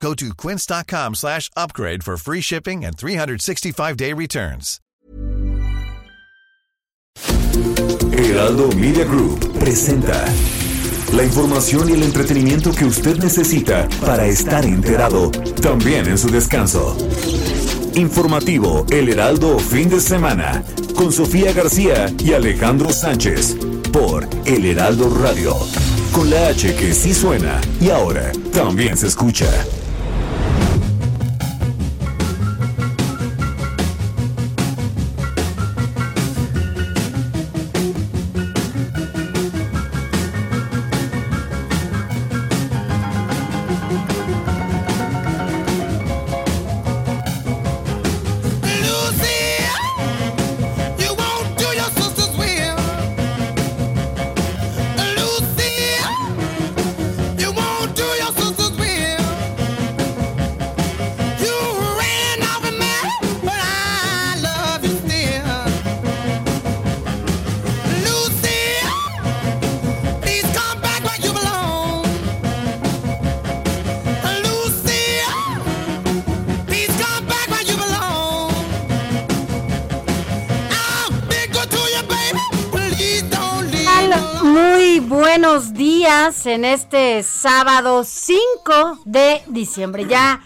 Go to quince.com slash upgrade for free shipping and 365-day returns. Heraldo Media Group presenta la información y el entretenimiento que usted necesita para estar enterado, también en su descanso. Informativo El Heraldo Fin de Semana, con Sofía García y Alejandro Sánchez, por El Heraldo Radio, con la H que sí suena y ahora también se escucha. En este sábado 5 de diciembre. Ya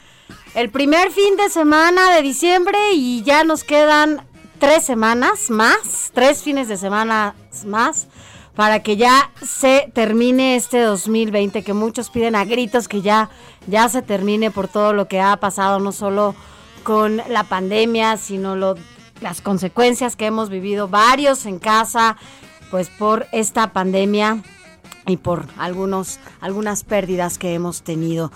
el primer fin de semana de diciembre y ya nos quedan tres semanas más, tres fines de semana más para que ya se termine este 2020 que muchos piden a gritos que ya ya se termine por todo lo que ha pasado no solo con la pandemia, sino lo las consecuencias que hemos vivido varios en casa, pues por esta pandemia y por algunos, algunas pérdidas que hemos tenido.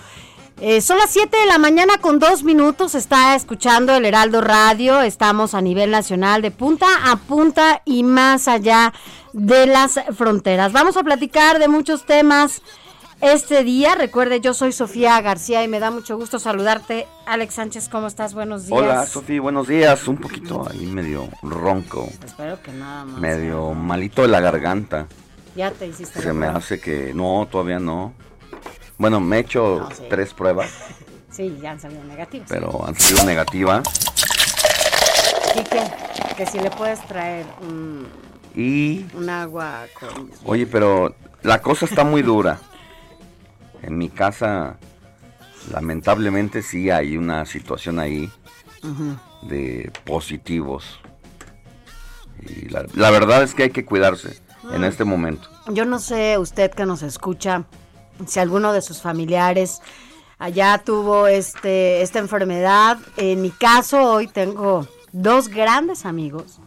Eh, son las 7 de la mañana con dos minutos, está escuchando el Heraldo Radio, estamos a nivel nacional de punta a punta y más allá de las fronteras. Vamos a platicar de muchos temas este día. Recuerde, yo soy Sofía García y me da mucho gusto saludarte. Alex Sánchez, ¿cómo estás? Buenos días. Hola, Sofía, buenos días. Un poquito ahí medio ronco, Espero que nada más. medio malito de la garganta. Ya te hiciste. Se me prueba. hace que no, todavía no. Bueno, me he hecho No, sí. tres pruebas, Sí, ya han salido negativos. pero han sido negativas. Quique, que si le puedes traer un, Y, un agua con... oye, pero la cosa está muy dura. En mi casa, lamentablemente sí hay una situación ahí de positivos. Y la, la verdad es que hay que cuidarse en Mm. este momento. Yo no sé usted que nos escucha, si alguno de sus familiares allá tuvo este esta enfermedad. En mi caso, hoy tengo dos grandes amigos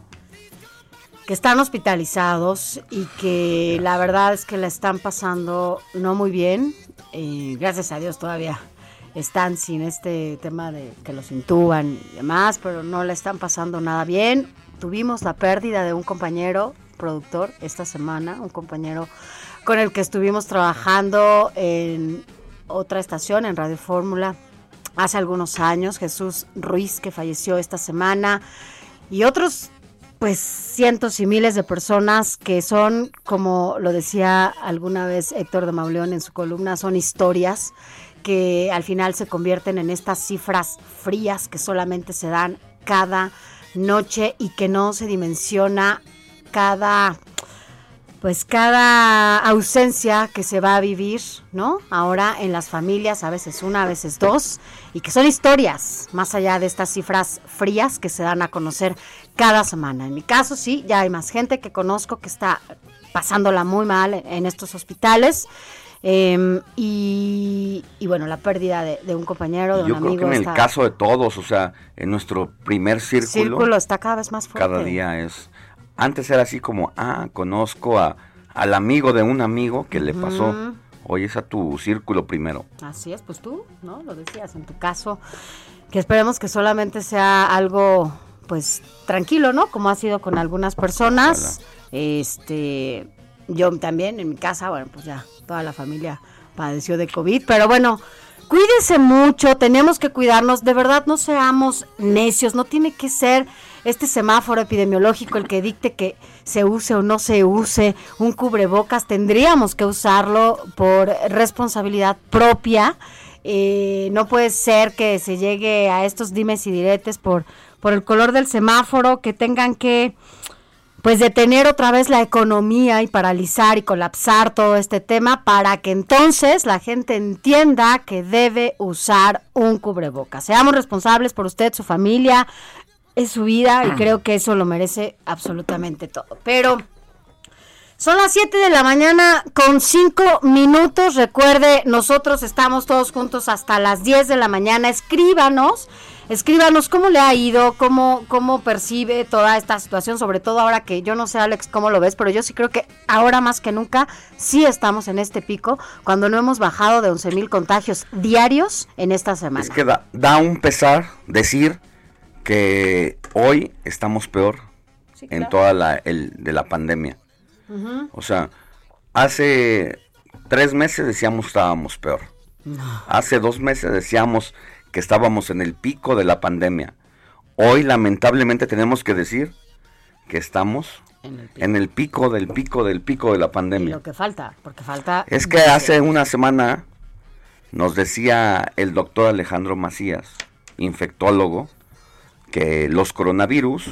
que están hospitalizados y que la verdad es que la están pasando no muy bien. Eh, gracias a Dios todavía están sin este tema de que los intuban y demás, pero no la están pasando nada bien. Tuvimos la pérdida de un compañero productor esta semana, un compañero con el que estuvimos trabajando en otra estación, en Radio Fórmula, hace algunos años, Jesús Ruiz, que falleció esta semana, y otros pues cientos y miles de personas que son, como lo decía alguna vez Héctor de Mauleón en su columna, son historias que al final se convierten en estas cifras frías que solamente se dan cada noche y que no se dimensiona cada pues cada ausencia que se va a vivir, ¿no? Ahora en las familias, a veces una, a veces dos, y que son historias, más allá de estas cifras frías que se dan a conocer cada semana. En mi caso, sí, ya hay más gente que conozco que está pasándola muy mal en, estos hospitales. eh, y, y bueno, la pérdida de, de un compañero, de Yo un creo amigo. que en el caso de todos, o sea, en nuestro primer círculo, círculo está cada vez más fuerte. cada día es... Antes era así como, ah, conozco a, al amigo de un amigo que le pasó. Ujú. Hoy es a tu círculo primero. Así es, pues tú, ¿no? Lo decías en tu caso, que esperemos que solamente sea algo pues tranquilo, ¿no? Como ha sido con algunas personas. Este, yo también en mi casa, bueno, pues ya toda la familia padeció de COVID, pero bueno, cuídense mucho, tenemos que cuidarnos, de verdad no seamos necios, no tiene que ser este semáforo epidemiológico el que dicte que se use o no se use un cubrebocas, tendríamos que usarlo por responsabilidad propia. Eh, no puede ser que se llegue a estos dimes y diretes por, por el color del semáforo, que tengan que pues detener otra vez la economía y paralizar y colapsar todo este tema para que entonces la gente entienda que debe usar un cubrebocas. Seamos responsables por usted, su familia, es su vida y creo que eso lo merece absolutamente todo. Pero son las 7 de la mañana con 5 minutos. Recuerde, nosotros estamos todos juntos hasta las 10 de la mañana. Escríbanos Escríbanos cómo le ha ido, cómo, cómo percibe toda esta situación, sobre todo ahora que yo no sé, Alex, cómo lo ves, pero yo sí creo que ahora más que nunca sí estamos en este pico, cuando no hemos bajado de 11 mil contagios diarios en esta semana. Es que da, un pesar decir que hoy estamos peor en toda la el, de la pandemia. O sea, hace tres meses decíamos estábamos peor. Hace dos meses decíamos que estábamos en el pico de la pandemia. Hoy lamentablemente tenemos que decir que estamos en el pico, del pico del pico de la pandemia. lo que falta, porque falta... Es que hace una semana nos decía el doctor Alejandro Macías, infectólogo, que los coronavirus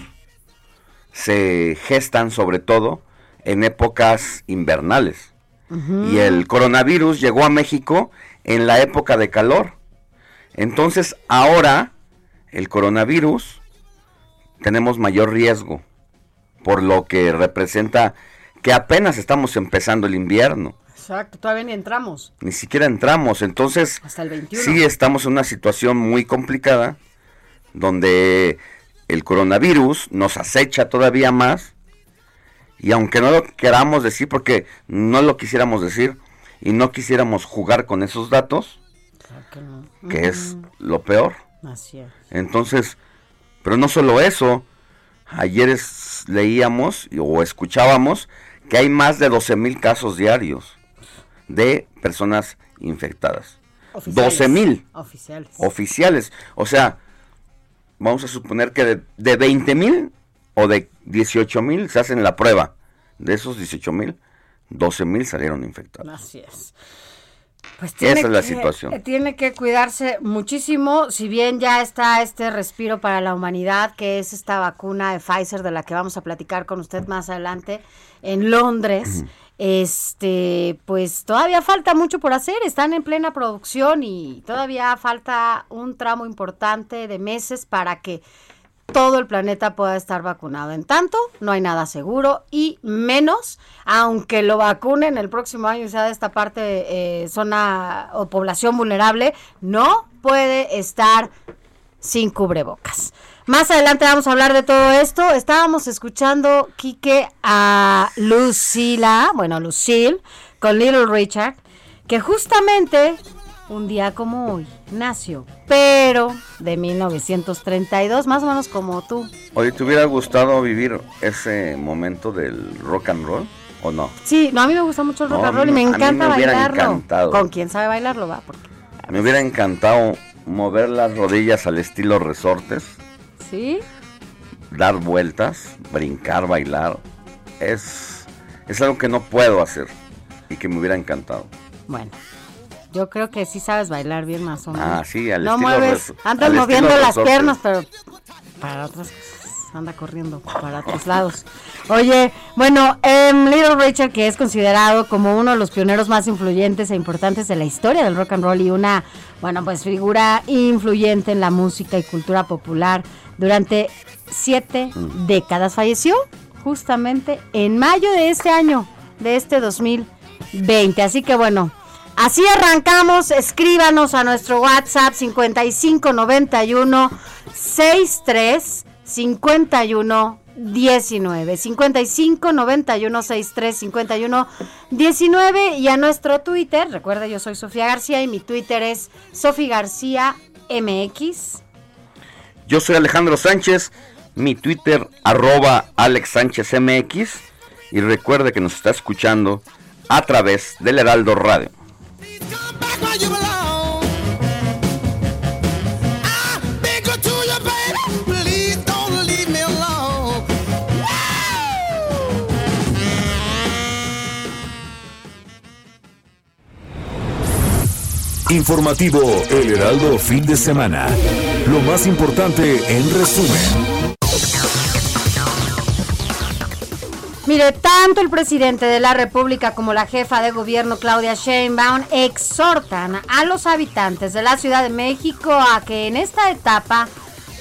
se gestan sobre todo en épocas invernales. Y el coronavirus llegó a México en la época de calor. Entonces, ahora, el coronavirus, tenemos mayor riesgo, por lo que representa que apenas estamos empezando el invierno. Exacto, todavía ni entramos. Ni siquiera entramos, entonces Hasta el 21. sí estamos en una situación muy complicada, donde el coronavirus nos acecha todavía más, y aunque no lo queramos decir, porque no lo quisiéramos decir, y no quisiéramos jugar con esos datos, que, es lo peor. Así es. Entonces, pero no solo eso, ayer leíamos o escuchábamos que hay más de 12 mil casos diarios de personas infectadas. 12 mil. Oficiales. Oficiales. O sea, vamos a suponer que de, de 20 mil o de 18 mil se hacen la prueba. De esos 18 mil, 12 mil salieron infectados. Así es. Pues Esa es la situación. Tiene que cuidarse muchísimo, si bien ya está este respiro para la humanidad, que es esta vacuna de Pfizer de la que vamos a platicar con usted más adelante en Londres. Este, pues todavía falta mucho por hacer, están en plena producción y todavía falta un tramo importante de meses para que todo el planeta pueda estar vacunado. En tanto, no hay nada seguro y menos, aunque lo vacunen el próximo año, sea de esta parte, eh, zona o población vulnerable, no puede estar sin cubrebocas. Más adelante vamos a hablar de todo esto. Estábamos escuchando, Quique, a Lucila, bueno, Lucille, con Little Richard, que justamente un día como hoy nació, pero de 1932, más o menos como tú. Oye, ¿te hubiera gustado vivir ese momento del rock and roll o no? Sí, no, a mí me gusta mucho el rock No, and roll y a me mí me encanta hubiera bailarlo. encantado. Con quién sabe bailarlo, va, porque Me hubiera encantado mover las rodillas al estilo resortes, sí. dar vueltas, brincar, bailar. Es, es algo que no puedo hacer y que me hubiera encantado. Bueno, yo creo que sí sabes bailar bien más o menos. Ah, sí, al no mueves, andas moviendo las resortes. piernas, pero para otras anda corriendo para otros lados. Oye, bueno, em, Little Richard, que es considerado como uno de los pioneros más influyentes e importantes de la historia del rock and roll y una, bueno, pues figura influyente en la música y cultura popular durante siete Mm. décadas. Falleció justamente en mayo de este año, de este 2020. Así que bueno, Así arrancamos, escríbanos a nuestro WhatsApp 5591 63 51 19 55 91 63 51 19 y a nuestro Twitter, recuerda yo soy Sofía García y mi Twitter es Sofía García MX. Yo soy Alejandro Sánchez. mi Twitter arroba Alex Sánchez MX y recuerde que nos está escuchando a través del Heraldo Radio. Informativo El Heraldo Fin de Semana. Lo más importante en resumen. Mire, tanto el presidente de la República como la jefa de gobierno Claudia Sheinbaum exhortan a los habitantes de la Ciudad de México a que en esta etapa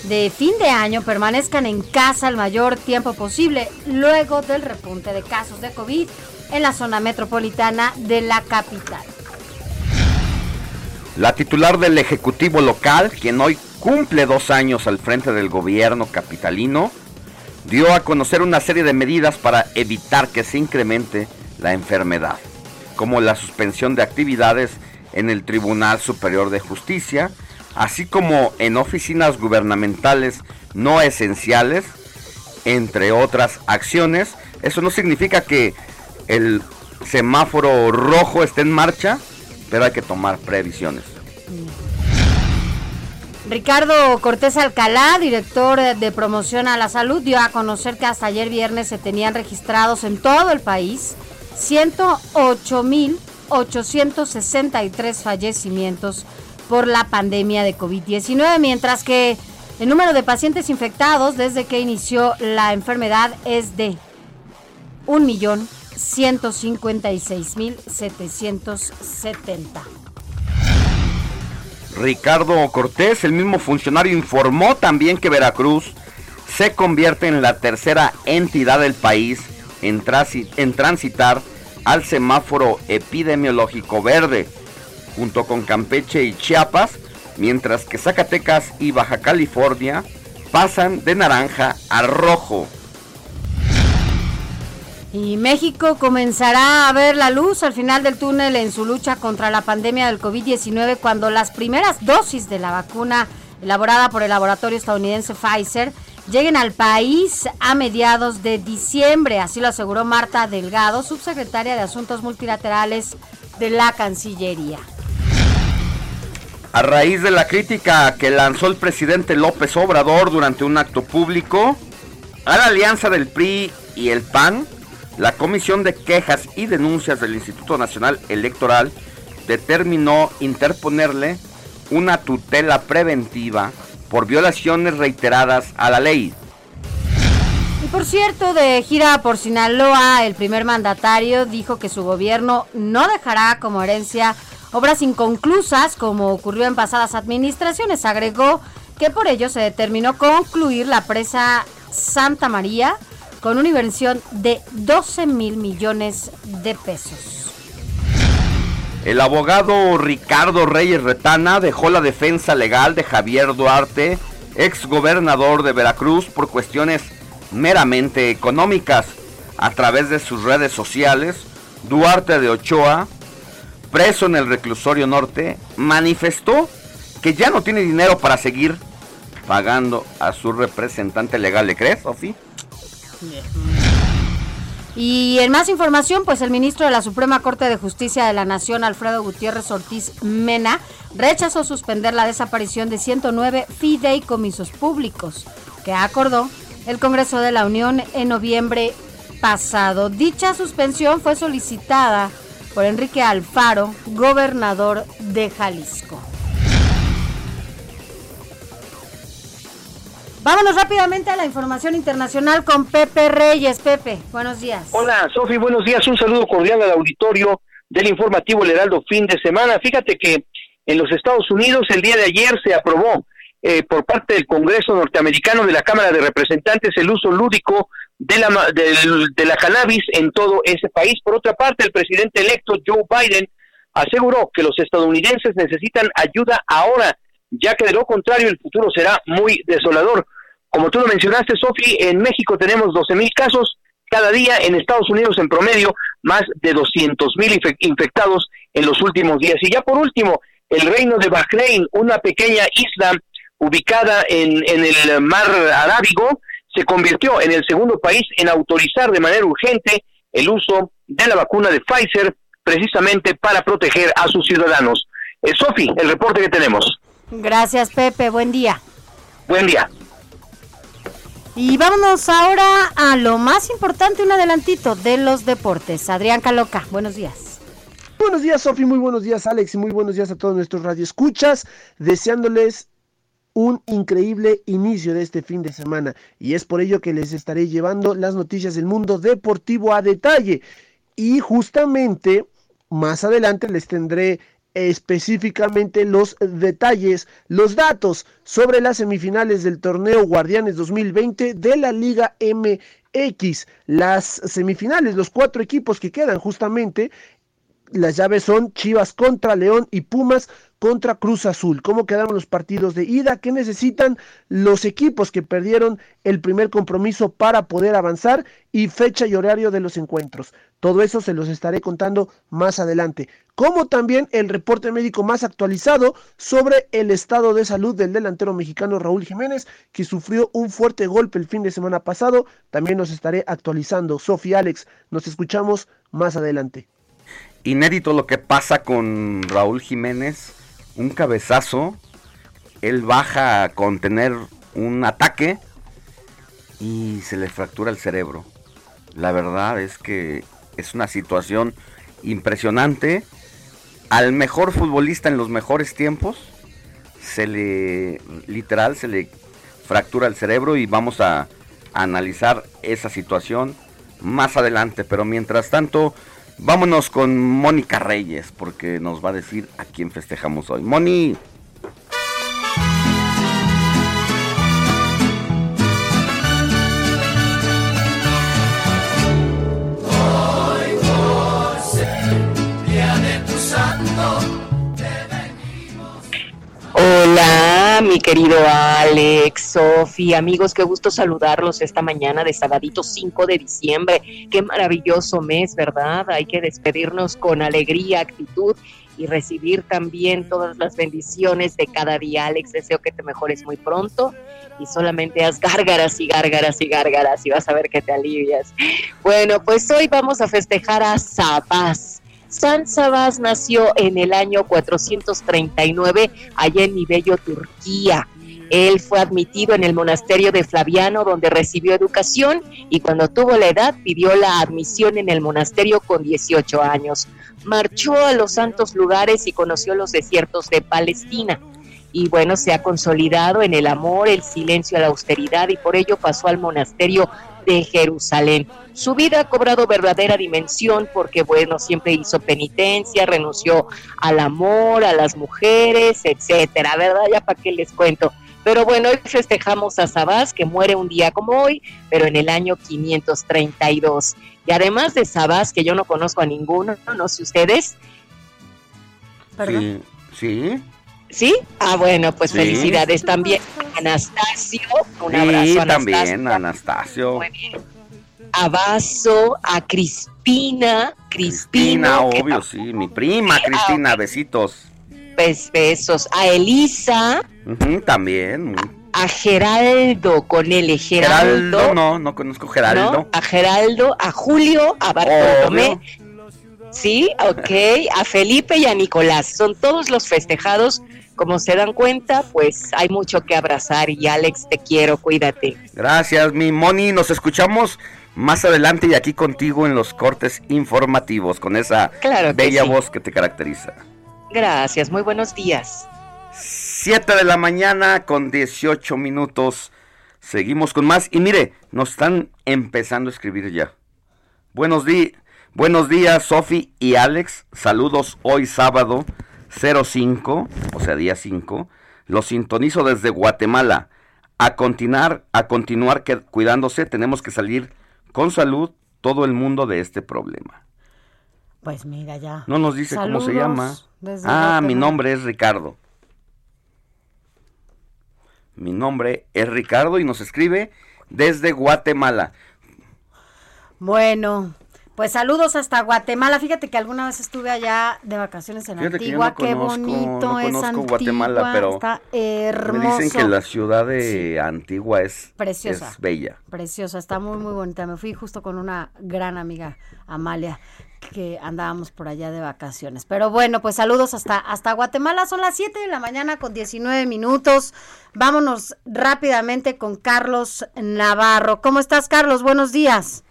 de fin de año permanezcan en casa el mayor tiempo posible luego del repunte de casos de COVID en la zona metropolitana de la capital. La titular del Ejecutivo local, quien hoy cumple dos años al frente del gobierno capitalino, dio a conocer una serie de medidas para evitar que se incremente la enfermedad, como la suspensión de actividades en el Tribunal Superior de Justicia, así como en oficinas gubernamentales no esenciales, entre otras acciones. Eso no significa que el semáforo rojo esté en marcha, pero hay que tomar previsiones. Ricardo Cortés Alcalá, director de promoción a la salud, dio a conocer que hasta ayer viernes se tenían registrados en todo el país 108.863 fallecimientos por la pandemia de COVID-19, mientras que el número de pacientes infectados desde que inició la enfermedad es de 1.156.770. Ricardo Cortés, el mismo funcionario, informó también que Veracruz se convierte en la tercera entidad del país en, transi- en transitar al semáforo epidemiológico verde, junto con Campeche y Chiapas, mientras que Zacatecas y Baja California pasan de naranja a rojo. Y México comenzará a ver la luz al final del túnel en su lucha contra la pandemia del COVID-19 cuando las primeras dosis de la vacuna elaborada por el laboratorio estadounidense Pfizer lleguen al país a mediados de diciembre. Así lo aseguró Marta Delgado, subsecretaria de Asuntos Multilaterales de la Cancillería. A raíz de la crítica que lanzó el presidente López Obrador durante un acto público a la alianza del PRI y el PAN, la Comisión de Quejas y Denuncias del Instituto Nacional Electoral determinó interponerle una tutela preventiva por violaciones reiteradas a la ley. Y por cierto, de gira por Sinaloa, el primer mandatario dijo que su gobierno no dejará como herencia obras inconclusas como ocurrió en pasadas administraciones. Agregó que por ello se determinó concluir la presa Santa María con una inversión de 12 mil millones de pesos. El abogado Ricardo Reyes Retana dejó la defensa legal de Javier Duarte, ex gobernador de Veracruz, por cuestiones meramente económicas. A través de sus redes sociales, Duarte de Ochoa, preso en el reclusorio norte, manifestó que ya no tiene dinero para seguir pagando a su representante legal. ¿Le crees, Sofi? Y en más información, pues el ministro de la Suprema Corte de Justicia de la Nación, Alfredo Gutiérrez Ortiz Mena, rechazó suspender la desaparición de 109 fideicomisos públicos que acordó el Congreso de la Unión en noviembre pasado. Dicha suspensión fue solicitada por Enrique Alfaro, gobernador de Jalisco. Vámonos rápidamente a la información internacional con Pepe Reyes. Pepe, buenos días. Hola, Sofi, buenos días. Un saludo cordial al auditorio del informativo El Heraldo fin de semana. Fíjate que en los Estados Unidos el día de ayer se aprobó eh, por parte del Congreso norteamericano de la Cámara de Representantes el uso lúdico de la, del- de la cannabis en todo ese país. Por otra parte, el presidente electo Joe Biden aseguró que los estadounidenses necesitan ayuda ahora, ya que de lo contrario el futuro será muy desolador. Como tú lo mencionaste, Sofi, en México tenemos 12 mil casos cada día, en Estados Unidos en promedio más de 200 mil infectados en los últimos días. Y ya por último, el reino de Bahrein, una pequeña isla ubicada en, en el mar Arábigo, se convirtió en el segundo país en autorizar de manera urgente el uso de la vacuna de Pfizer precisamente para proteger a sus ciudadanos. Eh, Sofi, el reporte que tenemos. Gracias, Pepe. Buen día. Buen día. Y vámonos ahora a lo más importante, un adelantito de los deportes. Adrián Caloca, buenos días. Buenos días, Sofi, muy buenos días, Alex, y muy buenos días a todos nuestros radioescuchas, deseándoles un increíble inicio de este fin de semana. Y es por ello que les estaré llevando las noticias del mundo deportivo a detalle. Y justamente más adelante les tendré específicamente los detalles, los datos sobre las semifinales del torneo Guardianes 2020 de la Liga MX. Las semifinales, los cuatro equipos que quedan justamente, las llaves son Chivas contra León y Pumas contra Cruz Azul. ¿Cómo quedaron los partidos de ida? ¿Qué necesitan los equipos que perdieron el primer compromiso para poder avanzar? Y fecha y horario de los encuentros. Todo eso se los estaré contando más adelante. Como también el reporte médico más actualizado sobre el estado de salud del delantero mexicano Raúl Jiménez, que sufrió un fuerte golpe el fin de semana pasado. También nos estaré actualizando. Sofía Alex, nos escuchamos más adelante. Inédito lo que pasa con Raúl Jiménez un cabezazo, él baja a contener un ataque y se le fractura el cerebro. La verdad es que es una situación impresionante. Al mejor futbolista en los mejores tiempos se le literal se le fractura el cerebro y vamos a, analizar esa situación más adelante, pero mientras tanto Vámonos con Mónica Reyes, porque nos va a decir a quién festejamos hoy. Moni. Hola, mi querido Alex, Sofi, amigos, qué gusto saludarlos esta mañana de sabadito 5 de diciembre. Qué maravilloso mes, ¿verdad? Hay que despedirnos con alegría, actitud y recibir también todas las bendiciones de cada día. Alex, deseo que te mejores muy pronto y solamente haz gárgaras y gárgaras y gárgaras y vas a ver que te alivias. Bueno, pues hoy vamos a festejar a Sabás San Sabás nació en el año 439 allá en Nibello, Turquía. Él fue admitido en el monasterio de Flaviano donde recibió educación y cuando tuvo la edad pidió la admisión en el monasterio con 18 años. Marchó a los santos lugares y conoció los desiertos de Palestina. Y bueno, se ha consolidado en el amor, el silencio, la austeridad y por ello pasó al monasterio de Jerusalén. Su vida ha cobrado verdadera dimensión porque, bueno, siempre hizo penitencia, renunció al amor, a las mujeres, etcétera, ¿verdad? Ya para qué les cuento. Pero bueno, hoy festejamos a Sabás, que muere un día como hoy, pero en el año 532. Y además de Sabás, que yo no conozco a ninguno, no sé ustedes. ¿Perdón? Sí. ¿Sí? Ah, bueno, pues felicidades también. Anastasio, un abrazo. Sí, también, Anastasio. Muy bien. A Vaso, a Crispina, Crispina. obvio, sí, mi prima Cristina, besitos. Pues besos. A Elisa. también. A, Geraldo, con L, Geraldo. Geraldo, no, no conozco Geraldo. A Geraldo, a Julio, a Bartolomé. Sí, ok. A Felipe y a Nicolás. Son todos los festejados como se dan cuenta, pues hay mucho que abrazar y Alex, te quiero, cuídate. Gracias, mi Moni, nos escuchamos más adelante y aquí contigo en los cortes informativos con esa bella voz que te caracteriza. Gracias, muy buenos días. 7 de la mañana con 18 minutos. Seguimos con más y mire, nos están empezando a escribir ya. Buenos días, buenos días, Sofi y Alex. Saludos hoy sábado 05, o sea, día 5, lo sintonizo desde Guatemala. A continuar, a continuar cuidándose, tenemos que salir con salud todo el mundo de este problema. Pues mira ya. No nos dice cómo se llama. Ah, mi nombre es Ricardo. Mi nombre es Ricardo y nos escribe desde Guatemala. Bueno, Pues saludos hasta Guatemala. Fíjate que alguna vez estuve allá de vacaciones en Fíjate que Antigua. no Qué conozco- bonito no es conozco Antigua. Guatemala, pero está Me hermoso. dicen que la ciudad de Antigua es, Preciosa. es bella. Preciosa, está muy muy bonita. Me fui justo con una gran amiga, Amalia, que andábamos por allá de vacaciones. Pero bueno, pues saludos hasta, hasta Guatemala. Son las 7 de la mañana con 19 minutos. Vámonos rápidamente con Carlos Navarro. ¿Cómo estás, Carlos? Buenos días.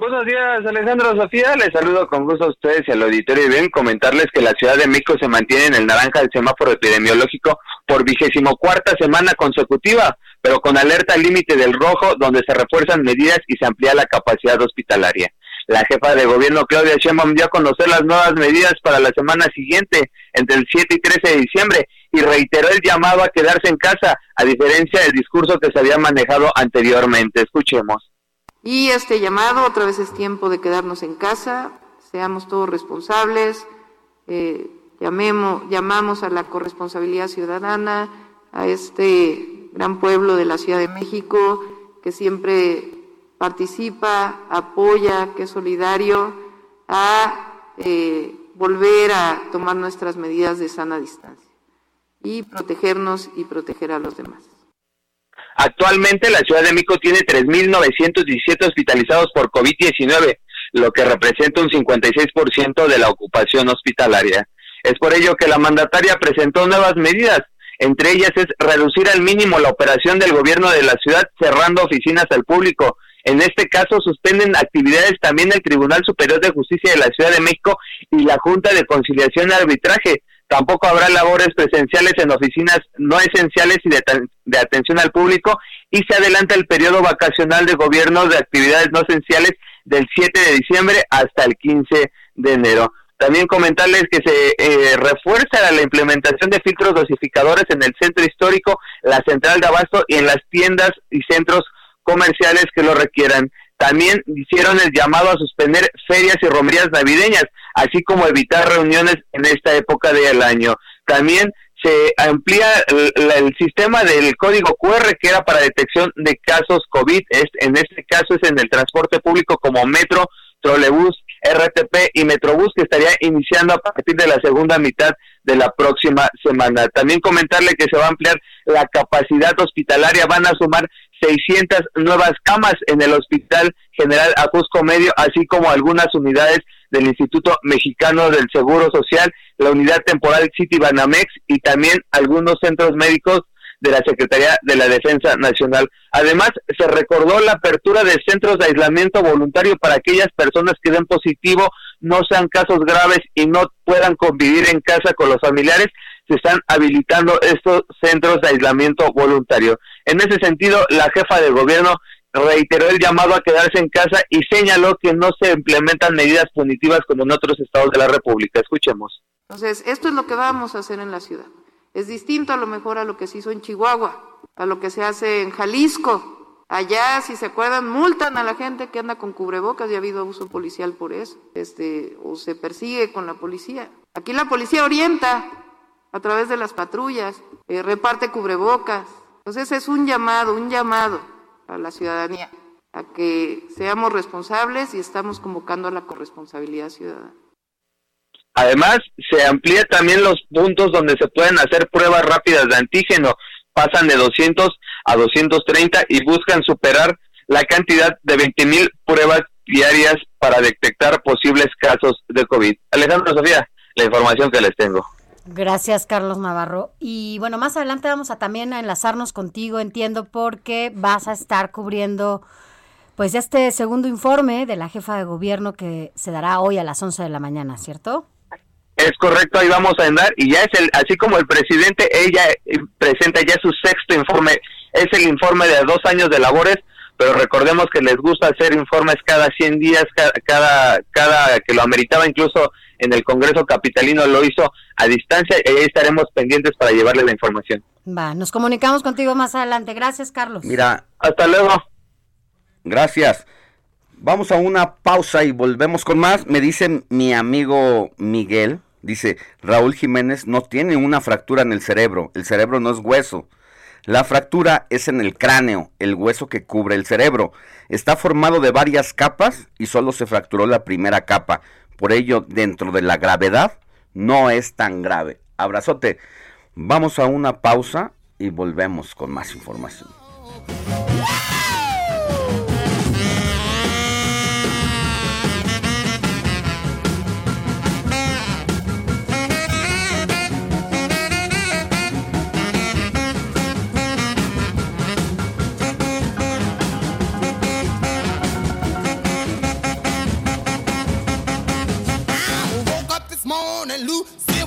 Buenos días, Alejandro Sofía. Les saludo con gusto a ustedes y al auditorio. Y bien, comentarles que la Ciudad de México se mantiene en el naranja del semáforo epidemiológico por vigésimo cuarta semana consecutiva, pero con alerta al límite del rojo, donde se refuerzan medidas y se amplía la capacidad hospitalaria. La jefa de gobierno, Claudia Sheinbaum, dio a conocer las nuevas medidas para la semana siguiente, entre el 7 y 13 de diciembre, y reiteró el llamado a quedarse en casa, a diferencia del discurso que se había manejado anteriormente. Escuchemos. Y este llamado, otra vez es tiempo de quedarnos en casa, seamos todos responsables, eh, llamemos, llamamos a la corresponsabilidad ciudadana, a este gran pueblo de la Ciudad de México que siempre participa, apoya, que es solidario, a eh, volver a tomar nuestras medidas de sana distancia y protegernos y proteger a los demás. Actualmente la Ciudad de México tiene 3.917 hospitalizados por COVID-19, lo que representa un 56% de la ocupación hospitalaria. Es por ello que la mandataria presentó nuevas medidas. Entre ellas es reducir al mínimo la operación del gobierno de la ciudad cerrando oficinas al público. En este caso suspenden actividades también el Tribunal Superior de Justicia de la Ciudad de México y la Junta de Conciliación y Arbitraje. Tampoco habrá labores presenciales en oficinas no esenciales y de, atención al público y se adelanta el periodo vacacional de gobierno de actividades no esenciales del 7 de diciembre hasta el 15 de enero. También comentarles que se eh, refuerza la implementación de filtros dosificadores en el centro histórico, la central de abasto y en las tiendas y centros comerciales que lo requieran. También hicieron el llamado a suspender ferias y romerías navideñas, así como evitar reuniones en esta época del año. También se amplía el, sistema del código QR que era para detección de casos COVID. Es, en este caso es en el transporte público como metro, trolebús, RTP y Metrobús que estaría iniciando a partir de la segunda mitad de la próxima semana. También comentarle que se va a ampliar la capacidad hospitalaria, van a sumar 600 nuevas camas en el Hospital General Ajusco Medio, así como algunas unidades del Instituto Mexicano del Seguro Social, la unidad temporal City Banamex y también algunos centros médicos de la Secretaría de la Defensa Nacional. Además, se recordó la apertura de centros de aislamiento voluntario para aquellas personas que den positivo, no sean casos graves y no puedan convivir en casa con los familiares. Se están habilitando estos centros de aislamiento voluntario. En ese sentido, la jefa de gobierno reiteró el llamado a quedarse en casa y señaló que no se implementan medidas punitivas como en otros estados de la República. Escuchemos. Entonces, esto es lo que vamos a hacer en la ciudad. Es distinto a lo mejor a lo que se hizo en Chihuahua, a lo que se hace en Jalisco. Allá, si se acuerdan, multan a la gente que anda con cubrebocas y ha habido abuso policial por eso, este, o se persigue con la policía. Aquí la policía orienta a través de las patrullas, eh, reparte cubrebocas. Entonces es un llamado, un llamado a la ciudadanía a que seamos responsables y estamos convocando a la corresponsabilidad ciudadana. Además, se amplía también los puntos donde se pueden hacer pruebas rápidas de antígeno. Pasan de 200 a 230 y buscan superar la cantidad de 20 mil pruebas diarias para detectar posibles casos de COVID. Alejandro Sofía, la información que les tengo. Gracias, Carlos Navarro. Y bueno, más adelante vamos a también a enlazarnos contigo, entiendo, porque vas a estar cubriendo pues este segundo informe de la jefa de gobierno que se dará hoy a las 11 de la mañana, ¿cierto? Es correcto, ahí vamos a andar y ya es el, así como el presidente, ella presenta ya su sexto informe, es el informe de dos años de labores, pero recordemos que les gusta hacer informes cada 100 días, cada, cada que lo ameritaba, incluso en el Congreso Capitalino lo hizo a distancia y ahí estaremos pendientes para llevarle la información. Va, nos comunicamos contigo más adelante. Gracias, Carlos. Mira, hasta luego. Gracias. Vamos a una pausa y volvemos con más. Me dice mi amigo Miguel, dice, Raúl Jiménez no tiene una fractura en el cerebro, el cerebro no es hueso. La fractura es en el cráneo, el hueso que cubre el cerebro. Está formado de varias capas y solo se fracturó la primera capa. Por ello, dentro de la gravedad, no es tan grave. Abrazote. Vamos a una pausa y volvemos con más información.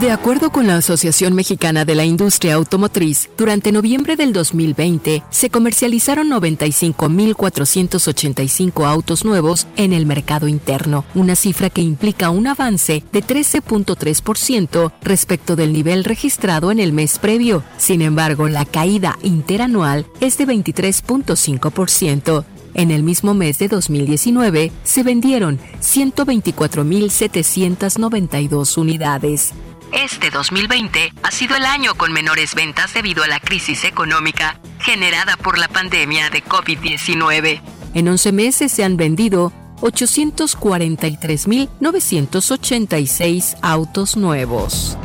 De acuerdo con la Asociación Mexicana de la Industria Automotriz, durante noviembre del 2020 se comercializaron 95.485 autos nuevos en el mercado interno, una cifra que implica un avance de 13.3% respecto del nivel registrado en el mes previo. Sin embargo, la caída interanual es de 23.5%. En el mismo mes de 2019 se vendieron 124.792 unidades. Este 2020 ha sido el año con menores ventas debido a la crisis económica generada por la pandemia de COVID-19. En 11 meses se han vendido 843.986 autos nuevos.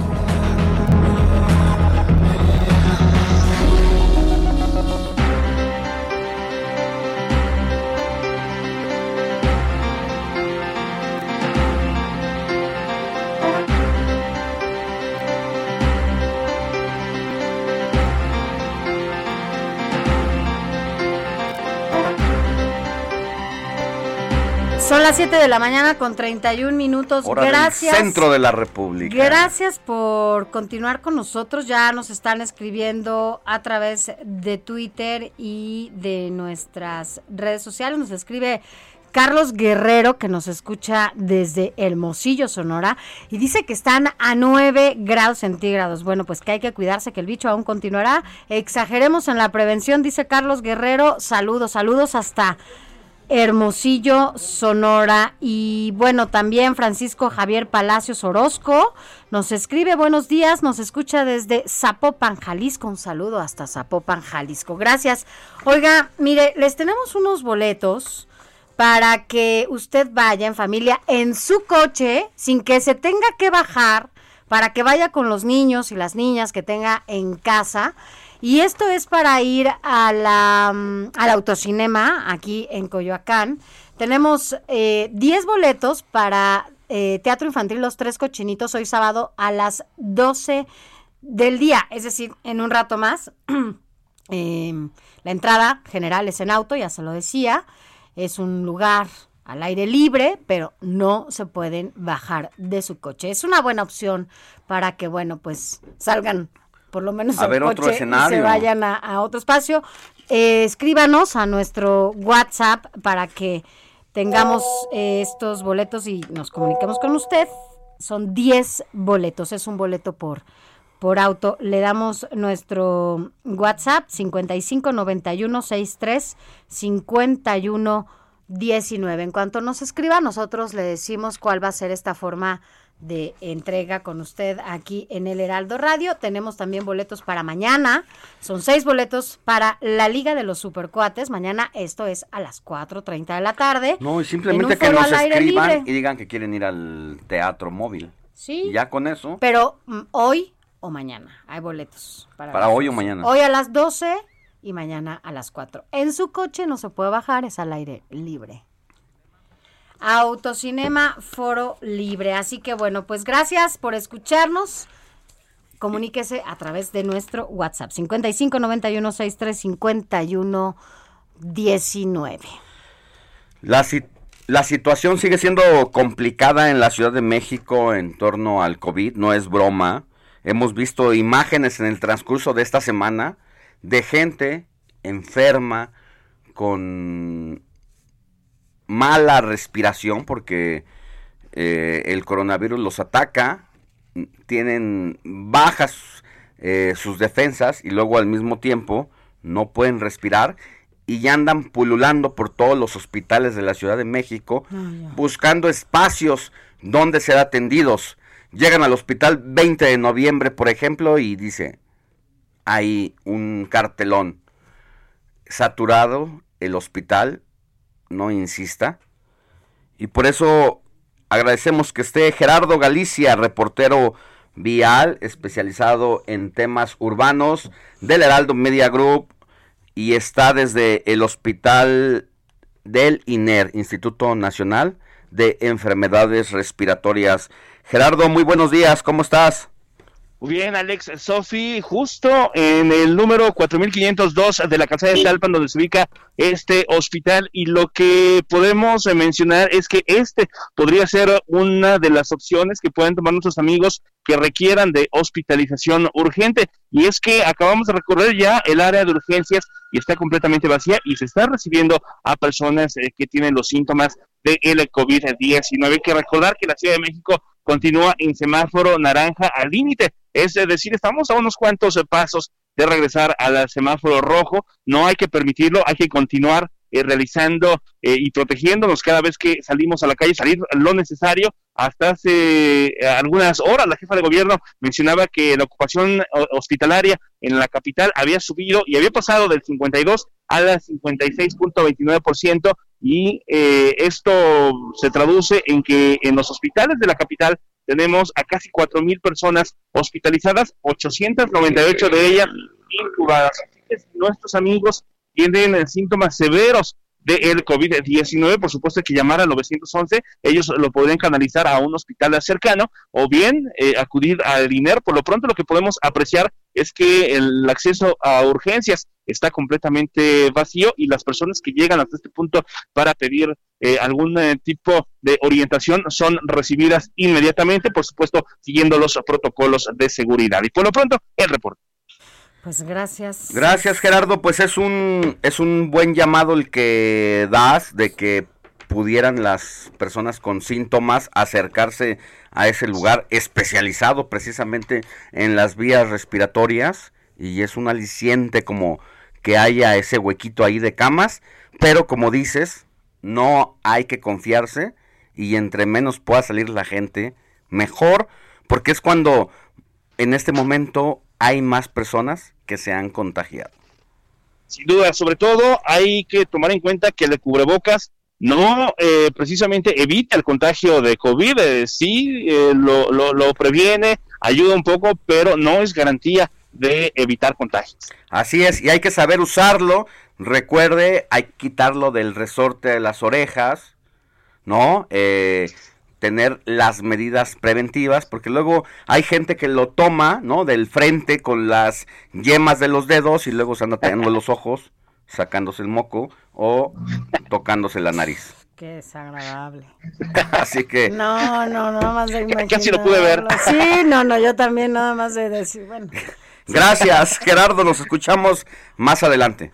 Las 7 de la mañana con 31 minutos. Hora del Gracias. centro de la República. Gracias por continuar con nosotros. Ya nos están escribiendo a través de Twitter y de nuestras redes sociales. Nos escribe Carlos Guerrero, que nos escucha desde Hermosillo, Sonora, y dice que están a 9 grados centígrados. Bueno, pues que hay que cuidarse, que el bicho aún continuará. Exageremos en la prevención, dice Carlos Guerrero. Saludos, saludos hasta Hermosillo, Sonora. Y bueno, también Francisco Javier Palacios Orozco nos escribe buenos días, nos escucha desde Zapopan, Jalisco. Un saludo hasta Zapopan, Jalisco. Gracias. Oiga, mire, les tenemos unos boletos para que usted vaya en familia en su coche sin que se tenga que bajar, para que vaya con los niños y las niñas que tenga en casa. Y esto es para ir a la, mm, al autocinema aquí en Coyoacán. Tenemos eh, 10 boletos para eh, Teatro Infantil Los Tres Cochinitos hoy sábado a las 12 del día, es decir, en un rato más. Eh, la entrada general es en auto, ya se lo decía. Es un lugar al aire libre, pero no se pueden bajar de su coche. Es una buena opción para que, bueno, pues salgan por lo menos A ver otro y escenario. se vayan a, a otro espacio. Eh, escríbanos a nuestro WhatsApp para que tengamos eh, estos boletos y nos comuniquemos con usted. Son 10 boletos, es un boleto por, por auto. Le damos nuestro WhatsApp 55 91 63 51 19. En cuanto nos escriba, nosotros le decimos cuál va a ser esta forma de entrega con usted aquí en el Heraldo Radio. Tenemos también boletos para mañana. Son seis boletos para la Liga de los Supercuates. Mañana esto es a las 4.30 de la tarde. No, y en simplemente que nos escriban y digan que quieren ir al teatro móvil. Sí. Y ya con eso, Pero mm, hoy o mañana hay boletos. Para, Para hoy o 12. mañana. Hoy a las 12 y mañana a las 4. En su coche no se puede bajar, es al aire libre. Autocinema Foro Libre. Así que bueno, pues gracias por escucharnos. Comuníquese a través de nuestro WhatsApp 55 91 63 51 19. la, la situación sigue siendo complicada en la Ciudad de México en torno al COVID, no es broma. Hemos visto imágenes en el transcurso de esta semana de gente enferma con mala respiración porque eh, el coronavirus los ataca, tienen bajas eh, sus defensas y luego al mismo tiempo no pueden respirar y ya andan pululando por todos los hospitales de la Ciudad de México buscando espacios donde ser atendidos. Llegan al hospital 20 de noviembre, por ejemplo, y dice, hay un cartelón saturado el hospital, no insista. Y por eso agradecemos que esté Gerardo Galicia, reportero vial, especializado en temas urbanos del Heraldo Media Group y está desde el hospital del INER, Instituto Nacional de Enfermedades Respiratorias. Gerardo, muy buenos días, ¿cómo estás? Bien, Alex, Sofi, justo en el número 4502 de la calzada de Talpan, donde se ubica este hospital, y lo que podemos mencionar es que este podría ser una de las opciones que pueden tomar nuestros amigos que requieran de hospitalización urgente. Y es que acabamos de recorrer ya el área de urgencias y está completamente vacía y se está recibiendo a personas eh, que tienen los síntomas de el COVID-19. Hay que recordar que la Ciudad de México continúa en semáforo naranja al límite, es decir, estamos a unos cuantos pasos de regresar al semáforo rojo, no hay que permitirlo, hay que continuar eh, realizando eh, y protegiéndonos cada vez que salimos a la calle, salir lo necesario. Hasta hace eh, algunas horas la jefa de gobierno mencionaba que la ocupación hospitalaria en la capital había subido y había pasado del 52 al 56.29% y esto se traduce en que en los hospitales de la capital tenemos a casi 4.000 personas hospitalizadas, 898 de ellas incubadas. Nuestros amigos tienen síntomas severos del COVID-19, por supuesto que llamar al 911, ellos lo podrían canalizar a un hospital cercano o bien eh, acudir al INER. Por lo pronto lo que podemos apreciar es que el acceso a urgencias está completamente vacío y las personas que llegan hasta este punto para pedir eh, algún eh, tipo de orientación son recibidas inmediatamente, por supuesto, siguiendo los protocolos de seguridad. Y por lo pronto, el reporte. Pues gracias. Gracias Gerardo, pues es un es un buen llamado el que das de que pudieran las personas con síntomas acercarse a ese lugar especializado precisamente en las vías respiratorias y es un aliciente como que haya ese huequito ahí de camas, pero como dices, no hay que confiarse y entre menos pueda salir la gente, mejor, porque es cuando en este momento hay más personas que se han contagiado. Sin duda, sobre todo hay que tomar en cuenta que el cubrebocas no eh, precisamente evita el contagio de COVID, eh, sí eh, lo, lo, previene, ayuda un poco, pero no es garantía de evitar contagios. Así es, y hay que saber usarlo. Recuerde, hay que quitarlo del resorte de las orejas, ¿no? Eh, tener las medidas preventivas, porque luego hay gente que lo toma, ¿no? Del frente con las yemas de los dedos y luego se anda teniendo los ojos, sacándose el moco o tocándose la nariz. Qué desagradable. Así que. No, no, nada más de imaginar. Casi lo pude ver. Sí, no, no, yo también nada más de decir, bueno. Gracias, Gerardo, nos escuchamos más adelante.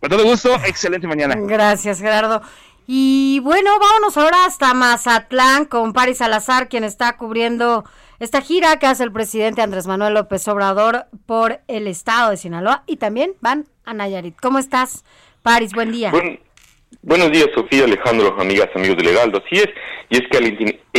Con todo gusto, excelente mañana. Gracias, Gerardo. Y bueno, vámonos ahora hasta Mazatlán con Paris Salazar, quien está cubriendo esta gira que hace el presidente Andrés Manuel López Obrador por el estado de Sinaloa y también van a Nayarit. ¿Cómo estás, Paris? Buen día. buenos días, Sofía, Alejandro, amigas, amigos del Legaldo. Así es, y es que al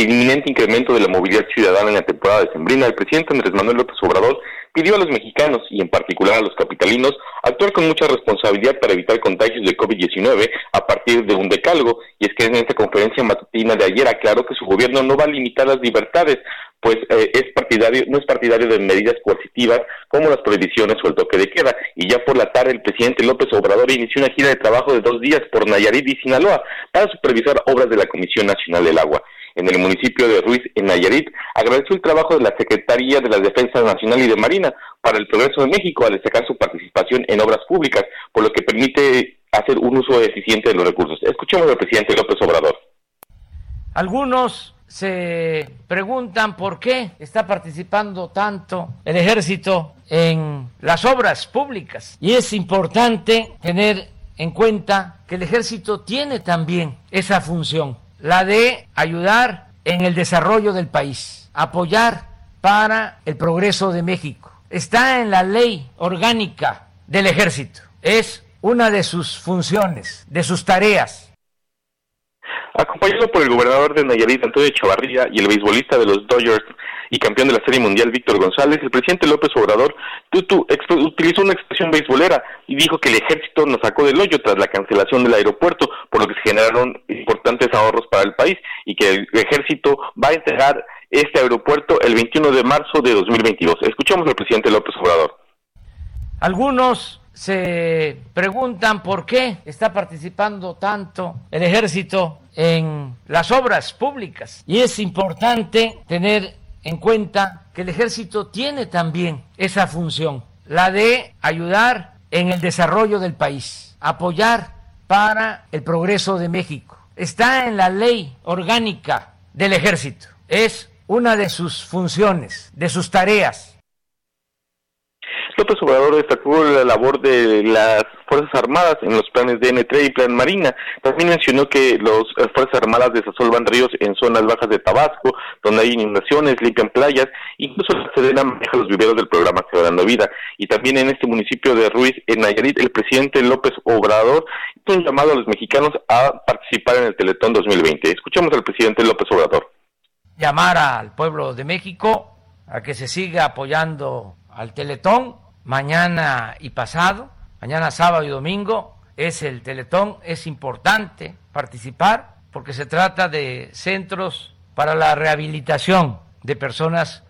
inminente incremento de la movilidad ciudadana en la temporada de Sembrina, el presidente Andrés Manuel López Obrador pidió a los mexicanos y en particular a los capitalinos actuar con mucha responsabilidad para evitar contagios de COVID-19 a partir de un decálogo. Y es que en esta conferencia matutina de ayer aclaró que su gobierno no va a limitar las libertades, pues eh, es partidario, no es partidario de medidas coercitivas como las prohibiciones o el toque de queda. Y ya por la tarde el presidente López Obrador inició una gira de trabajo de dos días por Nayarit y Sinaloa para supervisar obras de la Comisión Nacional del Agua en el municipio de Ruiz, en Nayarit, agradeció el trabajo de la Secretaría de la Defensa Nacional y de Marina para el progreso de México al destacar su participación en obras públicas, por lo que permite hacer un uso eficiente de los recursos. Escuchemos al presidente López Obrador. Algunos se preguntan por qué está participando tanto el ejército en las obras públicas. Y es importante tener en cuenta que el ejército tiene también esa función, la de ayudar en el desarrollo del país, apoyar para el progreso de México. Está en la ley orgánica del ejército. Es una de sus funciones, de sus tareas. Acompañado por el gobernador de Nayarit, Antonio Chavarría, y el beisbolista de los Dodgers y campeón de la Serie Mundial, Víctor González, el presidente López Obrador Tutu, utilizó una expresión beisbolera y dijo que el ejército nos sacó del hoyo tras la cancelación del aeropuerto, por lo que se generaron importantes ahorros para el país y que el ejército va a entregar este aeropuerto el 21 de marzo de 2022. Escuchamos al presidente López Obrador. Algunos se preguntan por qué está participando tanto el ejército en las obras públicas. Y es importante tener en cuenta que el ejército tiene también esa función, la de ayudar en el desarrollo del país, apoyar para el progreso de México. Está en la ley orgánica del ejército. Es una de sus funciones, de sus tareas López Obrador destacó la labor de las Fuerzas Armadas en los planes de N3 y Plan Marina. También mencionó que las Fuerzas Armadas desasolvan ríos en zonas bajas de Tabasco, donde hay inundaciones, limpian playas, incluso la Sedena maneja los viveros del programa Ciudadano Vida. Y también en este municipio de Ruiz, en Nayarit, el presidente López Obrador hizo un llamado a los mexicanos a participar en el Teletón 2020. Escuchamos al presidente López Obrador. Llamar al pueblo de México a que se siga apoyando al Teletón mañana y pasado, mañana sábado y domingo, es el Teletón. Es importante participar porque se trata de centros para la rehabilitación de personas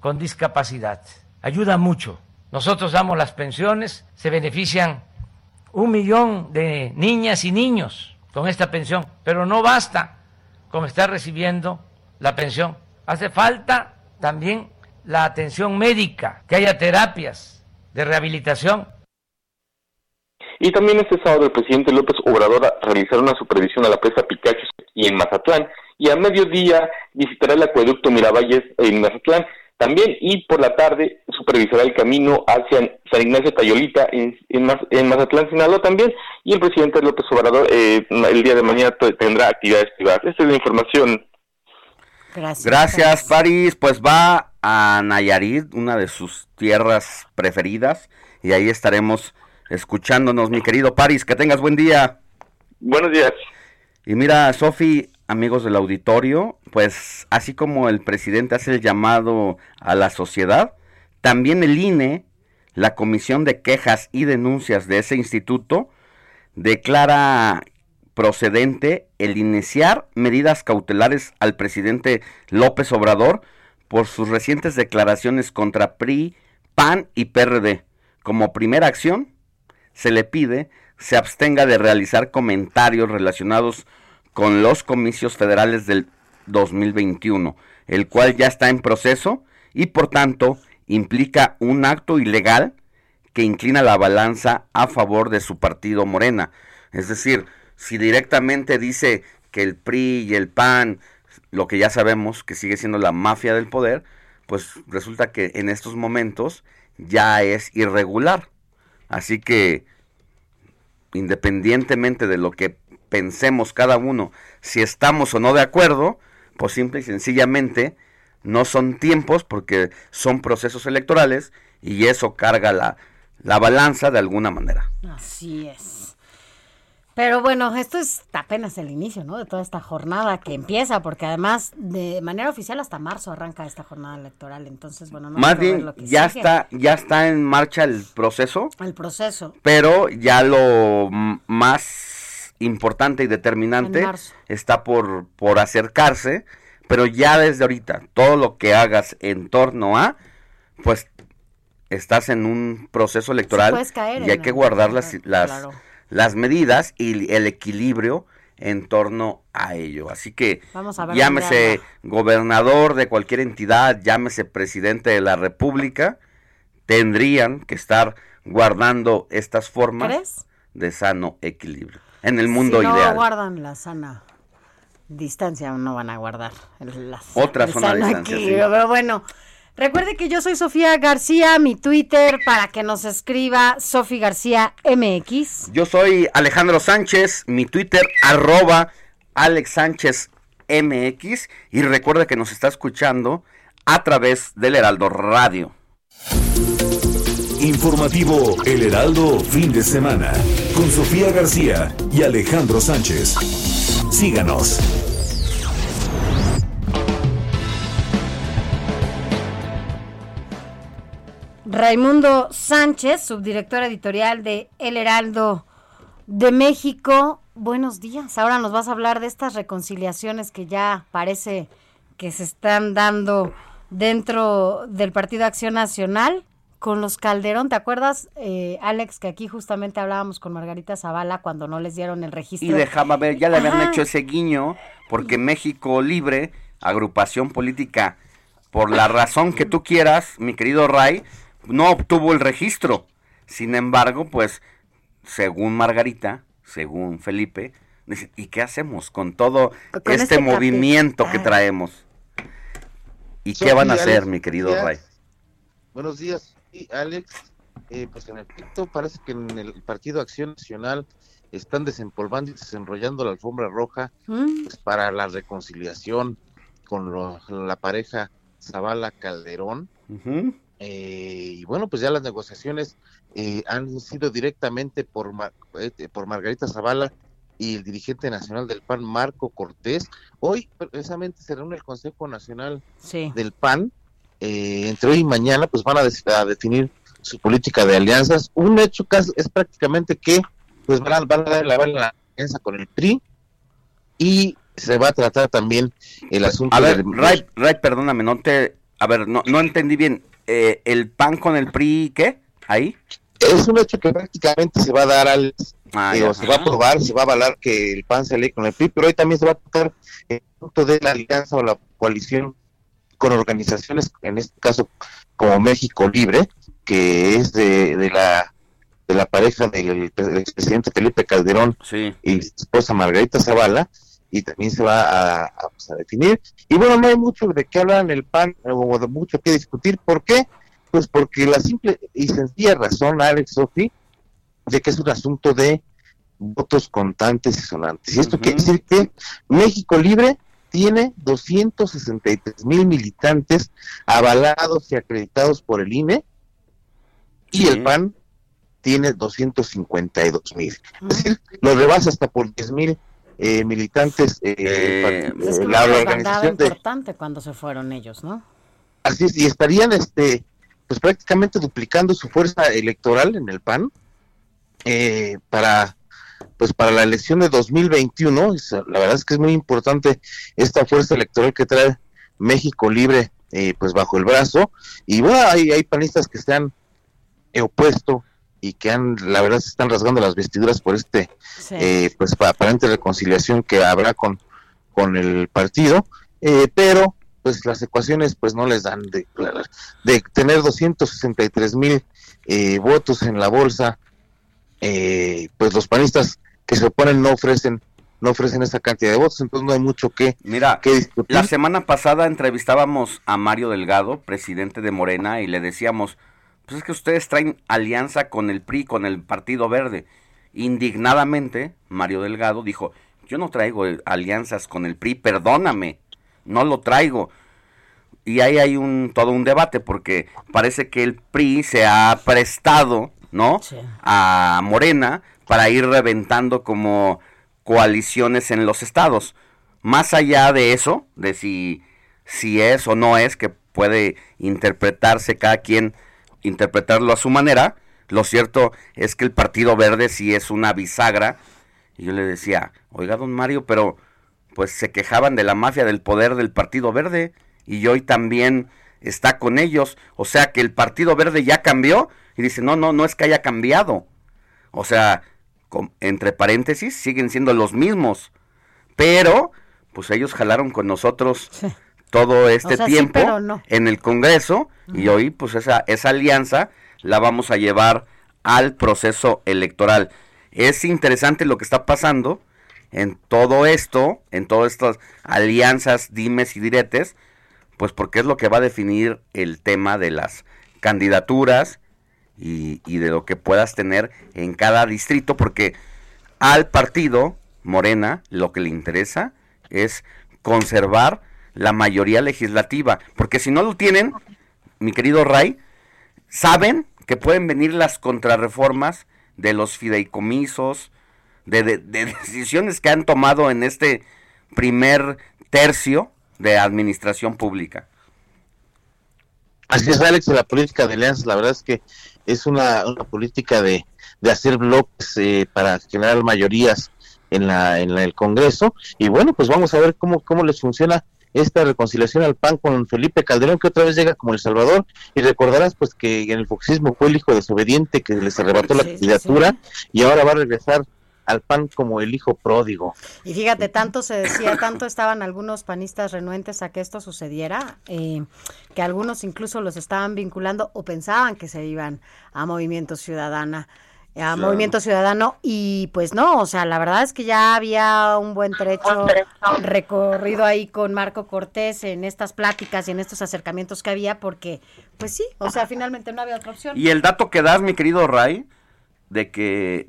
con discapacidad. Ayuda mucho. Nosotros damos las pensiones, se benefician un millón de niñas y niños con esta pensión, pero no basta con estar recibiendo la pensión. Hace falta también la atención médica, que haya terapias, de rehabilitación. Y también este sábado el presidente López Obrador realizará una supervisión a la presa Picacho y en Mazatlán y a mediodía visitará el acueducto Miravalles en Mazatlán también y por la tarde supervisará el camino hacia San Ignacio Tayolita en, en, Mazatlán, Sinaloa también y el presidente López Obrador eh, el día de mañana tendrá actividades privadas. Esta es la información. Gracias. Gracias, París. Pues va a Nayarit, una de sus tierras preferidas, y ahí estaremos escuchándonos, mi querido Paris. Que tengas buen día. Buenos días. Y mira, Sofi, amigos del auditorio, pues así como el presidente hace el llamado a la sociedad, también el INE, la Comisión de Quejas y Denuncias de ese instituto, declara procedente el iniciar medidas cautelares al presidente López Obrador por sus recientes declaraciones contra PRI, PAN y PRD. Como primera acción, se le pide se abstenga de realizar comentarios relacionados con los comicios federales del 2021, el cual ya está en proceso y por tanto implica un acto ilegal que inclina la balanza a favor de su partido Morena. Es decir, si directamente dice que el PRI y el PAN lo que ya sabemos que sigue siendo la mafia del poder, pues resulta que en estos momentos ya es irregular. Así que, independientemente de lo que pensemos cada uno, si estamos o no de acuerdo, pues simple y sencillamente no son tiempos porque son procesos electorales y eso carga la, la balanza de alguna manera. Así es. Pero bueno, esto es apenas el inicio, ¿no? De toda esta jornada que empieza, porque además de manera oficial hasta marzo arranca esta jornada electoral. Entonces, bueno, no más bien ya está ya está en marcha el proceso. El proceso. Pero ya lo más importante y determinante está por por acercarse, pero ya desde ahorita todo lo que hagas en torno a, pues estás en un proceso electoral y hay que guardar las, las las medidas y el equilibrio en torno a ello. Así que llámese gobernador de cualquier entidad, llámese presidente de la República, tendrían que estar guardando estas formas de sano equilibrio en el mundo si no guardan la sana distancia no van a guardar las Otra el zona de sano distancia, sí. Pero bueno, recuerde que yo soy Sofía García, mi Twitter para que nos escriba Sofi García MX. Yo soy Alejandro Sánchez, mi Twitter arroba Alex Sánchez MX y recuerda que nos está escuchando a través del Heraldo Radio. Informativo El Heraldo fin de semana con Sofía García y Alejandro Sánchez. Síganos. Raimundo Sánchez, subdirector editorial de El Heraldo de México. Buenos días. Ahora nos vas a hablar de estas reconciliaciones que ya parece que se están dando dentro del Partido Acción Nacional con los Calderón. ¿Te acuerdas, eh, Alex, que aquí justamente hablábamos con Margarita Zavala cuando no les dieron el registro? Y dejaba ver, ya le habían Ajá. hecho ese guiño porque México Libre, agrupación política, por la razón que tú quieras, mi querido Ray, no obtuvo el registro. Sin embargo, pues, según Margarita, según Felipe, dice, ¿y qué hacemos con todo Con este, este movimiento que traemos? ¿Y qué van a hacer, Alex, mi querido Ray? Buenos días, Sí, Alex. Eh, pues en efecto, parece que en el Partido Acción Nacional están desempolvando y desenrollando la alfombra roja Mm. pues, para la reconciliación con lo- la pareja Zavala-Calderón. Eh, y bueno, pues ya las negociaciones eh, han sido directamente por, Mar- eh, por Margarita Zavala y el dirigente nacional del PAN, Marco Cortés. Hoy precisamente se reúne el Consejo Nacional Sí. del PAN. eh, entre hoy y mañana, pues van a, definir su política de alianzas. Un hecho es, prácticamente que pues van a, van a dar la, alianza con el PRI y se va a tratar también el asunto A ver, del- Ray, Ray, perdóname, no te... A ver, no, no entendí bien. Eh, ¿El PAN con el PRI qué? ¿Ahí? Es un hecho que prácticamente se va a dar al Ah, digo, se va a aprobar, se va a avalar que el PAN se lee con el PRI, pero hoy también se va a tratar el punto de la alianza o la coalición con organizaciones, en este caso como México Libre, que es de, de la de la pareja del, del expresidente Felipe Calderón y su esposa Margarita Zavala, y también se va a, a, pues, a definir. Y bueno, no hay mucho de qué hablar en el PAN, o de mucho que discutir. ¿Por qué? Pues porque la simple y sencilla razón, Alex Sofi, de que es un asunto de votos contantes y sonantes. Y esto quiere decir que México Libre tiene 263 mil militantes avalados y acreditados por el INE y el PAN tiene 252 mil. Es decir, lo rebasa hasta por 10 mil eh, militantes. eh, par- Es que eh, la organización de, importante cuando se fueron ellos, ¿no? Así es, y estarían este, pues prácticamente duplicando su fuerza electoral en el PAN eh, para pues para la elección de 2021. Es- la verdad es que es muy importante esta fuerza electoral que trae México Libre eh, pues bajo el brazo. Y bueno, hay, hay panistas que se han eh, opuesto y que han, la verdad, se están rasgando las vestiduras por este Sí. eh, pues pa- aparente reconciliación que habrá con, con el partido, eh, pero pues las ecuaciones pues no les dan de, de tener 263 mil eh, votos en la bolsa, eh, pues los panistas que se oponen no ofrecen no ofrecen esa cantidad de votos, entonces no hay mucho que, Mira, que discutir. La semana pasada entrevistábamos a Mario Delgado, presidente de Morena, y le decíamos, pues es que ustedes traen alianza con el PRI, con el Partido Verde. Indignadamente, Mario Delgado dijo, yo no traigo eh, alianzas con el PRI, perdóname, no lo traigo. Y ahí hay un todo un debate porque parece que el PRI se ha prestado, ¿no? A Morena para ir reventando como coaliciones en los estados. Más allá de eso, de si, si es o no es, que puede interpretarse cada quien, interpretarlo a su manera, lo cierto es que el Partido Verde sí es una bisagra. Y yo le decía, oiga, don Mario, pero pues se quejaban de la mafia del poder del Partido Verde y hoy también está con ellos. O sea que el Partido Verde ya cambió y dice, no, no, no es que haya cambiado. O sea, entre paréntesis, siguen siendo los mismos. Pero, pues ellos jalaron con nosotros todo este O sea, sí, tiempo no. en el Congreso y hoy, pues esa, esa alianza la vamos a llevar al proceso electoral. Es interesante lo que está pasando en todo esto, en todas estas alianzas, dimes y diretes, pues porque es lo que va a definir el tema de las candidaturas y, y de lo que puedas tener en cada distrito, porque al partido Morena lo que le interesa es conservar la mayoría legislativa, porque si no lo tienen, mi querido Ray, saben que pueden venir las contrarreformas de los fideicomisos, de, de, de decisiones que han tomado en este primer tercio de administración pública. Así es, Alex, la política de alianzas, la verdad es que es una, una política de, hacer bloques eh, para generar mayorías en, la, en el Congreso. Y bueno, pues vamos a ver cómo, cómo les funciona esta reconciliación al PAN con Felipe Calderón, que otra vez llega como El Salvador, y recordarás pues que en el foxismo fue el hijo desobediente que les arrebató la Sí, candidatura sí. y ahora va a regresar al PAN como el hijo pródigo. Y fíjate, tanto se decía, tanto estaban algunos panistas renuentes a que esto sucediera, eh, que algunos incluso los estaban vinculando o pensaban que se iban a Movimiento Ciudadana, a Claro. Movimiento Ciudadano, y pues no, o sea, la verdad es que ya había un buen trecho recorrido ahí con Marco Cortés en estas pláticas y en estos acercamientos que había, porque, pues sí, o sea, finalmente no había otra opción. Y el dato que das, mi querido Ray, de que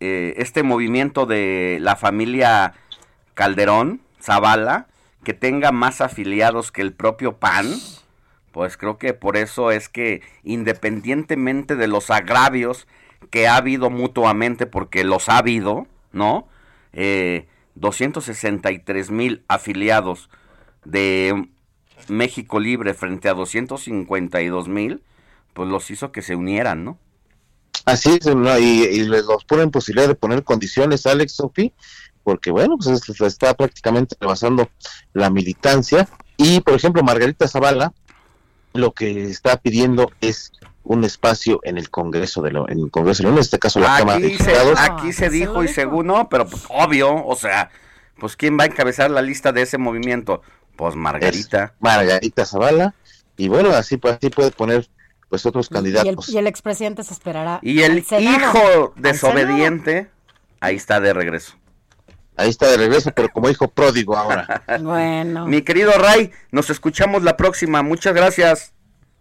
eh, este movimiento de la familia Calderón, Zavala, que tenga más afiliados que el propio PAN, pues creo que por eso es que independientemente de los agravios que ha habido mutuamente, porque los ha habido, ¿no? Eh, 263 mil afiliados de México Libre frente a 252 mil, pues los hizo que se unieran, ¿no? Así es, y, les los ponen posibilidad de poner condiciones, Alex Sofi, porque bueno, pues es- está prácticamente rebasando la militancia. Y por ejemplo, Margarita Zavala lo que está pidiendo es un espacio en el Congreso de lo, en el Congreso de Unión, en este caso la Cámara de Aquí se, Diputados. aquí se dijo y según no, pero pues, obvio, o sea, pues ¿quién va a encabezar la lista de ese movimiento? Pues Margarita. Margarita Zavala y bueno, así, pues, así puede poner pues otros Y el, candidatos. y el expresidente se esperará. Y el hijo desobediente, ahí está de regreso. Ahí está de regreso, pero como hijo pródigo ahora. Bueno. Mi querido Ray, nos escuchamos la próxima. Muchas gracias.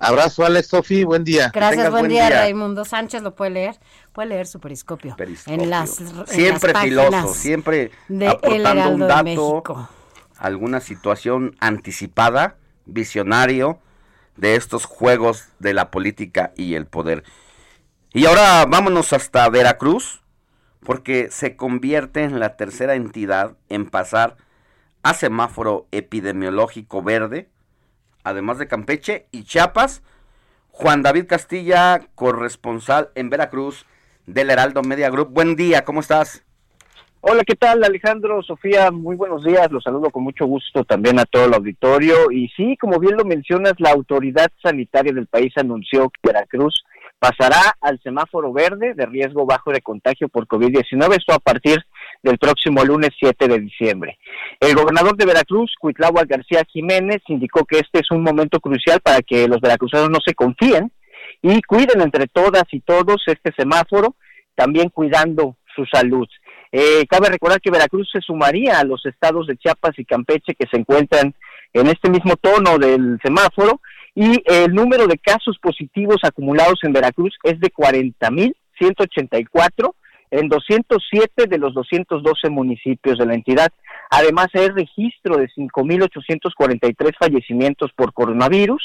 Abrazo, Alex, Sofi, buen día. Gracias, buen, buen día, día. Raimundo Sánchez, lo puede leer, puede leer su periscopio, en las en Siempre las filoso, siempre de aportando un dato, alguna situación anticipada, visionario de estos juegos de la política y el poder. Y ahora vámonos hasta Veracruz, porque se convierte en la tercera entidad en pasar a semáforo epidemiológico verde, además de Campeche y Chiapas. Juan David Castilla, corresponsal en Veracruz del Heraldo Media Group. Buen día, ¿cómo estás? Hola, ¿qué tal Alejandro? Sofía, muy buenos días. Los saludo con mucho gusto también a todo el auditorio. Y sí, como bien lo mencionas, la autoridad sanitaria del país anunció que Veracruz pasará al semáforo verde de riesgo bajo de contagio por COVID-19, esto a partir del próximo lunes 7 de diciembre. El gobernador de Veracruz, Cuitláhuac García Jiménez, indicó que este es un momento crucial para que los veracruzanos no se confíen y cuiden entre todas y todos este semáforo, también cuidando su salud. Eh, cabe recordar que Veracruz se sumaría a los estados de Chiapas y Campeche que se encuentran en este mismo tono del semáforo y el número de casos positivos acumulados en Veracruz es de 40.184 en 207 de los 212 municipios de la entidad. Además, hay registro de 5.843 fallecimientos por coronavirus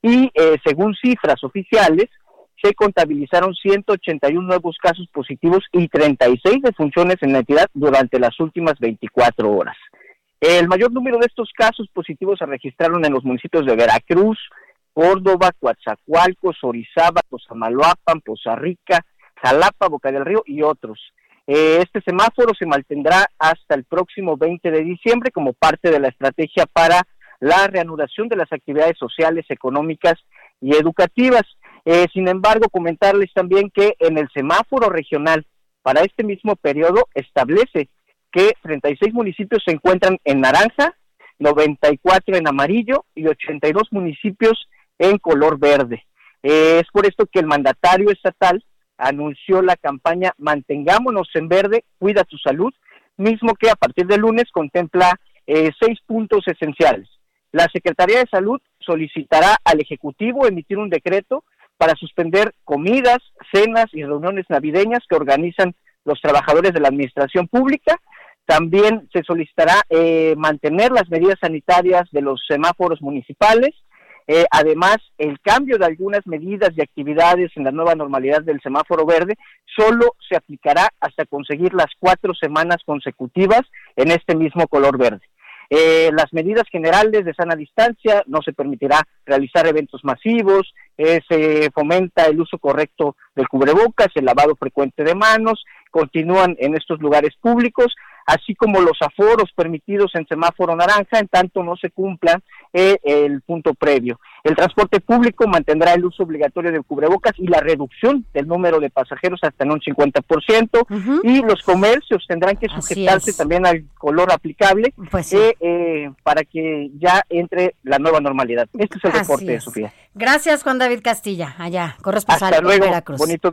y, eh, según cifras oficiales, se contabilizaron 181 nuevos casos positivos y 36 defunciones en la entidad durante las últimas 24 horas. El mayor número de estos casos positivos se registraron en los municipios de Veracruz, Córdoba, Coatzacoalcos, Orizaba, Cosamaloapan, Poza Rica, Jalapa, Boca del Río y otros. Eh, este semáforo se mantendrá hasta el próximo 20 de diciembre como parte de la estrategia para la reanudación de las actividades sociales, económicas y educativas. Eh, sin embargo, comentarles también que en el semáforo regional para este mismo periodo establece que 36 municipios se encuentran en naranja, 94 en amarillo y 82 municipios en color verde. Eh, es por esto que el mandatario estatal anunció la campaña Mantengámonos en verde, cuida tu salud, mismo que a partir del lunes contempla eh, seis puntos esenciales. La Secretaría de Salud solicitará al Ejecutivo emitir un decreto para suspender comidas, cenas y reuniones navideñas que organizan los trabajadores de la Administración Pública. También se solicitará eh, mantener las medidas sanitarias de los semáforos municipales, eh, además, el cambio de algunas medidas y actividades en la nueva normalidad del semáforo verde solo se aplicará hasta conseguir las cuatro semanas consecutivas en este mismo color verde. Eh, las medidas generales de sana distancia, no se permitirá realizar eventos masivos, eh, se fomenta el uso correcto del cubrebocas, el lavado frecuente de manos, continúan en estos lugares públicos, así como los aforos permitidos en semáforo naranja en tanto no se cumpla eh, el punto previo. El transporte público mantendrá el uso obligatorio del cubrebocas y la reducción del número de pasajeros hasta en un 50% y los comercios tendrán que sujetarse también al color aplicable pues eh, eh, para que ya entre la nueva normalidad. Este es el reporte, Sofía. Gracias, Juan David Castilla, allá, corresponsal Hasta luego, Veracruz. Bonito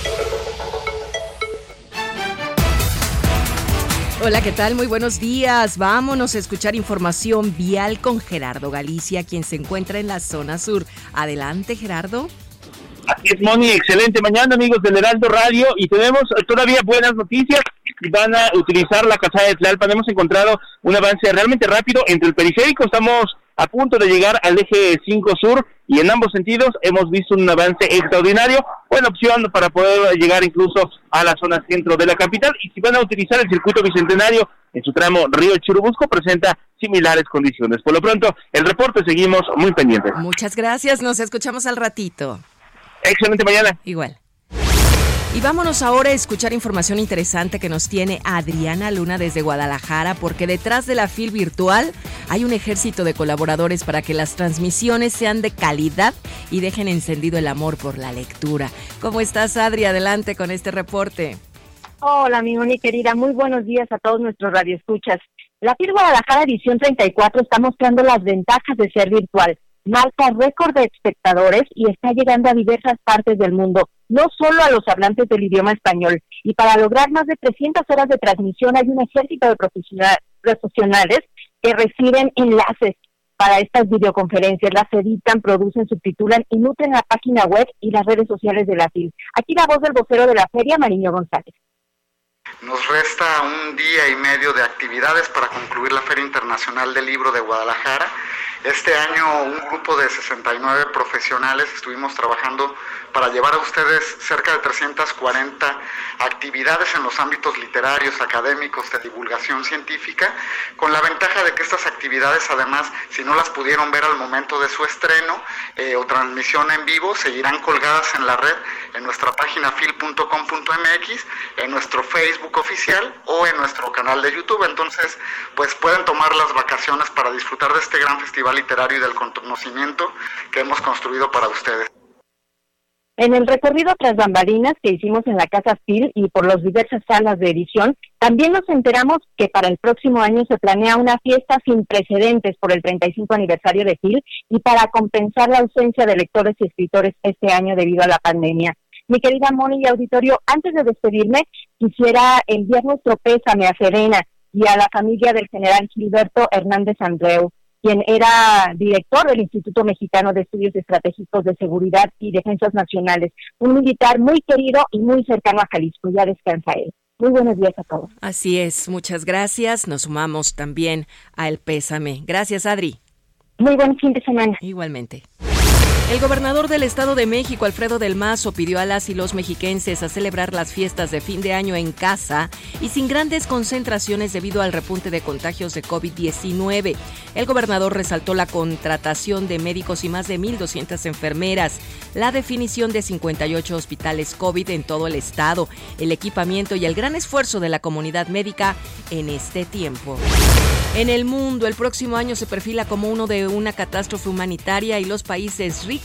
Hola, ¿qué tal? Muy buenos días. Vámonos a escuchar información vial con Gerardo Galicia, quien se encuentra en la zona sur. Adelante, Gerardo. Así es, Moni. Excelente mañana, amigos del Heraldo Radio. Y tenemos todavía buenas noticias. Van a utilizar la casa de Tlalpan. Hemos encontrado un avance realmente rápido entre el periférico. Estamos a punto de llegar al eje 5 sur y en ambos sentidos hemos visto un avance extraordinario, buena opción para poder llegar incluso a la zona centro de la capital y si van a utilizar el circuito bicentenario en su tramo Río Churubusco presenta similares condiciones. Por lo pronto, el reporte seguimos muy pendientes. Muchas gracias, nos escuchamos al ratito. Excelente mañana. Igual. Y vámonos ahora a escuchar información interesante que nos tiene Adriana Luna desde Guadalajara, porque detrás de la FIL virtual hay un ejército de colaboradores para que las transmisiones sean de calidad y dejen encendido el amor por la lectura. ¿Cómo estás, Adri? Adelante con este reporte. Hola, mi Moni querida. Muy buenos días a todos nuestros radioescuchas. La FIL Guadalajara edición 34 está mostrando las ventajas de ser virtual marca récord de espectadores y está llegando a diversas partes del mundo, no solo a los hablantes del idioma español. Y para lograr más de 300 horas de transmisión hay un ejército de profesionales que reciben enlaces para estas videoconferencias, las editan, producen, subtitulan y nutren la página web y las redes sociales de la FIL. Aquí la voz del vocero de la feria, Mariño González. Nos resta un día y medio de actividades para concluir la Feria Internacional del Libro de Guadalajara este año un grupo de 69 profesionales estuvimos trabajando para llevar a ustedes cerca de 340 actividades en los ámbitos literarios, académicos, de divulgación científica, con la ventaja de que estas actividades además, si no las pudieron ver al momento de su estreno eh, o transmisión en vivo, seguirán colgadas en la red en nuestra página fil.com.mx, en nuestro Facebook oficial o en nuestro canal de YouTube. Entonces, pues pueden tomar las vacaciones para disfrutar de este gran festival literario y del conocimiento que hemos construido para ustedes. En el recorrido tras bambalinas que hicimos en la Casa Phil y por las diversas salas de edición, también nos enteramos que para el próximo año se planea una fiesta sin precedentes por el 35 aniversario de Phil y para compensar la ausencia de lectores y escritores este año debido a la pandemia. Mi querida Moni y auditorio, antes de despedirme, quisiera enviar nuestro pésame a Serena y a la familia del general Gilberto Hernández Andreu quien era director del Instituto Mexicano de Estudios Estratégicos de Seguridad y Defensas Nacionales, un militar muy querido y muy cercano a Jalisco. Ya descansa él. Muy buenos días a todos. Así es, muchas gracias. Nos sumamos también al pésame. Gracias, Adri. Muy buen fin de semana. Igualmente. El gobernador del Estado de México, Alfredo del Mazo, pidió a las y los mexiquenses a celebrar las fiestas de fin de año en casa y sin grandes concentraciones debido al repunte de contagios de COVID-19. El gobernador resaltó la contratación de médicos y más de 1.200 enfermeras, la definición de 58 hospitales COVID en todo el estado, el equipamiento y el gran esfuerzo de la comunidad médica en este tiempo. En el mundo, el próximo año se perfila como uno de una catástrofe humanitaria y los países ricos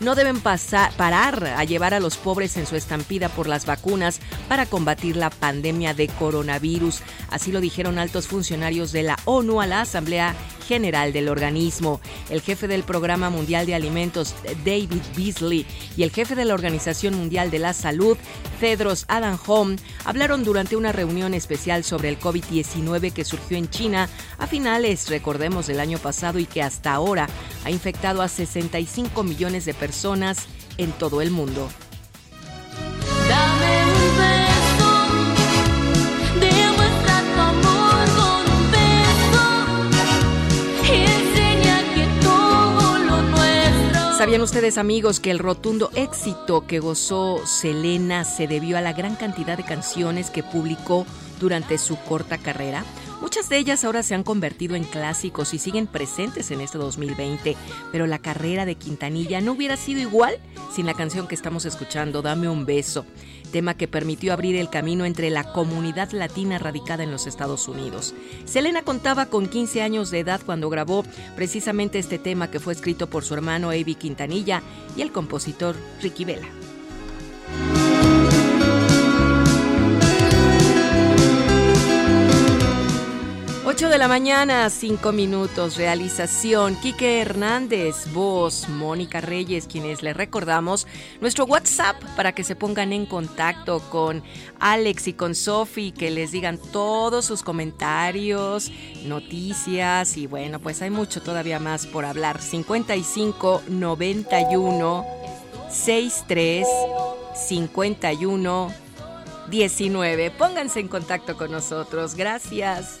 no deben pasar, parar a llevar a los pobres en su estampida por las vacunas para combatir la pandemia de coronavirus. Así lo dijeron altos funcionarios de la ONU a la Asamblea General del organismo. El jefe del Programa Mundial de Alimentos, David Beasley, y el jefe de la Organización Mundial de la Salud, Tedros Adhanom, hablaron durante una reunión especial sobre el COVID-19 que surgió en China a finales, recordemos, del año pasado y que hasta ahora ha infectado a 65 millones de personas en todo el mundo. ¿Sabían ustedes amigos que el rotundo éxito que gozó Selena se debió a la gran cantidad de canciones que publicó durante su corta carrera? Muchas de ellas ahora se han convertido en clásicos y siguen presentes en este 2020, pero la carrera de Quintanilla no hubiera sido igual sin la canción que estamos escuchando, Dame un beso, tema que permitió abrir el camino entre la comunidad latina radicada en los Estados Unidos. Selena contaba con 15 años de edad cuando grabó precisamente este tema que fue escrito por su hermano Avi Quintanilla y el compositor Ricky Vela. 8 de la mañana, 5 minutos, realización, Quique Hernández, voz, Mónica Reyes, quienes les recordamos nuestro WhatsApp para que se pongan en contacto con Alex y con Sofi, que les digan todos sus comentarios, noticias y bueno, pues hay mucho todavía más por hablar. 55 91 63 51 19. Pónganse en contacto con nosotros. Gracias.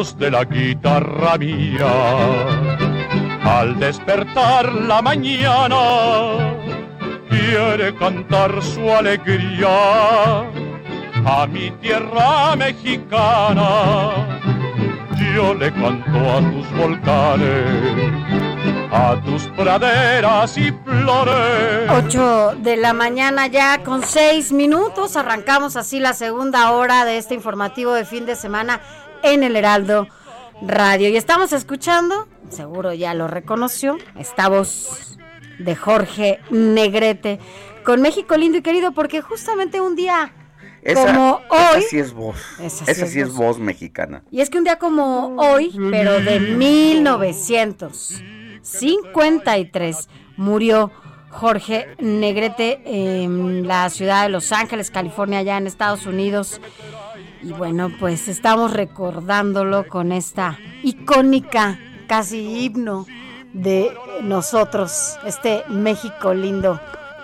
De la guitarra mía, al despertar la mañana, quiere cantar su alegría a mi tierra mexicana. Yo le canto a tus volcanes, a tus praderas y flores. 8 de la mañana ya con 6 minutos. Arrancamos así la segunda hora de este informativo de fin de semana en el Heraldo Radio. Y estamos escuchando, seguro ya lo reconoció, esta voz de Jorge Negrete con México lindo y querido, porque justamente un día Esa, como esa hoy. sí es voz. Esa Esa, sí sí, es es voz mexicana. Y es que un día como hoy, pero de 1953, murió Jorge Negrete en la ciudad de Los Ángeles, California, allá en Estados Unidos. Y bueno, pues estamos recordándolo con esta icónica, casi himno de nosotros, este México lindo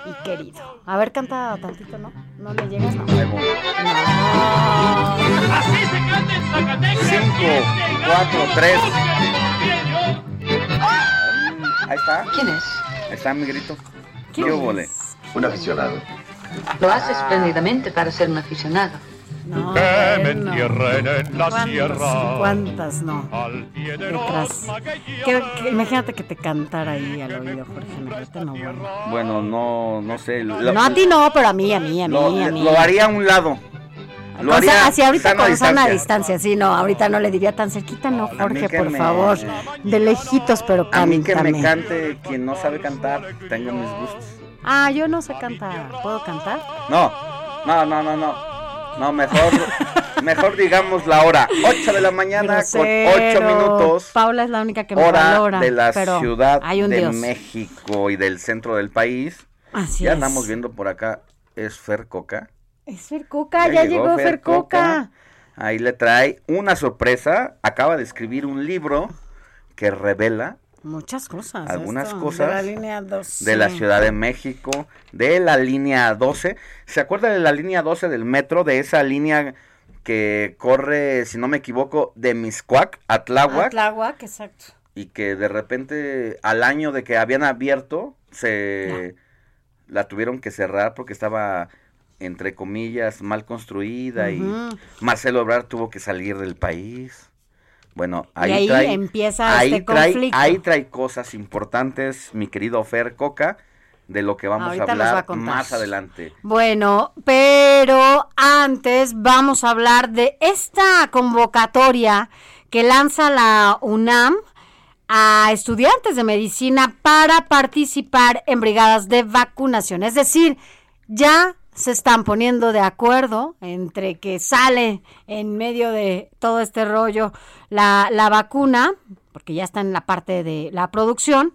y querido. A ver, canta tantito, ¿no? No le llegas, no. Así se canta en Zacatecas. 5, 4, 3. Ahí está. ¿Quién es? Ahí está mi grito. ¿Quién le? Un aficionado. Lo hace espléndidamente para ser un aficionado. No, que me entierren en la ¿Cuántas, sierra. ¿Cuántas no? Al pie de los Detrás. Que- que- imagínate que te cantara ahí al oído, Jorge Negrete, no, bueno. Bueno, no, no sé. lo- No a ti no, pero a mí, a mí, a mí, lo, a mí. lo haría a un lado. Lo O sea, ahorita sana con sana distancia. sí, no, ahorita no le diría tan cerquita, no, Jorge, por me- favor. De lejitos, pero A mí que me cántame. cante quien no sabe cantar, tengo mis gustos. Ah, yo no sé cantar. ¿Puedo cantar? No, no, no, no, no. No, mejor, Mejor digamos la hora, 8 de la mañana con 8 minutos. Paula es la única que me hora valora. de la pero Ciudad hay un de Dios. México y del centro del país. Así ya es. andamos viendo por acá, es Fer Coca. Es Fer Coca, ya, llegó, Fer Coca. Ahí le trae una sorpresa. Acaba de escribir un libro que revela Muchas cosas. Algunas esto, cosas De la línea 2. de la Ciudad de México, de la línea 12. ¿Se acuerda de la línea 12 del metro? De esa línea que corre, si no me equivoco, de Miscuac a Tláhuac Tláhuac, exacto. y que de repente al año de que habían abierto se la tuvieron que cerrar porque estaba entre comillas mal construida y Marcelo Obrar tuvo que salir del país. Bueno, Y ahí, ahí trae, empieza ahí este trae, conflicto. ahí trae cosas importantes, mi querido Fer Coca, de lo que vamos Ahorita a hablar más adelante. Bueno, pero antes vamos a hablar de esta convocatoria que lanza la UNAM a estudiantes de medicina para participar en brigadas de vacunación. Es decir, ya se están poniendo de acuerdo entre que sale en medio de todo este rollo la, la vacuna, porque ya está en la parte de la producción,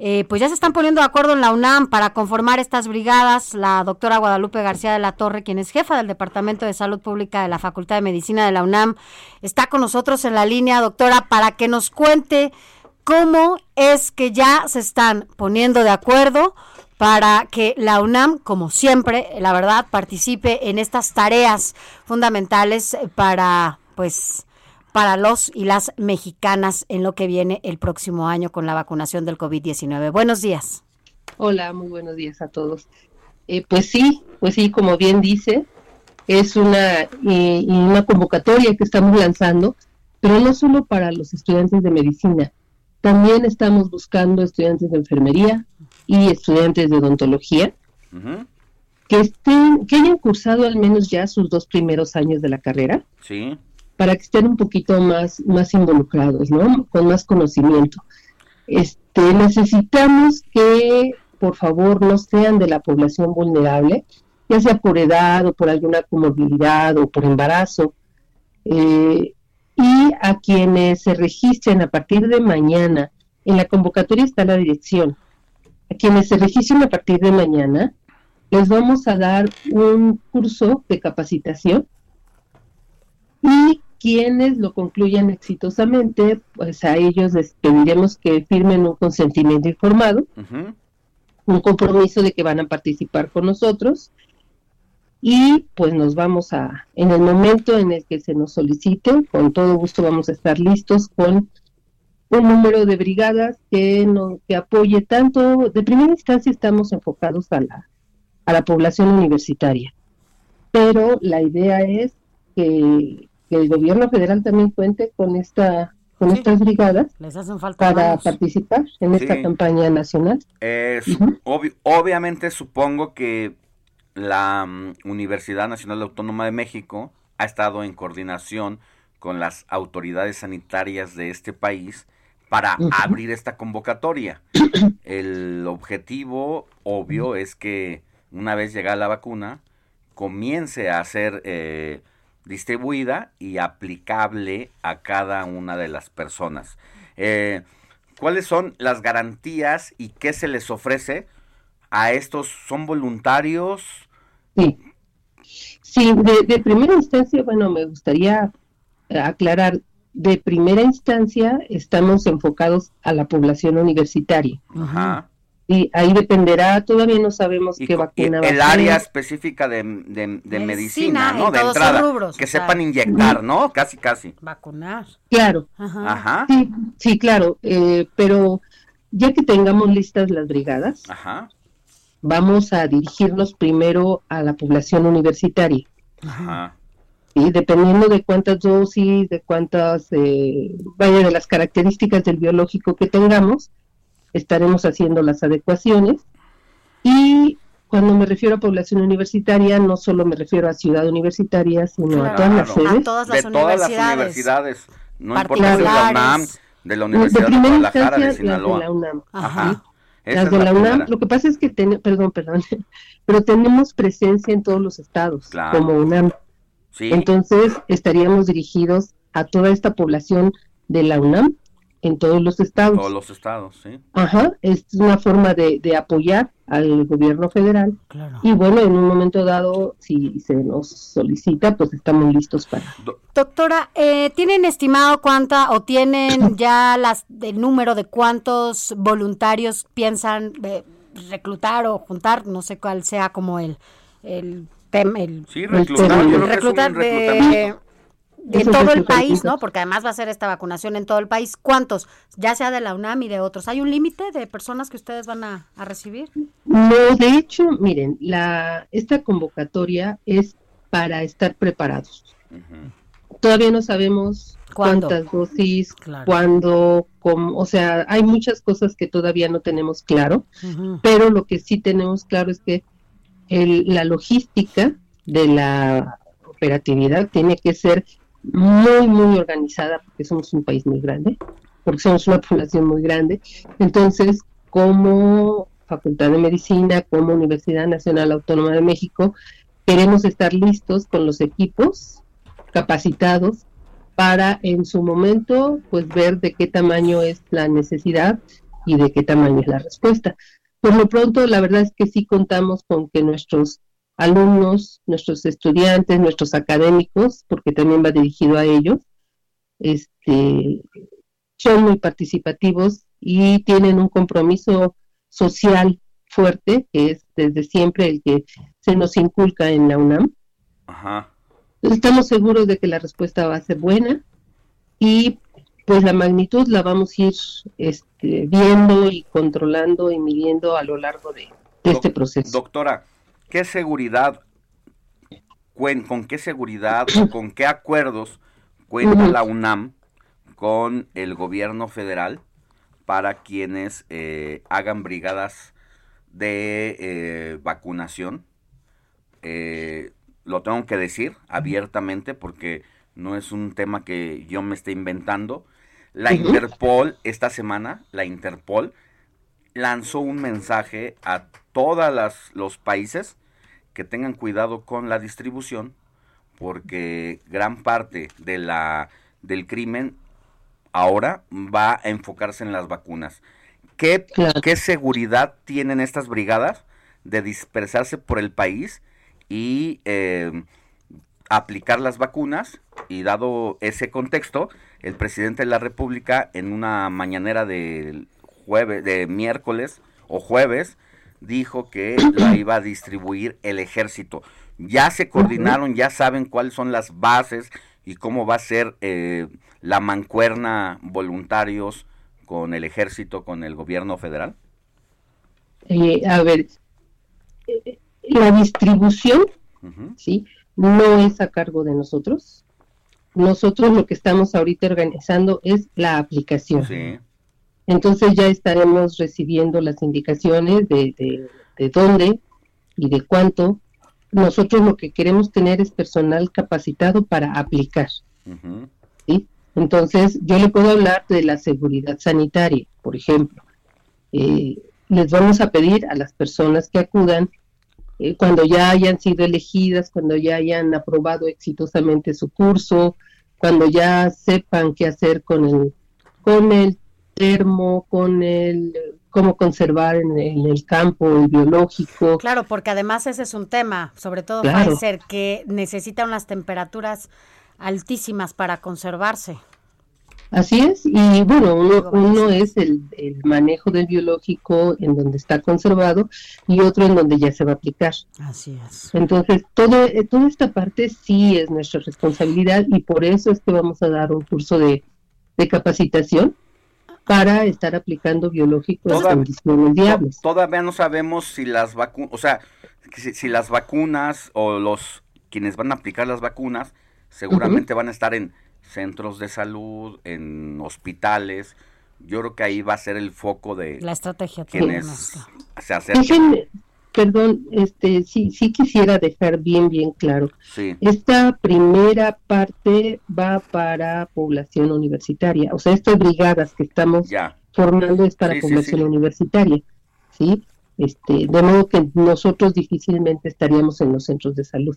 eh, pues ya se están poniendo de acuerdo en la UNAM para conformar estas brigadas. La doctora Guadalupe García de la Torre, quien es jefa del Departamento de Salud Pública de la Facultad de Medicina de la UNAM, está con nosotros en la línea, doctora, para que nos cuente cómo es que ya se están poniendo de acuerdo para que la UNAM, como siempre, la verdad, participe en estas tareas fundamentales para, pues, para los y las mexicanas en lo que viene el próximo año con la vacunación del COVID-19. Buenos días. Hola, muy buenos días a todos. Eh, pues sí, pues sí, como bien dice, es una, eh, una convocatoria que estamos lanzando, pero no solo para los estudiantes de medicina, también estamos buscando estudiantes de enfermería y estudiantes de odontología que estén, que hayan cursado al menos ya sus dos primeros años de la carrera Sí. para que estén un poquito más, más involucrados, ¿no? Con más conocimiento. Este, necesitamos que, por favor, no sean de la población vulnerable, ya sea por edad o por alguna comorbilidad o por embarazo. Eh, y a quienes se registren a partir de mañana, en la convocatoria está la dirección, a quienes se registren a partir de mañana, les vamos a dar un curso de capacitación. Y quienes lo concluyan exitosamente, pues a ellos les pediremos que firmen un consentimiento informado, un compromiso de que van a participar con nosotros. Y pues nos vamos a, en el momento en el que se nos solicite, con todo gusto vamos a estar listos con un número de brigadas que, no, que apoye tanto, de primera instancia estamos enfocados a la, a la población universitaria, pero la idea es que, que el gobierno federal también cuente con esta con estas brigadas Les hacen falta para manos. participar en esta Sí. campaña nacional. Eh, su- obvi- obviamente supongo que la mm, Universidad Nacional Autónoma de México ha estado en coordinación con las autoridades sanitarias de este país para abrir esta convocatoria. El objetivo obvio es que una vez llegada la vacuna comience a ser eh, distribuida y aplicable a cada una de las personas. Eh, ¿Cuáles son las garantías y qué se les ofrece a estos? ¿Son voluntarios? Sí. Sí, de, de primera instancia, bueno, me gustaría eh, aclarar, de primera instancia estamos enfocados a la población universitaria. Ajá. Y ahí dependerá, todavía no sabemos qué Y vacuna va a el área específica de, de- de medicina, ¿no? De entrada. rubros, que sepan inyectar, ¿no? Casi, casi. Vacunar. Claro. Ajá. Sí, sí, claro, eh, pero ya que tengamos listas las brigadas, Ajá. vamos a dirigirnos primero a la población universitaria. Ajá. ¿Sí? dependiendo de cuántas dosis, de cuántas, eh, vaya, de las características del biológico que tengamos, estaremos haciendo las adecuaciones. Y cuando me refiero a población universitaria, no solo me refiero a ciudad universitaria, sino a todas las sedes. A todas las de todas las universidades. universidades. No importa si es la. UNAM, de la De Universidad de, primera Guadalajara, de instancia, las de Sinaloa. la UNAM. Ajá. Las de la UNAM, lo que pasa es que, ten- perdón, perdón, pero tenemos presencia en todos los estados, Claro. como UNAM. Sí. Entonces, estaríamos dirigidos a toda esta población de la UNAM en todos los estados. Todos los estados, sí. Ajá, es una forma de, de apoyar al gobierno federal. Y bueno, en un momento dado, si se nos solicita, pues estamos listos para. Doctora, eh, ¿tienen estimado cuánta o tienen ya las el número de cuántos voluntarios piensan eh, reclutar o juntar? No sé cuál sea como el el el, Sí, reclutar, un reclutar de, todo el país. ¿no? Porque además va a ser esta vacunación en todo el país. ¿Cuántos? Ya sea de la UNAM y de otros. ¿Hay un límite de personas que ustedes van a, a recibir? No, de hecho, miren, la esta convocatoria es para estar preparados. Todavía no sabemos ¿Cuándo? cuántas dosis, Claro. cuándo, cómo, o sea, hay muchas cosas que todavía no tenemos claro, pero lo que sí tenemos claro es que el- la logística de la operatividad tiene que ser muy, muy organizada, porque somos un país muy grande, porque somos una población muy grande. Entonces, como Facultad de Medicina, como Universidad Nacional Autónoma de México, queremos estar listos con los equipos capacitados para en su momento pues ver de qué tamaño es la necesidad y de qué tamaño es la respuesta. Por lo pronto, la verdad es que sí contamos con que nuestros alumnos, nuestros estudiantes, nuestros académicos, porque también va dirigido a ellos, este, son muy participativos y tienen un compromiso social fuerte, que es desde siempre el que se nos inculca en la UNAM. Ajá. Estamos seguros de que la respuesta va a ser buena y pues la magnitud la vamos a ir este, viendo y controlando y midiendo a lo largo de, de este proceso. Doctora, ¿qué seguridad, con qué seguridad o con qué acuerdos cuenta la UNAM con el gobierno federal para quienes eh, hagan brigadas de eh, vacunación? Eh, lo tengo que decir abiertamente porque no es un tema que yo me esté inventando. La. Interpol, esta semana, la Interpol lanzó un mensaje a todos los países que tengan cuidado con la distribución porque gran parte de la del crimen ahora va a enfocarse en las vacunas. ¿Qué, qué seguridad tienen estas brigadas de dispersarse por el país y eh, aplicar las vacunas? Y dado ese contexto, el presidente de la República en una mañanera de jueves, de miércoles o jueves, dijo que la iba a distribuir el ejército. Ya se coordinaron, ya saben cuáles son las bases y cómo va a ser eh, la mancuerna voluntarios con el ejército, con el gobierno federal. Eh, a ver, eh, la distribución, ¿sí? No es a cargo de nosotros. Nosotros lo que estamos ahorita organizando es la aplicación. Sí. Entonces ya estaremos recibiendo las indicaciones de, de, de dónde y de cuánto. Nosotros lo que queremos tener es personal capacitado para aplicar. ¿sí? Entonces yo le puedo hablar de la seguridad sanitaria, por ejemplo. Eh, les vamos a pedir a las personas que acudan eh, cuando ya hayan sido elegidas, cuando ya hayan aprobado exitosamente su curso, cuando ya sepan qué hacer con el, con el termo, con el cómo conservar en, en el campo el biológico. Claro, porque además ese es un tema, sobre todo Claro. Pfizer, que necesita unas temperaturas altísimas para conservarse. Así es, y bueno, uno, uno es el, el manejo del biológico en donde está conservado y otro en donde ya se va a aplicar. Así es. Entonces, todo, eh, toda esta parte sí es nuestra responsabilidad y por eso es que vamos a dar un curso de, de capacitación para estar aplicando biológicos en Toda- condiciones viables. Todavía no sabemos si las vacunas, o sea, si las vacunas o los quienes van a aplicar las vacunas seguramente van a estar en centros de salud, en hospitales. Yo creo que ahí va a ser el foco de La estrategia también, quienes se acerquen. Déjenme, perdón, este, sí, sí quisiera dejar bien, bien claro. Sí. Esta primera parte va para población universitaria, o sea, estas brigadas que estamos Ya. formando es para Sí, sí, población sí. universitaria, ¿sí? Este, de modo que nosotros difícilmente estaríamos en los centros de salud.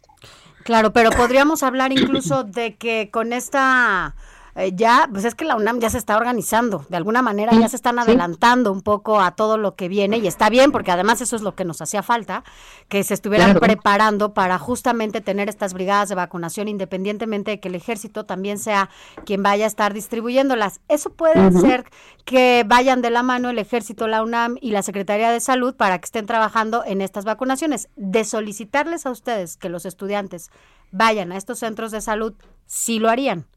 Claro, pero podríamos hablar incluso de que con esta eh, ya, pues es que la UNAM ya se está organizando, de alguna manera ya se están adelantando un poco a todo lo que viene y está bien porque además eso es lo que nos hacía falta, que se estuvieran preparando para justamente tener estas brigadas de vacunación independientemente de que el ejército también sea quien vaya a estar distribuyéndolas. Eso puede ser que vayan de la mano el ejército, la UNAM y la Secretaría de Salud para que estén trabajando en estas vacunaciones. De solicitarles a ustedes que los estudiantes vayan a estos centros de salud, sí lo harían.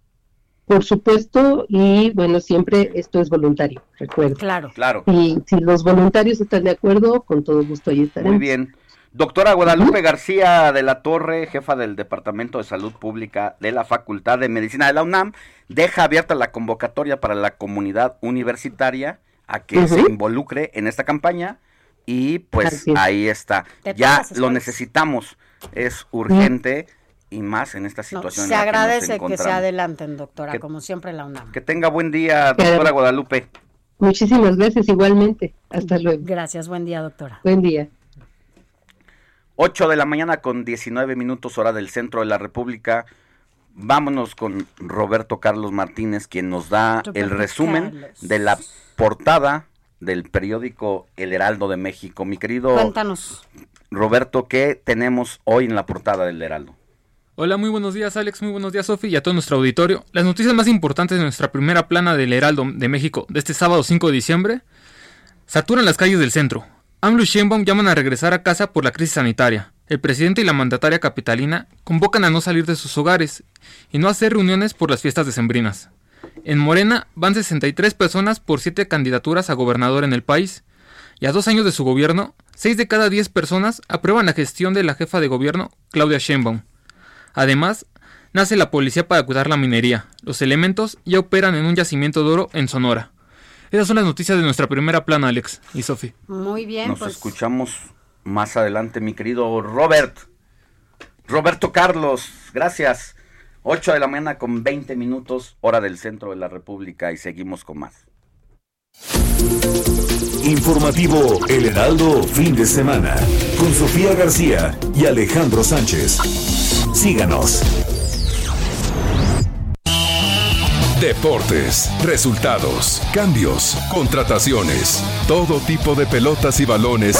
Por supuesto, y bueno, siempre esto es voluntario, recuerdo. Claro. Claro. Y si los voluntarios están de acuerdo, con todo gusto ahí estaremos. Muy bien. Doctora Guadalupe García de la Torre, jefa del Departamento de Salud Pública de la Facultad de Medicina de la UNAM, deja abierta la convocatoria para la comunidad universitaria a que se involucre en esta campaña y pues ahí está. Ya lo necesitamos, es urgente y más en esta situación. se agradece que, se adelanten, doctora, como siempre la UNAM. Que tenga buen día, doctora Guadalupe. Muchísimas gracias, igualmente. Hasta luego. Gracias, buen día, doctora. Buen día. 8 de la mañana con 19 minutos hora del centro de la República. Vámonos con Roberto Carlos Martínez, quien nos da el resumen de la portada del periódico El Heraldo de México. Mi querido Cuéntanos. Roberto, ¿qué tenemos hoy en la portada del Heraldo? Hola, muy buenos días Alex, muy buenos días Sofi y a todo nuestro auditorio. Las noticias más importantes de nuestra primera plana del Heraldo de México de este sábado 5 de diciembre saturan las calles del centro. AMLO y Sheinbaum llaman a regresar a casa por la crisis sanitaria. El presidente y la mandataria capitalina convocan a no salir de sus hogares y no hacer reuniones por las fiestas decembrinas. En Morena van 63 personas por 7 candidaturas a gobernador en el país. Y a dos años de su gobierno, 6 de cada 10 personas aprueban la gestión de la jefa de gobierno, Claudia Sheinbaum. Además, nace la policía para cuidar la minería. Los elementos ya operan en un yacimiento de oro en Sonora. Esas son las noticias de nuestra primera plana, Alex y Sofi. Muy bien. Nos pues. escuchamos más adelante, mi querido Robert. Roberto Carlos, gracias. 8 de la mañana con 20 minutos, hora del centro de la República y seguimos con más. Informativo El Heraldo, fin de semana, con Sofía García y Alejandro Sánchez. Síganos. Deportes, resultados, cambios, contrataciones, todo tipo de pelotas y balones.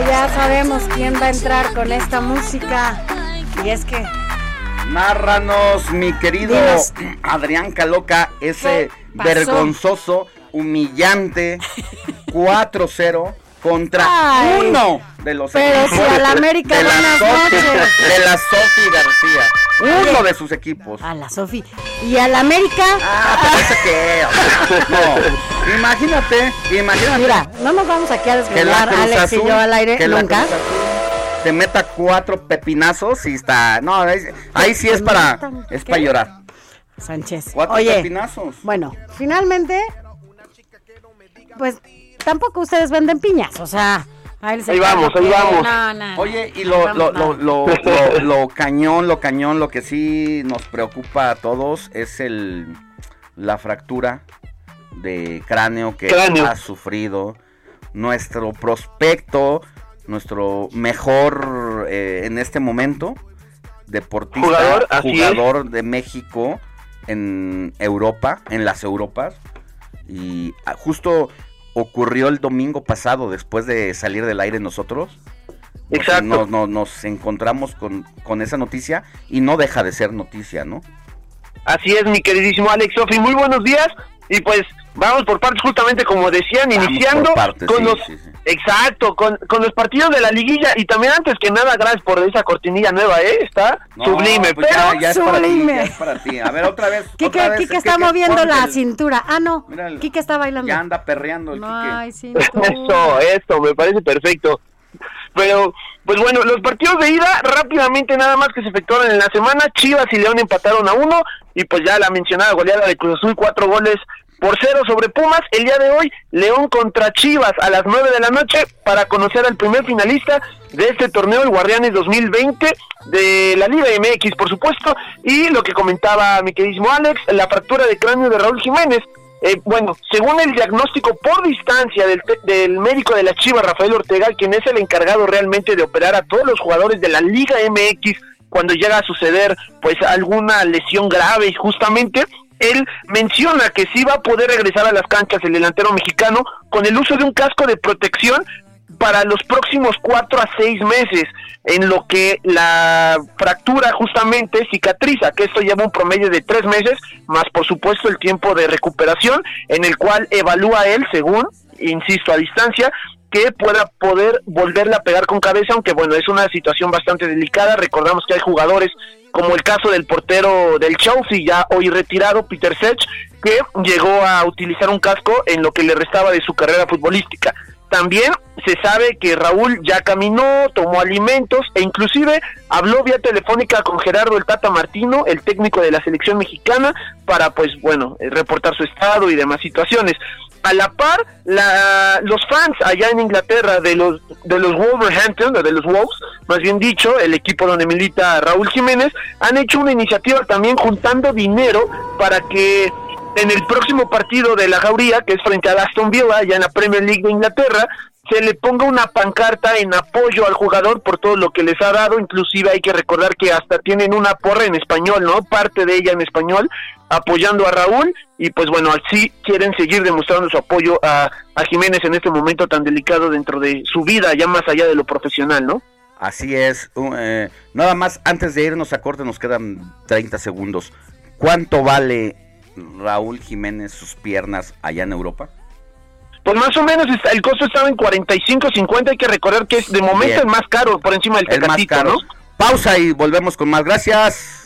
Ya sabemos quién va a entrar con esta música. Y es que Nárranos, mi querido Adrián Caloca, ese vergonzoso, humillante 4-0 contra Ay, uno de los pero equipos si a la América de la de la Sofi García. Uno de sus equipos. a la Sofi. ¿Y al América? Ah, pero ese qué. No, imagínate, imagínate. Mira, no nos vamos aquí a la desvelar, Alex y Azul- yo al aire, que la nunca. Te meta cuatro pepinazos y está. No, ahí, ahí sí es para, es para llorar. Sánchez. Cuatro Oye, pepinazos. bueno, finalmente, pues tampoco ustedes venden piñas, o sea, ahí, vamos, ahí vamos. No, no, Oye, y lo, lo, lo, lo, lo- lo cañón, lo cañón, lo que sí nos preocupa a todos es el la fractura de cráneo que Cráneo. ha sufrido nuestro prospecto, nuestro mejor eh, en este momento deportista, jugador de México en Europa, en las Europas y ah, justo ocurrió el domingo pasado después de salir del aire nosotros. Exacto. Nos, nos- nos encontramos con, con esa noticia y no deja de ser noticia, ¿no? Así es, mi queridísimo Alex Sofi. Muy buenos días. Y pues vamos por partes, justamente como decían, Vamos iniciando partes, con sí, los. sí, sí. Exacto, con, con los partidos de la liguilla. Y también, antes que nada, gracias por esa cortinilla nueva, ¿eh? Está No, sublime, pues pero. ya, ya es para ti, sublime. ya es para ti. A ver, otra vez. Quique, otra vez, Quique está moviendo la el- cintura. Ah, no. Míralo. Quique está bailando. Ya anda perreando el No Quique. cintura. Eso, eso, me parece perfecto. Pero, pues bueno, los partidos de ida, rápidamente nada más que se efectuaron en la semana, Chivas y León empataron a uno, y pues ya la mencionada goleada de Cruz Azul, cuatro goles por cero sobre Pumas. El día de hoy, León contra Chivas a las 9 de la noche para conocer al primer finalista de este torneo, el Guardianes 2020 de la Liga MX, por supuesto. Y lo que comentaba mi queridísimo Alex, la fractura de cráneo de Raúl Jiménez. Eh, bueno, según el diagnóstico por distancia del, del médico de la Chivas, Rafael Ortega, quien es el encargado realmente de operar a todos los jugadores de la Liga MX cuando llega a suceder pues alguna lesión grave, justamente él menciona que sí va a poder regresar a las canchas el delantero mexicano con el uso de un casco de protección para los próximos cuatro a seis meses, en lo que la fractura justamente cicatriza, que esto lleva un promedio de tres meses, más por supuesto el tiempo de recuperación, en el cual evalúa él, según, insisto, a distancia, que pueda poder volverle a pegar con cabeza, aunque bueno, es una situación bastante delicada. Recordamos que hay jugadores como el caso del portero del Chelsea, ya hoy retirado, Peter Sech, que llegó a utilizar un casco en lo que le restaba de su carrera futbolística. También se sabe que Raúl ya caminó, tomó alimentos e inclusive habló vía telefónica con Gerardo el Tata Martino, el técnico de la selección mexicana, para pues bueno, reportar su estado y demás situaciones a la par la, los fans allá en Inglaterra de los de los Wolverhampton de los Wolves más bien dicho el equipo donde milita Raúl Jiménez han hecho una iniciativa también juntando dinero para que en el próximo partido de la Jauría que es frente a Aston Villa allá en la Premier League de Inglaterra se le ponga una pancarta en apoyo al jugador por todo lo que les ha dado, inclusive hay que recordar que hasta tienen una porra en español, ¿no? Parte de ella en español, apoyando a Raúl y pues bueno, así quieren seguir demostrando su apoyo a, a Jiménez en este momento tan delicado dentro de su vida, ya más allá de lo profesional, ¿no? Así es. Uh, eh, nada más, antes de irnos a corte, nos quedan 30 segundos. ¿Cuánto vale Raúl Jiménez sus piernas allá en Europa? Pues más o menos está- el costo estaba en 45, 50. Hay que recordar que es de momento Bien. el más caro por encima del Tecatito. ¿no? Pausa y volvemos con más. Gracias,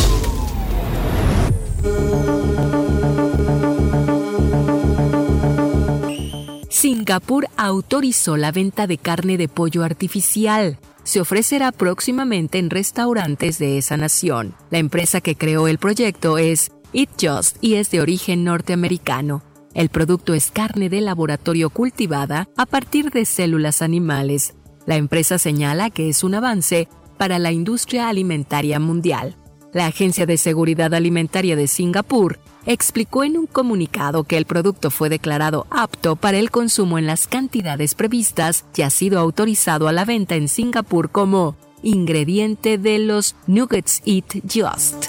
Singapur autorizó la venta de carne de pollo artificial. Se ofrecerá próximamente en restaurantes de esa nación. La empresa que creó el proyecto es Eat Just y es de origen norteamericano. El producto es carne de laboratorio cultivada a partir de células animales. La empresa señala que es un avance para la industria alimentaria mundial. La Agencia de Seguridad Alimentaria de Singapur explicó en un comunicado que el producto fue declarado apto para el consumo en las cantidades previstas y ha sido autorizado a la venta en Singapur como ingrediente de los Nuggets Eat Just.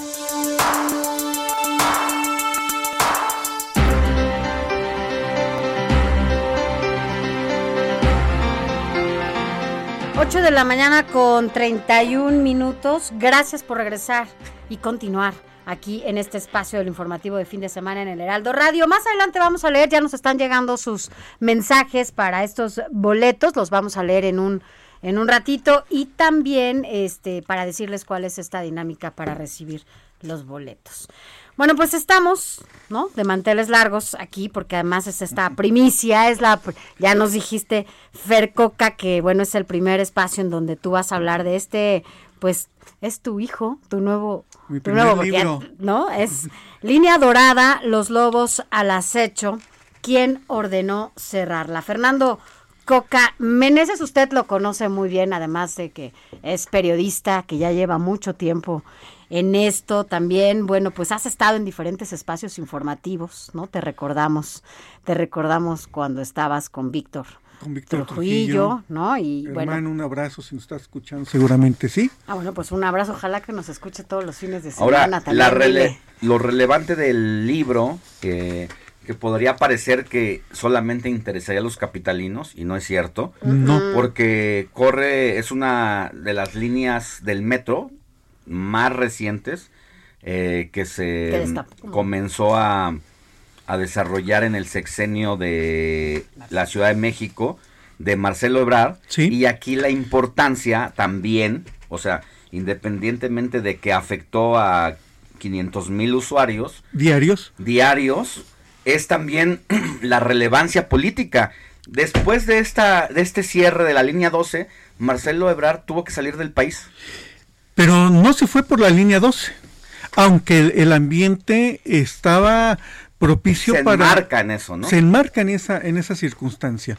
Ocho de la mañana con 31 minutos. Gracias por regresar y continuar aquí en este espacio del informativo de fin de semana en el Heraldo Radio. Más adelante vamos a leer, ya nos están llegando sus mensajes para estos boletos, los vamos a leer en un en un ratito y también este para decirles cuál es esta dinámica para recibir los boletos. Bueno, pues estamos, ¿no? De manteles largos aquí, porque además es esta primicia, es la, ya nos dijiste, Fer Coca, que bueno, es el primer espacio en donde tú vas a hablar de este, pues, es tu hijo, tu nuevo, Mi primer nuevo, porque, libro. ¿no? Es Línea Dorada, Los Lobos al Acecho, ¿quién ordenó cerrarla? Fernando Coca Meneses, usted lo conoce muy bien, además de que es periodista, que ya lleva mucho tiempo en esto también. Bueno, pues has estado en diferentes espacios informativos, ¿no? Te recordamos, te recordamos cuando estabas con Víctor. Con Víctor Trujillo, ¿no? Y Hermano, bueno, un abrazo si nos está escuchando, seguramente sí. ah, bueno, pues un abrazo, ojalá que nos escuche todos los fines de Ahora, semana también. la rele- lo relevante del libro, que, que podría parecer que solamente interesaría a los capitalinos, y no es cierto, No. porque corre, es una de las líneas del metro más recientes eh, que se comenzó a, a desarrollar en el sexenio de la Ciudad de México de Marcelo Ebrard. Y aquí la importancia también, o sea, independientemente de que afectó a 500 mil usuarios diarios, diarios, es también la relevancia política. Después de esta de este cierre de la línea 12, Marcelo Ebrard tuvo que salir del país. Pero no se fue por la línea 12, aunque el, el ambiente estaba propicio Se para... enmarca en eso, ¿no? Se enmarca en esa, en esa circunstancia.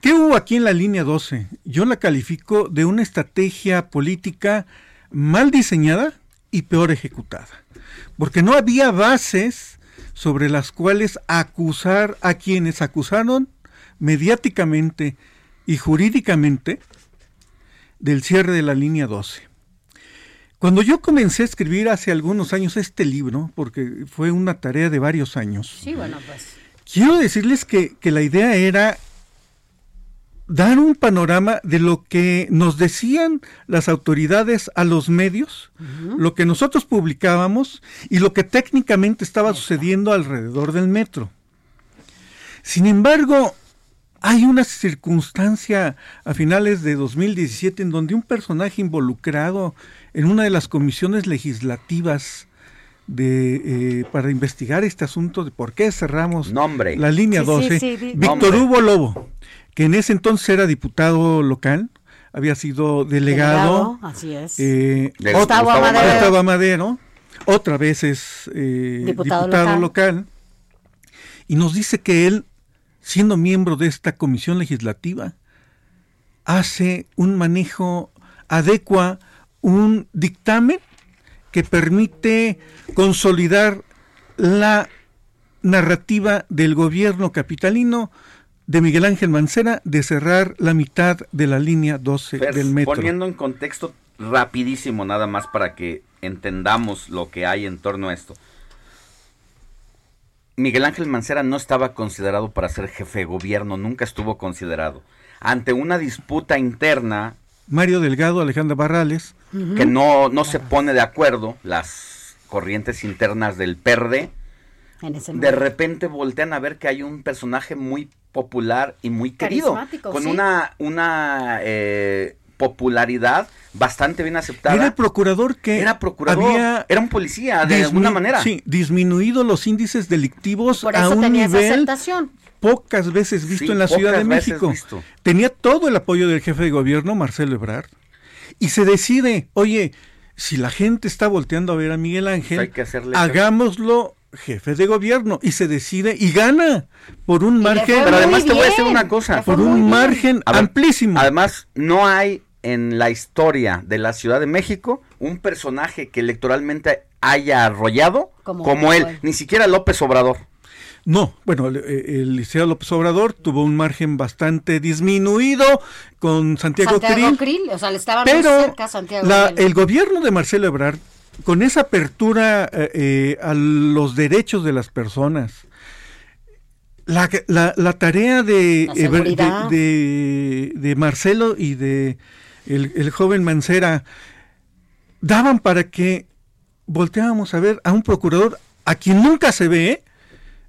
¿Qué hubo aquí en la línea 12? Yo la califico de una estrategia política mal diseñada y peor ejecutada. Porque no había bases sobre las cuales acusar a quienes acusaron mediáticamente y jurídicamente del cierre de la línea 12. Cuando yo comencé a escribir hace algunos años este libro, porque fue una tarea de varios años, Sí, bueno, pues. quiero decirles que, que la idea era dar un panorama de lo que nos decían las autoridades a los medios, lo que nosotros publicábamos y lo que técnicamente estaba sucediendo alrededor del metro. Sin embargo, hay una circunstancia a finales de 2017 en donde un personaje involucrado en una de las comisiones legislativas de, eh, para investigar este asunto de por qué cerramos Nombre. la línea Sí, sí, 12, sí, di- Víctor Nombre. Hugo Lobo, que en ese entonces era diputado local, había sido delegado, Delegado, así es. eh, De Gustavo. Gustavo Amadero, otra vez es eh, Diputado diputado, local. local, y nos dice que él, siendo miembro de esta comisión legislativa, hace un manejo, adecua un dictamen que permite consolidar la narrativa del gobierno capitalino de Miguel Ángel Mancera de cerrar la mitad de la línea 12 Fer, del metro. Poniendo en contexto rapidísimo nada más para que entendamos lo que hay en torno a esto. Miguel Ángel Mancera no estaba considerado para ser jefe de gobierno, nunca estuvo considerado. Ante una disputa interna Mario Delgado, Alejandra Barrales. que no, no se pone de acuerdo, las corrientes internas del PERDE, En ese de repente voltean a ver que hay un personaje muy popular y muy querido, con sí. una, una eh, popularidad bastante bien aceptada. Era el procurador que Era procurador, había era un policía de alguna manera. Sí, disminuido los índices delictivos Por a eso un tenía esa nivel aceptación. Pocas veces visto Sí, en la Ciudad de México. visto. Tenía todo el apoyo del jefe de gobierno, Marcelo Ebrard, y se decide, oye, si la gente está volteando a ver a Miguel Ángel, Pues hay que hacerle hagámoslo jefe de gobierno y se decide y gana por un margen Pero además te voy a decir una cosa. por un margen ver, amplísimo Además, no hay en la historia de la Ciudad de México un personaje que electoralmente haya arrollado Como- como, él, ni siquiera López Obrador. No, bueno, el, el Liceo López Obrador tuvo un margen bastante disminuido con Santiago, Santiago Krill, Krill, o sea, le estaba muy pero cerca a Santiago la- el gobierno de Marcelo Ebrard, con esa apertura eh, eh, a los derechos de las personas, la, la- la tarea de, La de- seguridad. de- de Marcelo y de el, el joven Mancera daban para que volteáramos a ver a un procurador a quien nunca se ve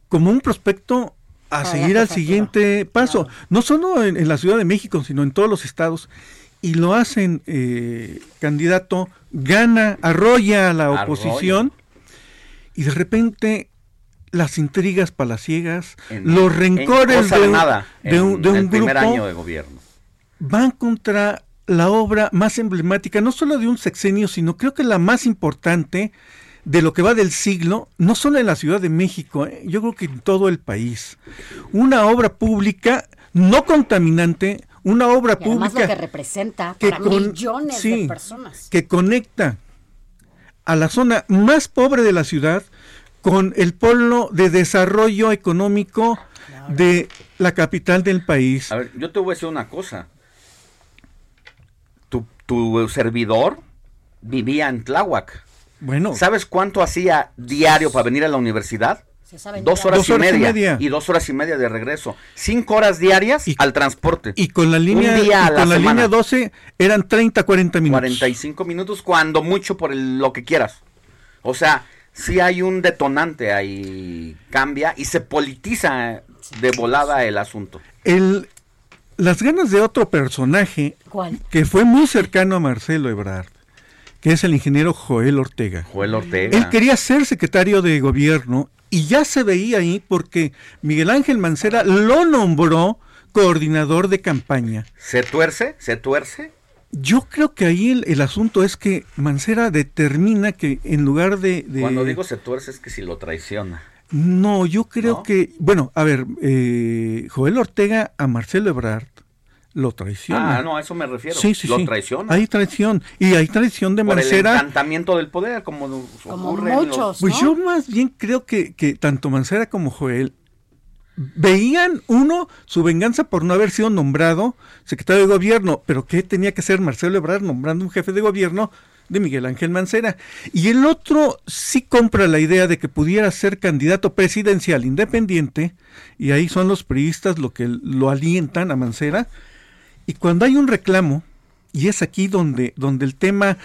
como un prospecto a Para seguir al siguiente paso, no solo en, en la Ciudad de México, sino en todos los estados. Y lo hacen eh, candidato, gana, arrolla a la oposición y de repente las intrigas palaciegas, En- los en rencores de nada, de un- en de un el primer grupo año de gobierno. van contra la obra más emblemática, no solo de un sexenio, sino creo que la más importante de lo que va del siglo, no solo en la Ciudad de México, ¿eh? yo creo que en todo el país. Una obra pública no contaminante, una obra Y además lo pública que representa que para con- millones sí, de personas. que conecta a la zona más pobre de la ciudad con el polo de desarrollo económico de la capital del país. A ver, yo te voy a decir una cosa. Tu, tu servidor vivía en Tláhuac. Bueno. ¿Sabes cuánto hacía diario para venir a la universidad? Se saben Dos horas, Dos y, horas y media, media. y dos horas y media de regreso. Cinco horas diarias al transporte. Y con la línea, Un día y a con la línea 12 eran 30, 40 minutos. 45 minutos cuando mucho por el- lo que quieras. O sea, sí hay un detonante ahí, cambia y se politiza de volada el asunto. El, las ganas de otro personaje ¿Cuál? que fue muy cercano a Marcelo Ebrard, que es el ingeniero Joel Ortega. Joel Ortega. Él quería ser secretario de gobierno y ya se veía ahí porque Miguel Ángel Mancera lo nombró coordinador de campaña. ¿Se tuerce? ¿Se tuerce? Yo creo que ahí el, el asunto es que Mancera determina que en lugar de... de- Cuando digo se tuerce es que si lo traiciona. No, yo creo que... Bueno, a ver, eh, Joel Ortega a Marcelo Ebrard lo traiciona. Ah, no, a eso me refiero. Sí, sí, lo sí. traiciona. Hay traición. Y hay traición de por el Mancera. encantamiento del poder, como, ocurre en los- Pues yo más bien creo que, que tanto Mancera como Joel veían, uno, su venganza por no haber sido nombrado secretario de gobierno, pero ¿qué tenía que hacer Marcelo Ebrard nombrando un jefe de gobierno de Miguel Ángel Mancera? Y el otro sí compra la idea de que pudiera ser candidato presidencial independiente, y ahí son los priistas lo que lo alientan a Mancera, y cuando hay un reclamo, y es aquí donde, donde el tema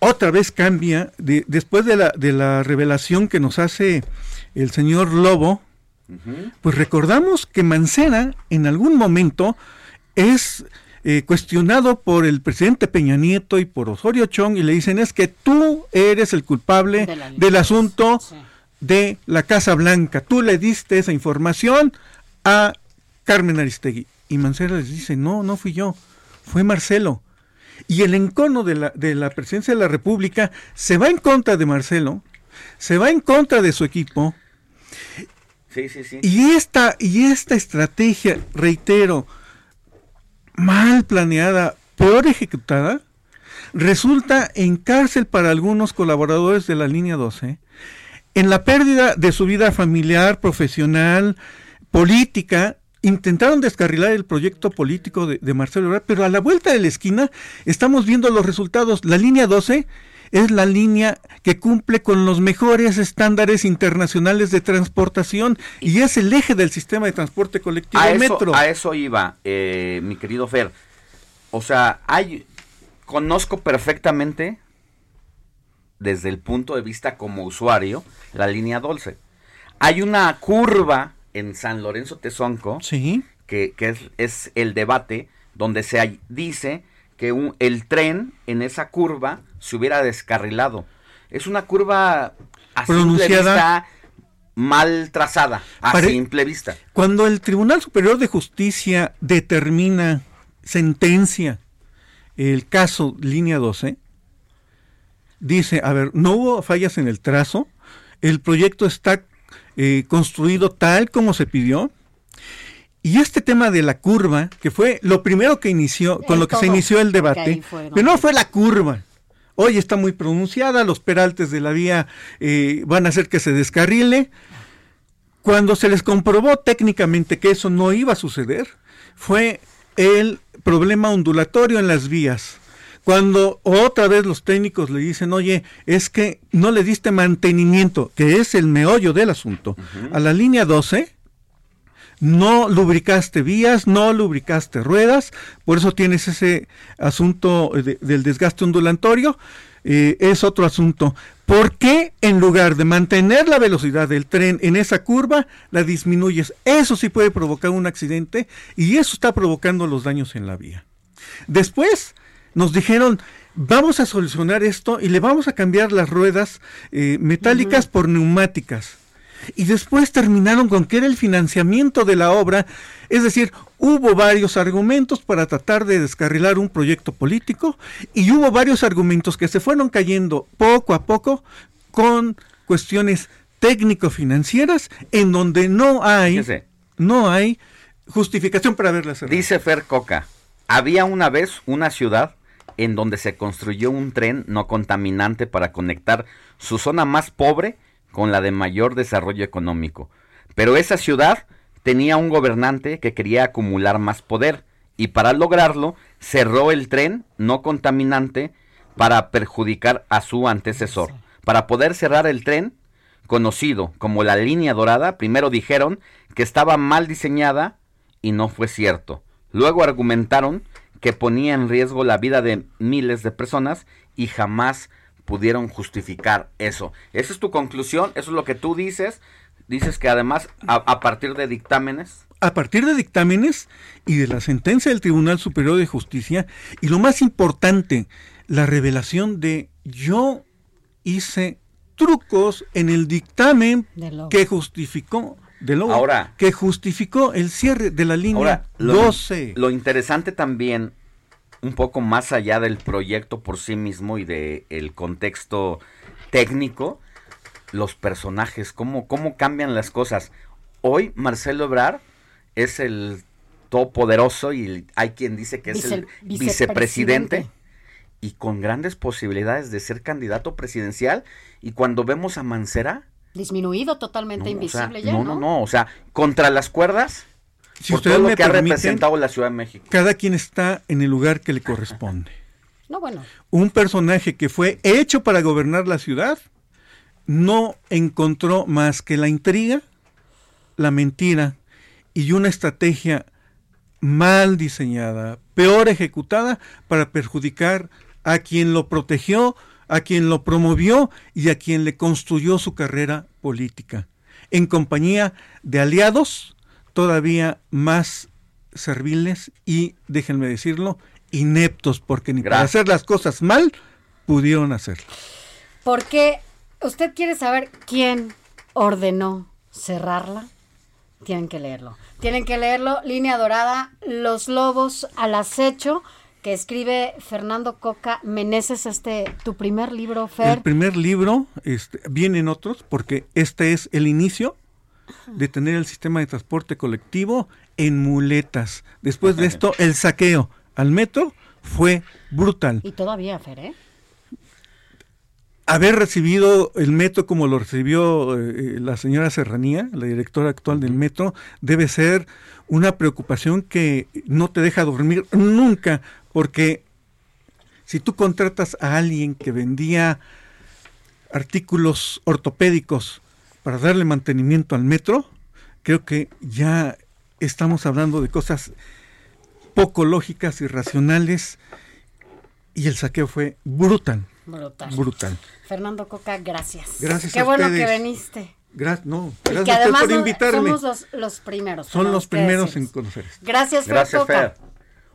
otra vez cambia, de- después de la, de la revelación que nos hace el señor Lobo, pues recordamos que Mancera en algún momento es eh, cuestionado por el presidente Peña Nieto y por Osorio Chong y le dicen es que tú eres el culpable De la del asunto de la Casa Blanca. Tú le diste esa información a Carmen Aristegui. Y Mancera les dice, no, no fui yo, fue Marcelo. Y el encono de la, de la presidencia de la República se va en contra de Marcelo, se va en contra de su equipo, Sí, sí, sí. y esta, y esta estrategia, reitero, mal planeada, peor ejecutada, resulta en cárcel para algunos colaboradores de la línea 12, en la pérdida de su vida familiar, profesional, política, intentaron descarrilar el proyecto político de, de Marcelo Ebrard, pero a la vuelta de la esquina estamos viendo los resultados. La línea 12 es la línea que cumple con los mejores estándares internacionales de transportación y es el eje del sistema de transporte colectivo a eso, metro. a eso iba, eh, mi querido Fer. O sea, hay, conozco perfectamente, desde el punto de vista como usuario, la línea Dulce. Hay una curva en San Lorenzo Tezonco, que, que es, es el debate, donde se dice que un- el tren en esa curva se hubiera descarrilado. Es una curva a simple Pronunciada. vista mal trazada, a Pare- simple vista. Cuando el Tribunal Superior de Justicia determina, sentencia el caso línea 12, dice, a ver, no hubo fallas en el trazo, el proyecto está eh, construido tal como se pidió, y este tema de la curva, que fue lo primero que inició, con lo que se inició el debate, pero no fue la curva. Hoy está muy pronunciada, los peraltes de la vía eh, van a hacer que se descarrile. Cuando se les comprobó técnicamente que eso no iba a suceder, fue el problema ondulatorio en las vías. Cuando otra vez los técnicos le dicen, oye, es que no le diste mantenimiento, que es el meollo del asunto, a la línea 12, no lubricaste vías, no lubricaste ruedas, por eso tienes ese asunto de- del desgaste ondulatorio, eh, es otro asunto. ¿Por qué en lugar de mantener la velocidad del tren en esa curva, la disminuyes? Eso sí puede provocar un accidente y eso está provocando los daños en la vía. Después nos dijeron, vamos a solucionar esto y le vamos a cambiar las ruedas eh, metálicas por neumáticas. Y después terminaron con que era el financiamiento de la obra, es decir, hubo varios argumentos para tratar de descarrilar un proyecto político y hubo varios argumentos que se fueron cayendo poco a poco con cuestiones técnico-financieras en donde no hay, no hay justificación para verlas. Dice Fer Coca, había una vez una ciudad en donde se construyó un tren no contaminante para conectar su zona más pobre con la de mayor desarrollo económico. Pero esa ciudad tenía un gobernante que quería acumular más poder y para lograrlo cerró el tren no contaminante para perjudicar a su antecesor. Para poder cerrar el tren, conocido como la línea dorada, primero dijeron que estaba mal diseñada y no fue cierto. Luego argumentaron que ponía en riesgo la vida de miles de personas y jamás pudieron justificar eso. Esa es tu conclusión, eso es lo que tú dices. Dices que además, a, a partir de dictámenes, a partir de dictámenes y de la sentencia del Tribunal Superior de Justicia, y lo más importante, la revelación de yo hice trucos en el dictamen que justificó de Lobo, Ahora- que justificó el cierre de la línea Ahora, lo, 12. lo interesante también, un poco más allá del proyecto por sí mismo y del el contexto técnico, los personajes, cómo, cómo cambian las cosas. Hoy Marcelo Ebrard es el todopoderoso y hay quien dice que es Vice- el vicepresidente. vicepresidente y con grandes posibilidades de ser candidato presidencial. Y cuando vemos a Mancera, Disminuido, totalmente no, o sea, invisible ya, no, ¿no? no, no, o sea, contra las cuerdas, Si por ustedes todo lo que ha representado la Ciudad de México. Cada quien está en el lugar que le corresponde. No, bueno. Un personaje que fue hecho para gobernar la ciudad no encontró más que la intriga, la mentira y una estrategia mal diseñada, peor ejecutada para perjudicar a quien lo protegió, a quien lo promovió y a quien le construyó su carrera política, en compañía de aliados todavía más serviles y, déjenme decirlo, ineptos, porque ni para hacer las cosas mal pudieron hacerlo. Porque usted quiere saber quién ordenó cerrarla. Tienen que leerlo. Tienen que leerlo. Línea Dorada, Los Lobos al Acecho, que escribe Fernando Coca Meneses, este, tu primer libro, Fer. El primer libro, este, vienen otros, porque este es el inicio de tener el sistema de transporte colectivo en muletas. Después de esto, el saqueo al metro fue brutal. Y todavía, Fer, ¿eh? Haber recibido el metro como lo recibió eh, la señora Serranía, la directora actual del metro, debe ser una preocupación que no te deja dormir nunca, porque si tú contratas a alguien que vendía artículos ortopédicos para darle mantenimiento al metro, creo que ya estamos hablando de cosas poco lógicas, irracionales, y el saqueo fue brutal. Brutal. Brutal. Fernando Coca, gracias. Gracias Qué a bueno ustedes. que viniste. Gracias, no, Y gracias que a usted además por invitarme. somos los, los primeros. Son los que primeros en conocer. Gracias, Fer Gracias, Coca. Fer.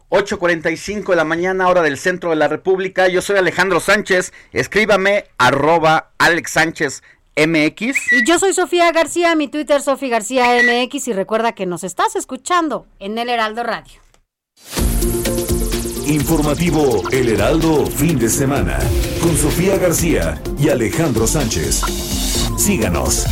8.45 de la mañana, hora del centro de la República. Yo soy Alejandro Sánchez. Escríbame, arroba Alex Sánchez MX. Y yo soy Sofía García, mi Twitter Sofía García MX y recuerda que nos estás escuchando en el Heraldo Radio. Informativo El Heraldo fin de semana con Sofía García y Alejandro Sánchez. Síganos.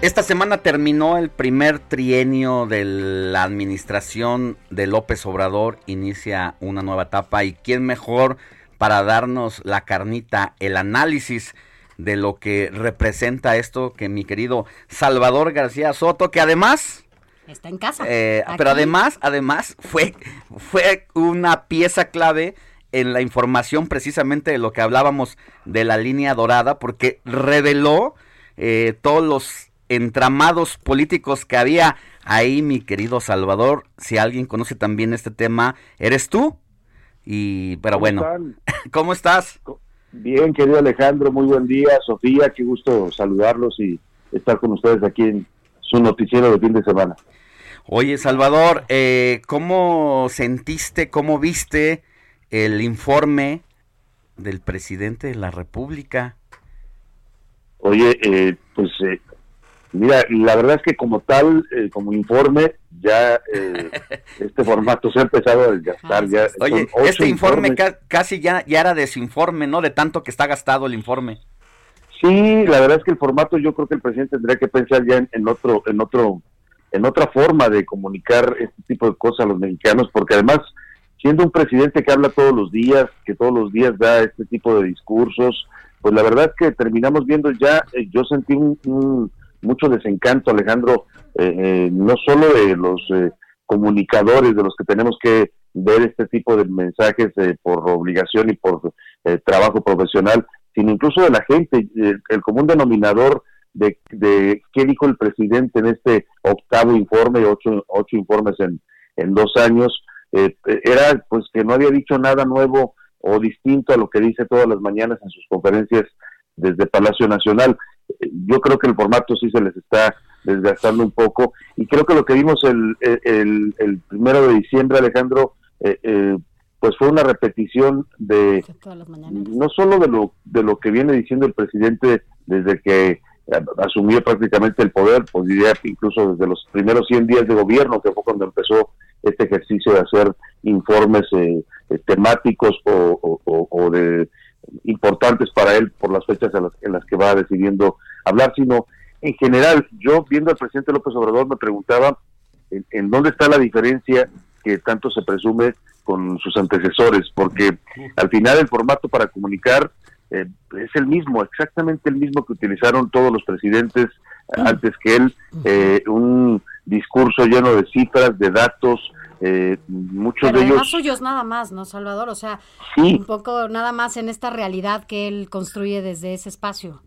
Esta semana terminó el primer trienio de la administración de López Obrador. Inicia una nueva etapa y quién mejor para darnos la carnita, el análisis de lo que representa esto que mi querido Salvador García Soto, que además... Está en casa. Eh, pero además, además fue, fue una pieza clave en la información precisamente de lo que hablábamos de la línea dorada, porque reveló eh, todos los entramados políticos que había ahí, mi querido Salvador. Si alguien conoce también este tema, eres tú. Y, pero ¿Cómo bueno, están? ¿cómo estás? Bien, querido Alejandro, muy buen día. Sofía, qué gusto saludarlos y estar con ustedes aquí en su noticiero de fin de semana. Oye, Salvador, eh, ¿cómo sentiste, cómo viste el informe del presidente de la República? Oye, eh, pues eh, mira, la verdad es que como tal, eh, como informe, ya eh, este formato se ha empezado a desgastar. Ya son Oye, este informe ca- casi ya, ya era desinforme, ¿no? De tanto que está gastado el informe. Sí, la verdad es que el formato yo creo que el presidente tendría que pensar ya en, en otro, en otro, en otra forma de comunicar este tipo de cosas a los mexicanos, porque además siendo un presidente que habla todos los días, que todos los días da este tipo de discursos, pues la verdad es que terminamos viendo ya, eh, yo sentí un, un- mucho desencanto, Alejandro, eh, eh, no solo de los eh, comunicadores, de los que tenemos que ver este tipo de mensajes por obligación y por trabajo profesional, sino incluso de la gente, el común denominador de, de qué dijo el presidente en este octavo informe, ocho, ocho informes en, en dos años, eh, era pues que no había dicho nada nuevo o distinto a lo que dice todas las mañanas en sus conferencias desde Palacio Nacional. Yo creo que el formato sí se les está desgastando un poco y creo que lo que vimos el, el, el primero de diciembre, Alejandro, eh, eh, pues fue una repetición de no solo de lo de lo que viene diciendo el presidente desde que asumió prácticamente el poder, pues diría incluso desde los primeros 100 días de gobierno, que fue cuando empezó este ejercicio de hacer informes eh, eh, temáticos o, de importantes para él por las fechas en las, que va decidiendo hablar, sino en general, yo viendo al presidente López Obrador me preguntaba en, dónde está la diferencia que tanto se presume con sus antecesores, porque al final el formato para comunicar eh, es el mismo, exactamente el mismo que utilizaron todos los presidentes antes que él, eh, un discurso lleno de cifras, de datos, eh, muchos de ellos... suyos nada más, ¿no, Salvador? O sea, un poco nada más en esta realidad que él construye desde ese espacio.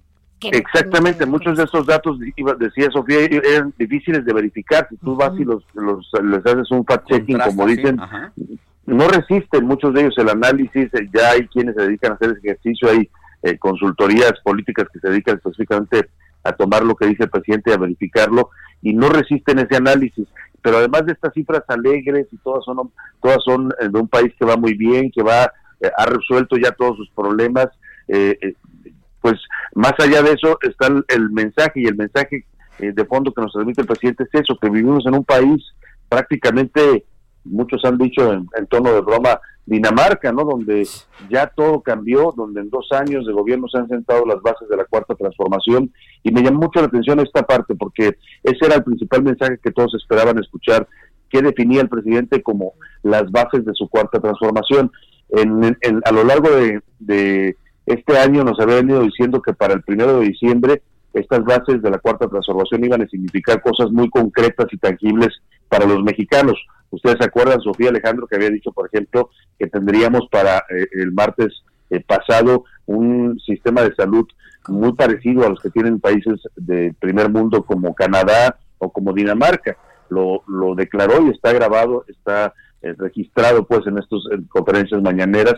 Exactamente, muchos de esos datos, decía Sofía, eran difíciles de verificar. Si tú vas y los, los, les haces un fact-checking, como dicen, no resisten muchos de ellos el análisis. Eh, ya hay quienes se dedican a hacer ese ejercicio, hay eh, consultorías políticas que se dedican específicamente a tomar lo que dice el presidente y a verificarlo, y no resisten ese análisis. Pero además de estas cifras alegres y todas son, todas son eh, de un país que va muy bien, que va ha resuelto ya todos sus problemas. Eh, pues más allá de eso está el, mensaje y el mensaje eh, de fondo que nos transmite el presidente es eso, que vivimos en un país prácticamente, muchos han dicho en, tono de broma, Dinamarca, ¿no? Donde ya todo cambió, donde en dos años de gobierno se han sentado las bases de la cuarta transformación y me llamó mucho la atención esta parte porque ese era el principal mensaje que todos esperaban escuchar, que definía el presidente como las bases de su cuarta transformación. En, a lo largo de este año nos había venido diciendo que para el primero de diciembre estas bases de la cuarta transformación iban a significar cosas muy concretas y tangibles para los mexicanos. Ustedes se acuerdan, Sofía Alejandro, que había dicho, por ejemplo, que tendríamos para eh, el martes eh, pasado un sistema de salud muy parecido a los que tienen países del primer mundo como Canadá o como Dinamarca. Lo, lo declaró y está grabado, está eh, registrado pues en estas conferencias mañaneras.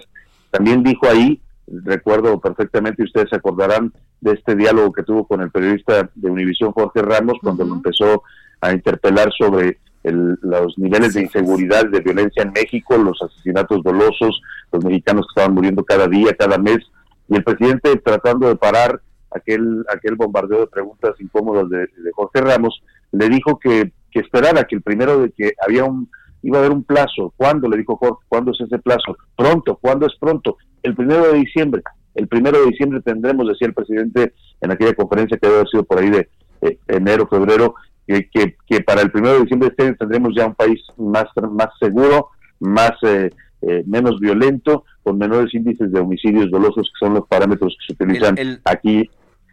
También dijo ahí recuerdo perfectamente, y ustedes se acordarán de este diálogo que tuvo con el periodista de Univisión Jorge Ramos cuando empezó a interpelar sobre los niveles de inseguridad, de violencia en México, los asesinatos dolosos, los mexicanos que estaban muriendo cada día, cada mes, y el presidente tratando de parar aquel aquel bombardeo de preguntas incómodas de, Jorge Ramos, le dijo que, que esperara que el primero de que había un iba a haber un plazo. ¿Cuándo? Le dijo Jorge, ¿cuándo es ese plazo? Pronto, ¿cuándo es pronto? El primero de diciembre. El primero de diciembre tendremos, decía el presidente en aquella conferencia que debe haber sido por ahí de eh, enero, febrero, que, que, para el primero de diciembre de este año tendremos ya un país más, más seguro, más eh, eh, menos violento, con menores índices de homicidios dolosos, que son los parámetros que se utilizan aquí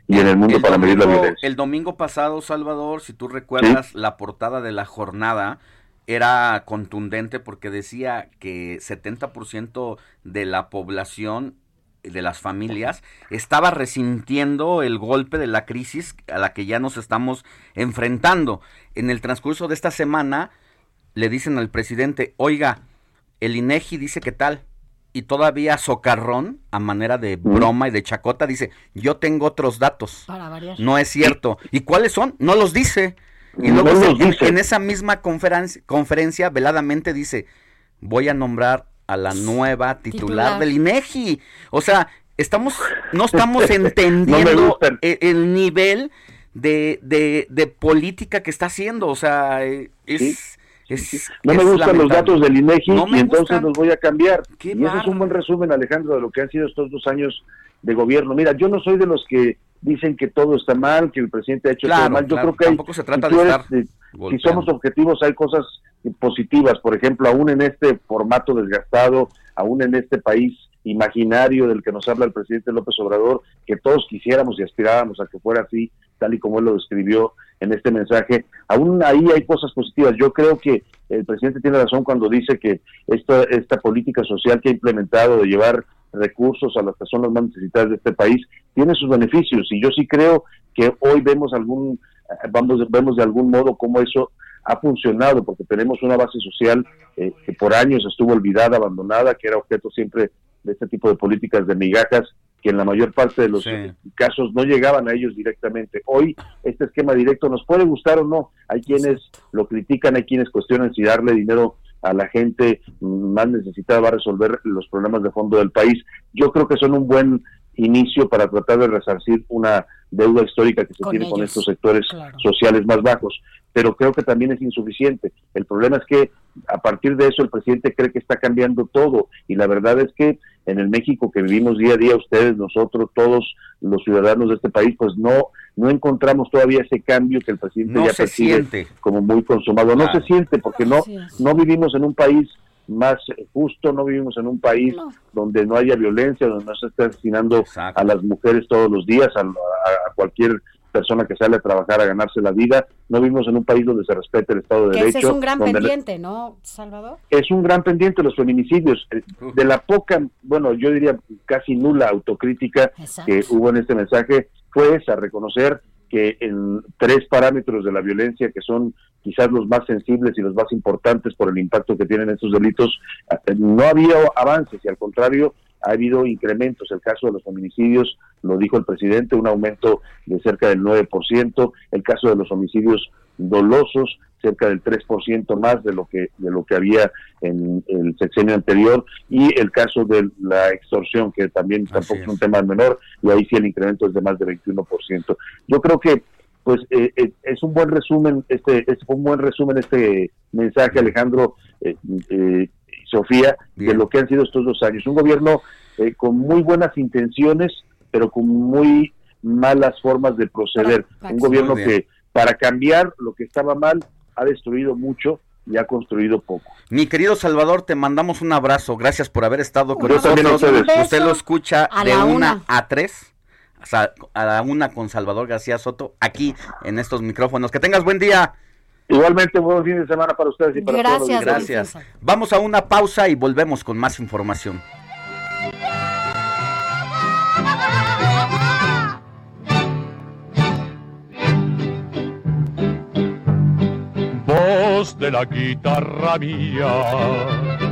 y en el mundo para medir la violencia. El domingo pasado, Salvador, si tú recuerdas la portada de la jornada, era contundente porque decía que 70% de la población de las familias estaba resintiendo el golpe de la crisis a la que ya nos estamos enfrentando. En el transcurso de esta semana le dicen al presidente, oiga, el INEGI dice que tal, y todavía Socarrón, a manera de broma y de chacota, dice, yo tengo otros datos. No es cierto. ¿Y cuáles son? No los dice. Y luego en, esa misma conferencia veladamente dice, voy a nombrar a la nueva titular, del INEGI. O sea, estamos, no estamos entendiendo el, nivel de, de, política que está haciendo. O sea, es... no me gustan los datos del INEGI y entonces los voy a cambiar. y ese es un buen resumen, Alejandro, de lo que han sido estos dos años de gobierno. Mira, yo no soy de los que dicen que todo está mal, que el presidente ha hecho todo mal. Yo creo que tampoco se trata de estar si somos objetivos hay cosas positivas, por ejemplo, aún en este formato desgastado, aún en este país imaginario del que nos habla el presidente López Obrador, que todos quisiéramos y aspirábamos a que fuera así, tal y como él lo describió en este mensaje, aún ahí hay cosas positivas. Yo creo que el presidente tiene razón cuando dice que esta, esta política social que ha implementado de llevar recursos a las personas más necesitadas de este país tiene sus beneficios y yo sí creo que hoy vemos algún vamos vemos de algún modo cómo eso ha funcionado porque tenemos una base social eh, que por años estuvo olvidada, abandonada, que era objeto siempre de este tipo de políticas de migajas que en la mayor parte de los casos no llegaban a ellos directamente. Hoy este esquema directo nos puede gustar o no. Hay quienes lo critican, hay quienes cuestionan si darle dinero a la gente más necesitada va a resolver los problemas de fondo del país. Yo creo que son un buen inicio para tratar de resarcir una deuda histórica que se tiene con estos sectores sociales más bajos, pero creo que también es insuficiente. El problema es que a partir de eso el presidente cree que está cambiando todo y la verdad es que en el México que vivimos día a día ustedes, nosotros, todos los ciudadanos de este país, pues no no encontramos todavía ese cambio que el presidente ya percibe como muy consumado. No se siente porque no no vivimos en un país más justo, no vivimos en un país donde no haya violencia, donde no se esté asesinando a las mujeres todos los días, a, cualquier persona que sale a trabajar a ganarse la vida. No vivimos en un país donde se respete el Estado de Derecho. Ese es un gran pendiente, ¿no, Salvador? Es un gran pendiente los feminicidios. Eh, de la poca, bueno, yo diría casi nula autocrítica que hubo en este mensaje, fue esa, reconocer que en tres parámetros de la violencia que son quizás los más sensibles y los más importantes por el impacto que tienen estos delitos, eh, no ha habido avances y al contrario ha habido incrementos. El caso de los feminicidios, lo dijo el presidente, un aumento de cerca del 9%. El caso de los homicidios dolosos, cerca del 3% más de lo que de lo que había en el sexenio anterior y el caso de la extorsión que también tampoco es. un tema menor y ahí sí el incremento es de más de 21%. Yo creo que pues eh, eh, es un buen resumen este es un buen resumen este mensaje Alejandro eh, eh Sofía de lo que han sido estos dos años un gobierno con muy buenas intenciones pero con muy malas formas de proceder un gobierno que para cambiar lo que estaba mal ha destruido mucho y ha construido poco. Mi querido Salvador, te mandamos un abrazo. Gracias por haber estado con nosotros. Usted lo escucha de una. a tres, a la una con Salvador García Soto, aquí en estos micrófonos. Que tengas buen día. Igualmente, buen fin de semana para ustedes y para Gracias, todos. Gracias. Vamos a una pausa y volvemos con más información. voz de la guitarra mía.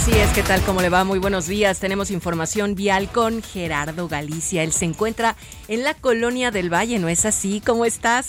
Así es, ¿qué tal? ¿Cómo le va? Muy buenos días. Tenemos información vial con Gerardo Galicia. Él se encuentra en la colonia del Valle, ¿no es así? ¿Cómo estás?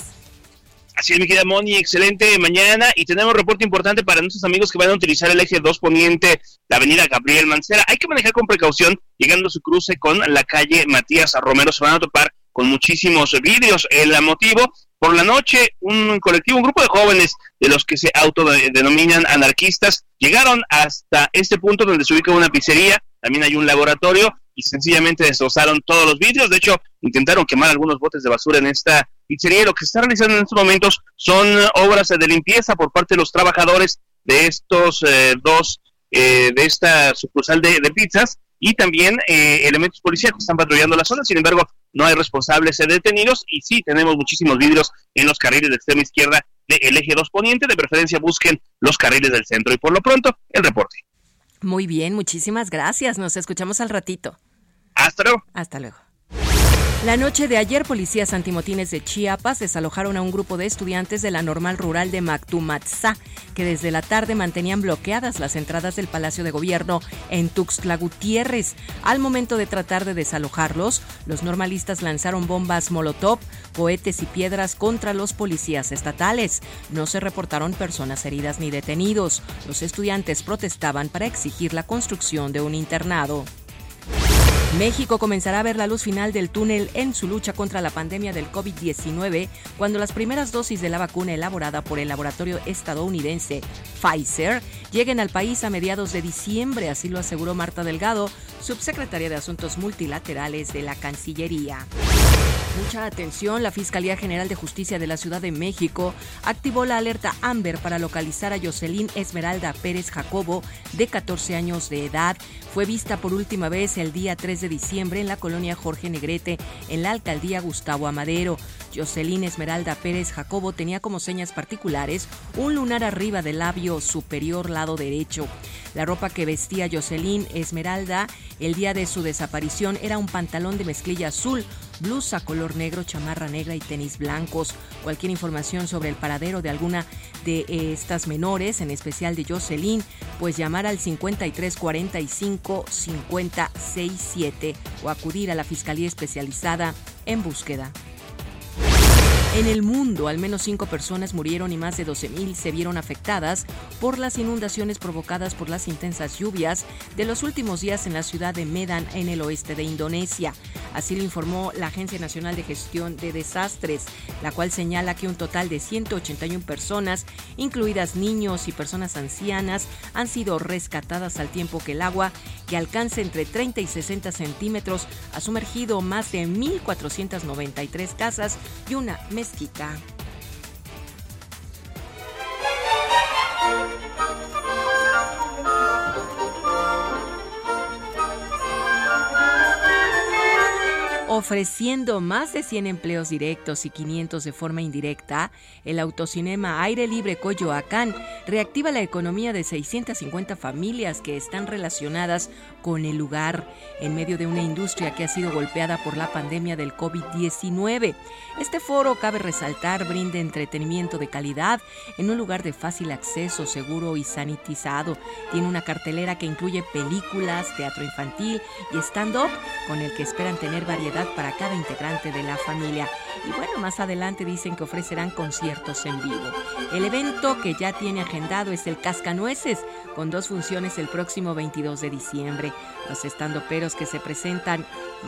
Así es, mi querida Moni, excelente mañana y tenemos reporte importante para nuestros amigos que van a utilizar el eje 2 poniente, la avenida Gabriel Mancera. Hay que manejar con precaución llegando a su cruce con la calle Matías Romero. Se van a topar con muchísimos vídeos. El motivo, por la noche, un colectivo, un grupo de jóvenes de los que se autodenominan anarquistas, llegaron hasta este punto donde se ubica una pizzería, también hay un laboratorio, y sencillamente destrozaron todos los vidrios. De hecho, intentaron quemar algunos botes de basura en esta pizzería. Lo que se está realizando en estos momentos son obras de limpieza por parte de los trabajadores de estos eh, dos, eh, de esta sucursal de, pizzas y también eh, elementos policíacos están patrullando la zona, sin embargo, no hay responsables detenidos y sí tenemos muchísimos vidrios en los carriles de extrema izquierda del eje 2 poniente, de preferencia busquen los carriles del centro y por lo pronto el reporte. Muy bien, muchísimas gracias, nos escuchamos al ratito. Hasta luego. Hasta luego. La noche de ayer, policías antimotines de Chiapas desalojaron a un grupo de estudiantes de la normal rural de Mactumatzá, que desde la tarde mantenían bloqueadas las entradas del Palacio de Gobierno en Tuxtla Gutiérrez. Al momento de tratar de desalojarlos, los normalistas lanzaron bombas Molotov, cohetes y piedras contra los policías estatales. No se reportaron personas heridas ni detenidos. Los estudiantes protestaban para exigir la construcción de un internado. México comenzará a ver la luz final del túnel en su lucha contra la pandemia del COVID-19 cuando las primeras dosis de la vacuna elaborada por el laboratorio estadounidense Pfizer lleguen al país a mediados de diciembre, así lo aseguró Marta Delgado, subsecretaria de Asuntos Multilaterales de la Cancillería. Mucha atención, la Fiscalía General de Justicia de la Ciudad de México activó la alerta Amber para localizar a Jocelyn Esmeralda Pérez Jacobo, de 14 años de edad. Fue vista por última vez el día 3 de diciembre en la colonia Jorge Negrete, en la alcaldía Gustavo Amadero. Jocelyn Esmeralda Pérez Jacobo tenía como señas particulares un lunar arriba del labio superior lado derecho. La ropa que vestía Jocelyn Esmeralda el día de su desaparición era un pantalón de mezclilla azul, blusa color negro, chamarra negra y tenis blancos. Cualquier información sobre el paradero de alguna de estas menores, en especial de Jocelyn, pues llamar al 5345 5067 o acudir a la Fiscalía Especializada en búsqueda. En el mundo, al menos cinco personas murieron y más de 12.000 se vieron afectadas por las inundaciones provocadas por las intensas lluvias de los últimos días en la ciudad de Medan, en el oeste de Indonesia. Así lo informó la Agencia Nacional de Gestión de Desastres, la cual señala que un total de 181 personas, incluidas niños y personas ancianas, han sido rescatadas al tiempo que el agua, que alcanza entre 30 y 60 centímetros, ha sumergido más de 1.493 casas y una mezquita. Ofreciendo más de 100 empleos directos y 500 de forma indirecta, el autocinema Aire Libre Coyoacán reactiva la economía de 650 familias que están relacionadas con el lugar en medio de una industria que ha sido golpeada por la pandemia del COVID-19. Este foro, cabe resaltar, brinda entretenimiento de calidad en un lugar de fácil acceso, seguro y sanitizado. Tiene una cartelera que incluye películas, teatro infantil y stand-up con el que esperan tener variedad para cada integrante de la familia. Y bueno, más adelante dicen que ofrecerán conciertos en vivo. El evento que ya tiene agendado es el Cascanueces, con dos funciones el próximo 22 de diciembre. Los estandoperos que se presentan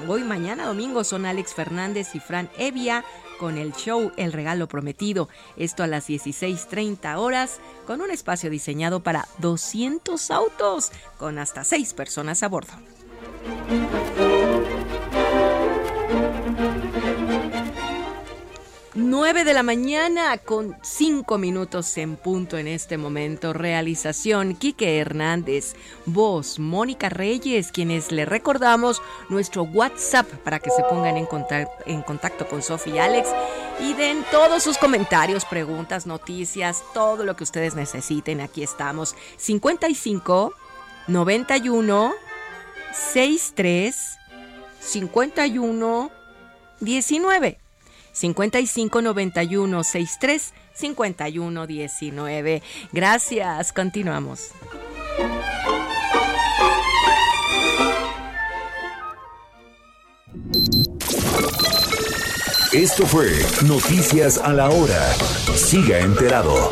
hoy, mañana, domingo son Alex Fernández y Fran Evia con el show El Regalo Prometido. Esto a las 16.30 horas con un espacio diseñado para 200 autos con hasta 6 personas a bordo. 9 de la mañana con 5 minutos en punto en este momento. Realización Quique Hernández. Voz Mónica Reyes, quienes le recordamos nuestro WhatsApp para que se pongan en contacto, en contacto con Sofía y Alex y den todos sus comentarios, preguntas, noticias, todo lo que ustedes necesiten. Aquí estamos. 55 91 63 51 19. 55 91 63 51 19. Gracias, continuamos. Esto fue Noticias a la Hora. Siga enterado.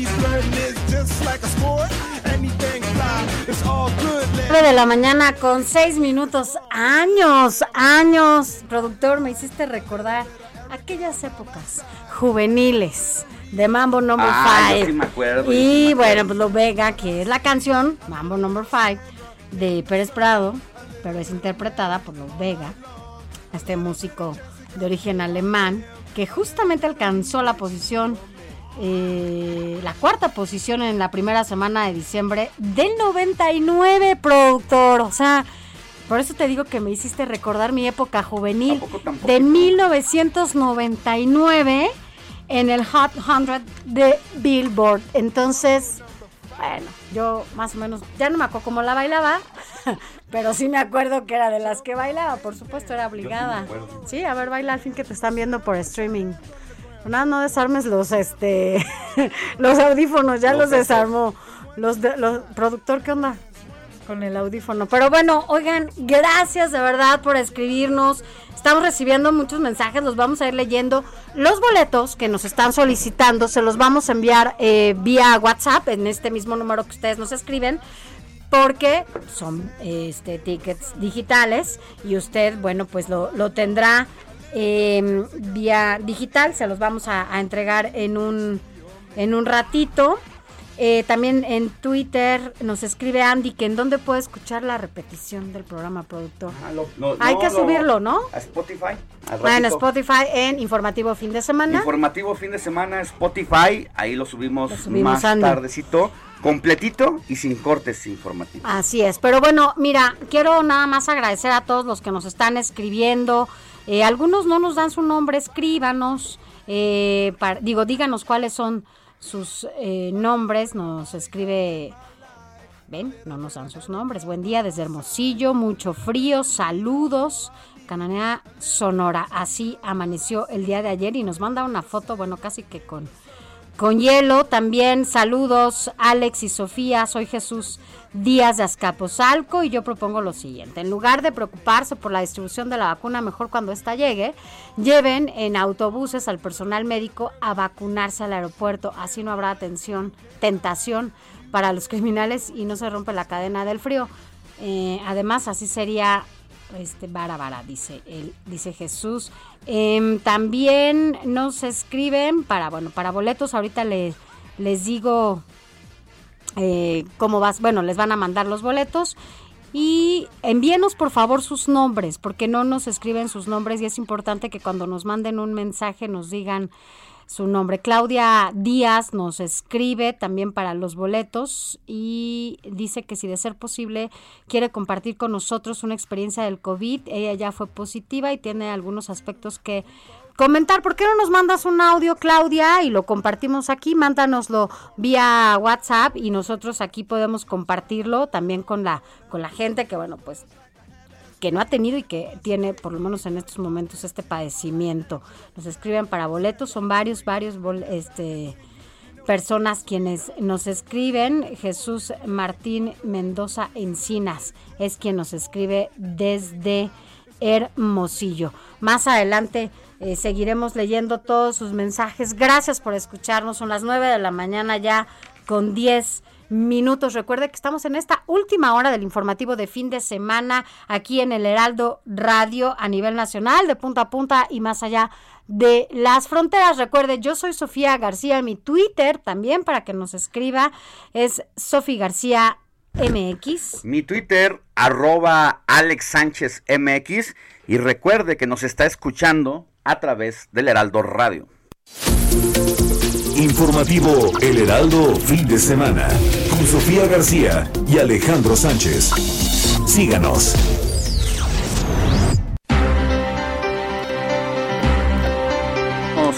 de la mañana con 6 minutos. Años, años. Productor, me hiciste recordar aquellas épocas juveniles de Mambo Number Ah, yo 5. sí me acuerdo, yo sí y bueno, pues lo Vega, que es la canción Mambo Number 5 de Pérez Prado, pero es interpretada por Los Vega, este músico de origen alemán, que justamente alcanzó la posición, eh, la cuarta posición en la primera semana de diciembre del 99, productor. O sea, por eso te digo que me hiciste recordar mi época juvenil de 1999 en el Hot 100 de Billboard. Entonces, bueno, yo más o menos, ya no me acuerdo cómo la bailaba, pero sí me acuerdo que era de las que bailaba, por supuesto, era obligada. acuerdo. Sí, a ver, baila al fin que te están viendo por streaming. Nada, no desarmes los, este, los audífonos, ya los, desarmó. Los, de, los, productor, ¿qué onda? Con el audífono. Pero bueno, oigan, gracias de verdad por escribirnos. Estamos recibiendo muchos mensajes, los vamos a ir leyendo. Los boletos que nos están solicitando se los vamos a enviar eh, vía WhatsApp en este mismo número que ustedes nos escriben porque son este tickets digitales y usted, bueno, pues lo, lo tendrá eh, vía digital, se los vamos a, a, entregar en un, en un ratito. Eh, también en Twitter nos escribe Andy que en dónde puede escuchar la repetición del programa productor. Ah, lo, Hay no, que lo- subirlo, ¿no? A Spotify. Ah, en. Spotify, en Informativo Fin de Semana. Informativo fin de semana, Spotify, ahí lo subimos, subimos, más Andy. tardecito, completito y sin cortes informativos. Así es, pero bueno, mira, quiero nada más agradecer a todos los que nos están escribiendo. Eh, algunos no nos dan su nombre, escríbanos. eh, digo, díganos cuáles son sus eh, nombres. Nos escribe. Ven, no nos dan sus nombres. Buen día desde Hermosillo, mucho frío, saludos. Cananea Sonora, así amaneció el día de ayer y nos manda una foto, bueno, casi que con con hielo también saludos Alex y Sofía, soy Jesús Díaz de Azcapotzalco y yo propongo lo siguiente, en lugar de preocuparse por la distribución de la vacuna, mejor cuando ésta llegue, lleven en autobuses al personal médico a vacunarse al aeropuerto, así no habrá atención, tentación para los criminales y no se rompe la cadena del frío. Eh, además, así sería este vara vara dice él dice Jesús. Em, también nos escriben para bueno para boletos ahorita le- les digo eh, cómo vas bueno les van a mandar los boletos. Y envíenos por favor sus nombres porque no nos escriben sus nombres y es importante que cuando nos manden un mensaje nos digan su nombre. Claudia Díaz nos escribe también para los boletos y dice que si de ser posible quiere compartir con nosotros una experiencia del COVID. Ella ya fue positiva y tiene algunos aspectos que comentar. ¿Por qué no nos mandas un audio, Claudia, y lo compartimos aquí? Mándanoslo vía WhatsApp y nosotros aquí podemos compartirlo también con la, con la gente que, bueno, pues que no ha tenido y que tiene, por lo menos en estos momentos, este padecimiento. Nos escriben para boletos, son varios, varios este, personas quienes nos escriben. Jesús Martín Mendoza Encinas es quien nos escribe desde Hermosillo. Más adelante eh, seguiremos leyendo todos sus mensajes. Gracias por escucharnos. Son las 9 de la mañana ya con 10 minutos. Recuerde que estamos en esta última hora del informativo de fin de semana aquí en el Heraldo Radio a nivel nacional, de punta a punta y más allá de las fronteras. Recuerde, yo soy Sofía García, mi Twitter también para que nos escriba es Sofía García MX. Mi Twitter, arroba Alex Sánchez MX. Y recuerde que nos está escuchando a través del Heraldo Radio. Informativo El Heraldo Fin de Semana con Sofía García y Alejandro Sánchez. Síganos. Vámonos,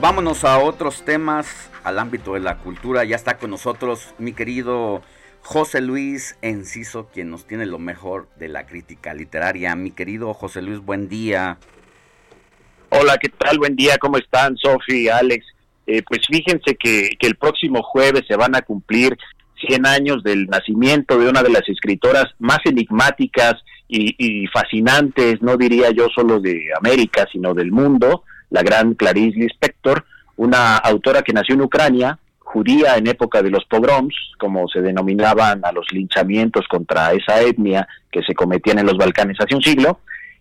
vámonos a otros temas, al ámbito de la cultura. Ya está con nosotros mi querido José Luis Enciso, quien nos tiene lo mejor de la crítica literaria. Mi querido José Luis, buen día. Hola, ¿qué tal? Buen día, ¿cómo están, Sofi, Alex? Eh, pues fíjense que, que el próximo jueves se van a cumplir 100 años del nacimiento de una de las escritoras más enigmáticas y, y fascinantes, no diría yo solo de América, sino del mundo, la gran Clarice Lispector, una autora que nació en Ucrania, judía en época de los pogroms, como se denominaban a los linchamientos contra esa etnia que se cometían en los Balcanes hace un siglo,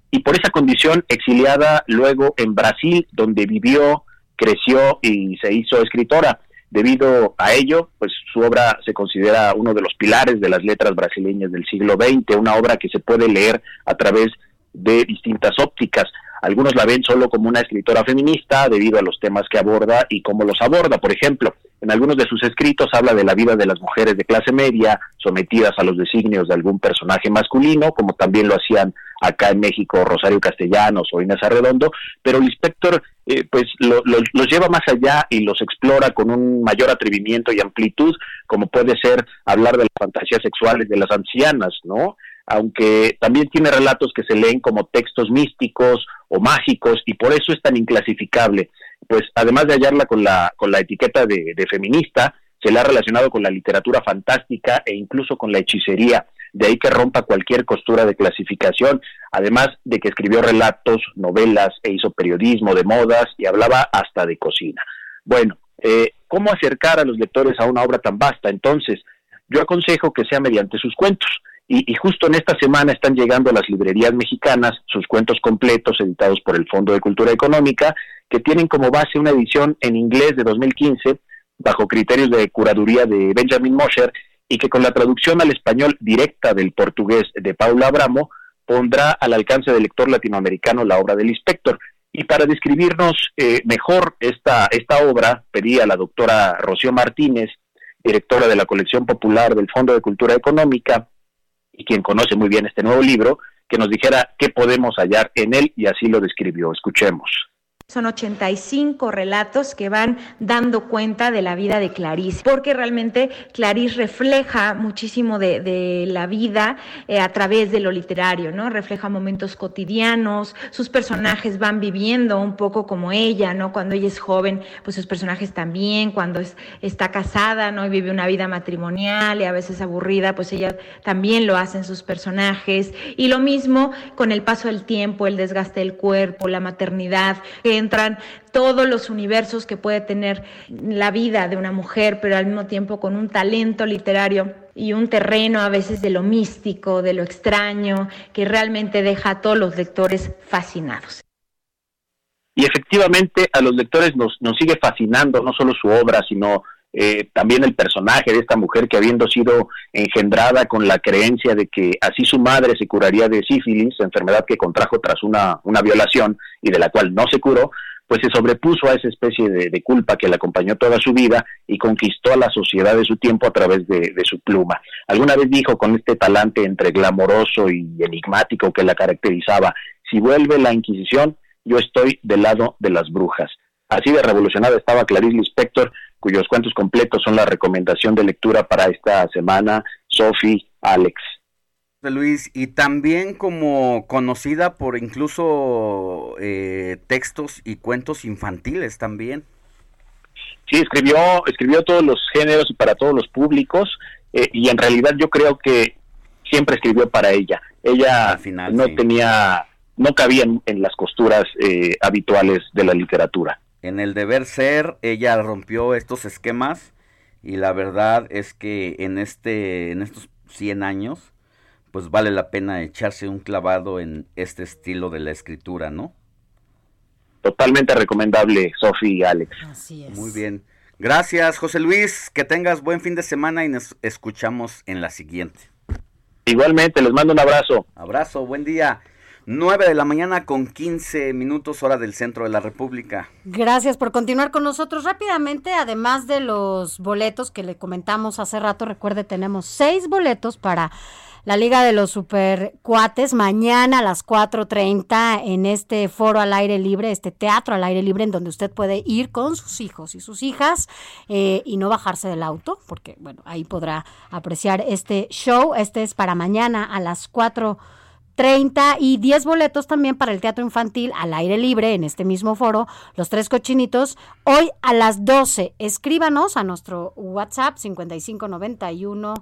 y por esa condición exiliada luego en Brasil, donde vivió, creció y se hizo escritora. Debido a ello, pues su obra se considera uno de los pilares de las letras brasileñas del siglo XX, una obra que se puede leer a través de distintas ópticas. Algunos la ven solo como una escritora feminista debido a los temas que aborda y cómo los aborda. Por ejemplo, en algunos de sus escritos habla de la vida de las mujeres de clase media sometidas a los designios de algún personaje masculino, como también lo hacían acá en México Rosario Castellanos o Inés Arredondo, pero Lispector eh, pues lo- lo- los lleva más allá y los explora con un mayor atrevimiento y amplitud, como puede ser hablar de las fantasías sexuales de las ancianas, ¿no? Aunque también tiene relatos que se leen como textos místicos o mágicos y por eso es tan inclasificable. pues además de hallarla con la, con la etiqueta de feminista, se la ha relacionado con la literatura fantástica e incluso con la hechicería. De ahí que rompa cualquier costura de clasificación, además de que escribió relatos, novelas e hizo periodismo de modas y hablaba hasta de cocina. Bueno, eh, ¿cómo acercar a los lectores a una obra tan vasta? Entonces, yo aconsejo que sea mediante sus cuentos. Y, y, justo en esta semana están llegando a las librerías mexicanas sus cuentos completos editados por el Fondo de Cultura Económica, que tienen como base una edición en inglés de 2015 bajo criterios de curaduría de Benjamin Mosher y que con la traducción al español directa del portugués de Paula Abramo pondrá al alcance del lector latinoamericano la obra del inspector. Y para describirnos eh, mejor esta, esta obra, pedí a la doctora Rocío Martínez, directora de la colección popular del Fondo de Cultura Económica, y quien conoce muy bien este nuevo libro, que nos dijera qué podemos hallar en él, y así lo describió. Escuchemos. Son 85 relatos que van dando cuenta de la vida de Clarice, porque realmente Clarice refleja muchísimo de, la vida eh, a través de lo literario, ¿no? Refleja momentos cotidianos, sus personajes van viviendo un poco como ella, ¿no? Cuando ella es joven, pues sus personajes también, cuando es, está casada, ¿no? Y vive una vida matrimonial y a veces aburrida, pues ella también lo hacen sus personajes. Y lo mismo con el paso del tiempo, el desgaste del cuerpo, la maternidad. Entran todos los universos que puede tener la vida de una mujer, pero al mismo tiempo con un talento literario y un terreno a veces de lo místico, de lo extraño, que realmente deja a todos los lectores fascinados. Y efectivamente a los lectores nos, nos sigue fascinando no solo su obra, sino eh, también el personaje de esta mujer que habiendo sido engendrada con la creencia de que así su madre se curaría de sífilis, enfermedad que contrajo tras una, una violación y de la cual no se curó, pues se sobrepuso a esa especie de, culpa que le acompañó toda su vida y conquistó a la sociedad de su tiempo a través de, de, su pluma. Alguna vez dijo con este talante entre glamoroso y enigmático que la caracterizaba, si vuelve la Inquisición, yo estoy del lado de las brujas. Así de revolucionada estaba Clarice Lispector, cuyos cuentos completos son la recomendación de lectura para esta semana, Sophie, Alex. Luis, y también como conocida por incluso eh, textos y cuentos infantiles también. Sí, escribió, escribió todos los géneros y para todos los públicos, eh, y en realidad yo creo que siempre escribió para ella. Ella final, no sí. tenía, no cabía en, en las costuras eh, habituales de la literatura. En el deber ser, ella rompió estos esquemas y la verdad es que en este, en estos 100 años, pues vale la pena echarse un clavado en este estilo de la escritura, ¿no? Totalmente recomendable, Sofi y Alex. Así es. Muy bien. Gracias, José Luis. Que tengas buen fin de semana y nos escuchamos en la siguiente. Igualmente, les mando un abrazo. Abrazo, buen día. 9 de la mañana con 15 minutos hora del centro de la República. Gracias por continuar con nosotros rápidamente. Además de los boletos que le comentamos hace rato, recuerde, tenemos seis boletos para la Liga de los Super Cuates mañana a las 4.30 en este foro al aire libre, este teatro al aire libre en donde usted puede ir con sus hijos y sus hijas eh, y no bajarse del auto, porque bueno, ahí podrá apreciar este show. Este es para mañana a las 4 30 y 10 boletos también para el teatro infantil al aire libre en este mismo foro, Los Tres Cochinitos, hoy a las 12. Escríbanos a nuestro WhatsApp 5591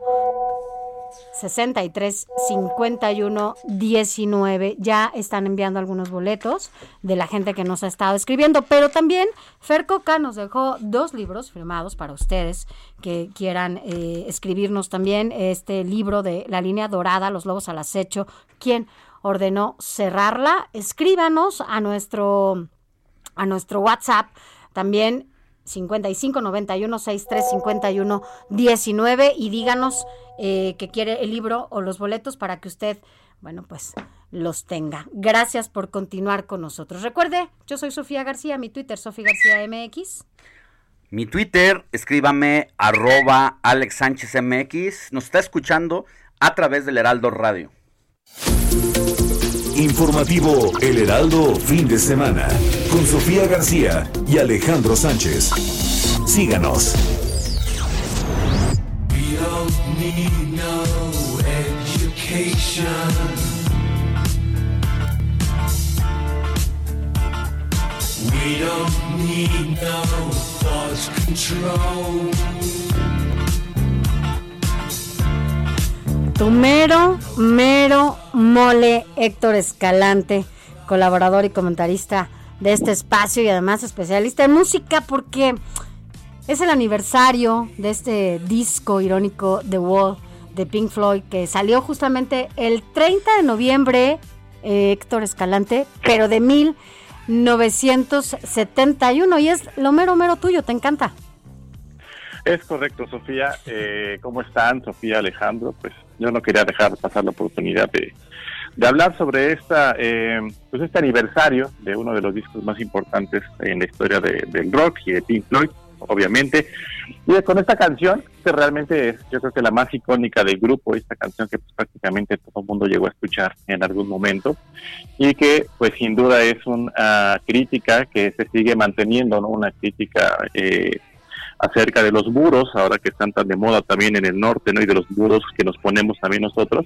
63 51 19. Ya están enviando algunos boletos de la gente que nos ha estado escribiendo, pero también Fer Coca nos dejó dos libros firmados para ustedes que quieran eh, escribirnos también este libro de La línea dorada, Los lobos al acecho, quien ordenó cerrarla. Escríbanos a nuestro a nuestro WhatsApp también 55 91 63 51 19 y díganos eh, que quiere el libro o los boletos para que usted, bueno, pues los tenga. Gracias por continuar con nosotros. Recuerde, yo soy Sofía García, mi Twitter, Sofía García MX. Mi Twitter, escríbame arroba Alex Sánchez MX. Nos está escuchando a través del Heraldo Radio. Informativo El Heraldo fin de semana con Sofía García y Alejandro Sánchez. Síganos. We don't need no education. We don't need no thought control. Tu mero, mero mole Héctor Escalante, colaborador y comentarista de este espacio y además especialista en música porque es el aniversario de este disco irónico The Wall de Pink Floyd que salió justamente el 30 de noviembre, eh, Héctor Escalante, pero de 1971 y es lo mero, mero tuyo, te encanta. Es correcto, Sofía. Eh, ¿Cómo están, Sofía, Alejandro? Pues yo no quería dejar pasar la oportunidad de, hablar sobre esta, eh, pues este aniversario de uno de los discos más importantes en la historia de- del rock y de Pink Floyd, obviamente. Y con esta canción, que realmente es, yo creo que la más icónica del grupo, esta canción que pues, prácticamente todo el mundo llegó a escuchar en algún momento, y que pues sin duda es una crítica que se sigue manteniendo, ¿no? Una crítica eh, acerca de los muros, ahora que están tan de moda también en el norte, ¿no? Y de los muros que nos ponemos también nosotros.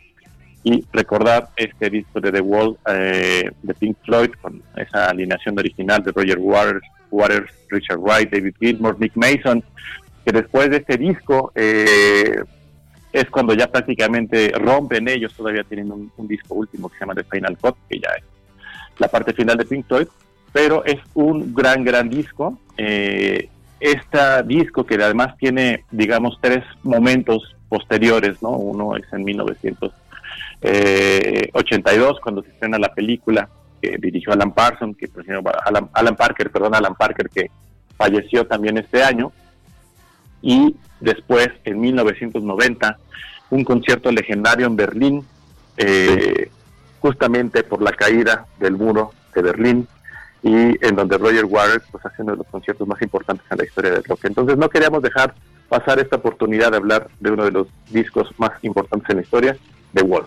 Y recordar este disco de The Wall eh, de Pink Floyd con esa alineación original de Roger Waters, Waters, Richard Wright, David Gilmour, Nick Mason, que después de este disco eh, es cuando ya prácticamente rompen ellos, todavía tienen un, disco último que se llama The Final Cut, que ya es la parte final de Pink Floyd, pero es un gran, gran disco. Eh, este disco que además tiene, digamos, tres momentos posteriores, ¿no? Uno es en 1982, cuando se estrena la película que dirigió Alan Parsons, que Alan, Alan Parker, perdón, Alan Parker, que falleció también este año. Y después, en 1990, un concierto legendario en Berlín, eh, justamente por la caída del muro de Berlín y en donde Roger Waters pues hace uno de los conciertos más importantes en la historia del rock. Entonces no queríamos dejar pasar esta oportunidad de hablar de uno de los discos más importantes en la historia, The Wall.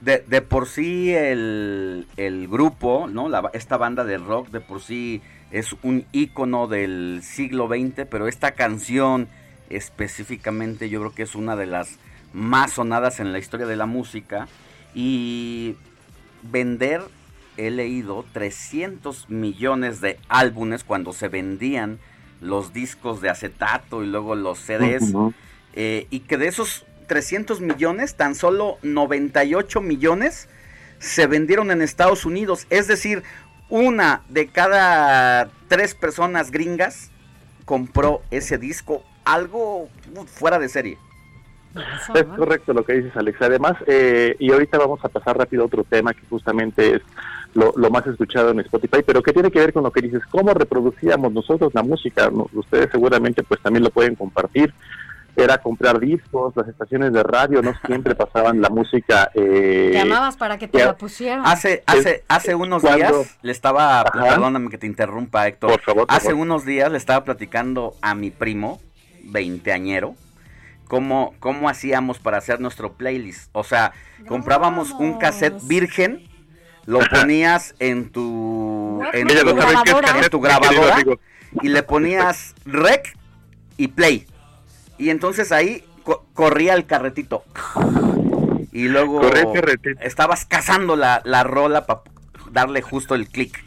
De, por sí el, el grupo, ¿no? Esta banda de rock de por sí es un ícono del siglo XX, pero esta canción específicamente yo creo que es una de las más sonadas en la historia de la música y vender, he leído, 300 millones de álbumes cuando se vendían los discos de acetato y luego los CDs, eh, y que de esos 300 millones, tan solo 98 millones se vendieron en Estados Unidos, es decir, una de cada tres personas gringas compró ese disco, algo fuera de serie. Es correcto lo que dices, Alex. Además, eh, y ahorita vamos a pasar rápido a otro tema que justamente es lo, lo más escuchado en Spotify, pero que tiene que ver con lo que dices, cómo reproducíamos nosotros la música. ¿no? Ustedes seguramente pues también lo pueden compartir. Era comprar discos, las estaciones de radio no siempre pasaban la música. Eh, Llamabas para que te ya- la pusieran. Hace, hace, hace unos cuando- días le estaba, Ajá. perdóname que te interrumpa Héctor, Por favor, por hace favor. unos días le estaba platicando a mi primo, veinteañero, cómo, cómo hacíamos para hacer nuestro playlist. O sea, comprábamos un cassette virgen, lo ponías en tu, en tu, no es en tu grabadora y le ponías rec y play. Y entonces ahí co- corría el carretito. Y luego Corría el carretito. estabas cazando la, la rola para darle justo el clic.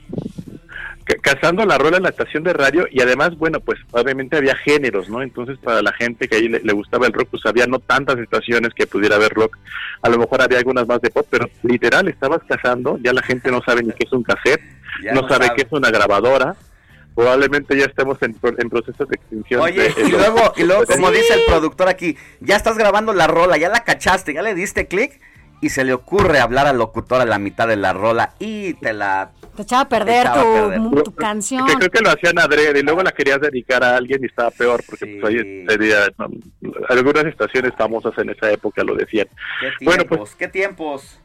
Ca- cazando la rola en la estación de radio y además, bueno, pues obviamente había géneros, ¿no? Entonces para la gente que ahí le, le gustaba el rock, pues había no tantas estaciones que pudiera haber rock, a lo mejor había algunas más de pop, pero literal estabas cazando, ya la gente no sabe ni qué es un cassette, Ya no, no sabe sabe. qué es una grabadora, probablemente ya estemos en, en proceso de extinción. Oye, de- y luego, y luego como Sí. dice el productor aquí, ya estás grabando la rola, ya la cachaste, ya le diste clic y se le ocurre hablar al locutor a la mitad de la rola y te la... Te echaba a perder, Echaba a tu, perder. mu- tu canción. Que creo que lo hacían adrede y luego la querías dedicar a alguien y estaba peor porque pues, ahí sería, no, algunas estaciones famosas en esa época lo decían. ¿Qué Bueno, tiempos? pues ¿Qué tiempos?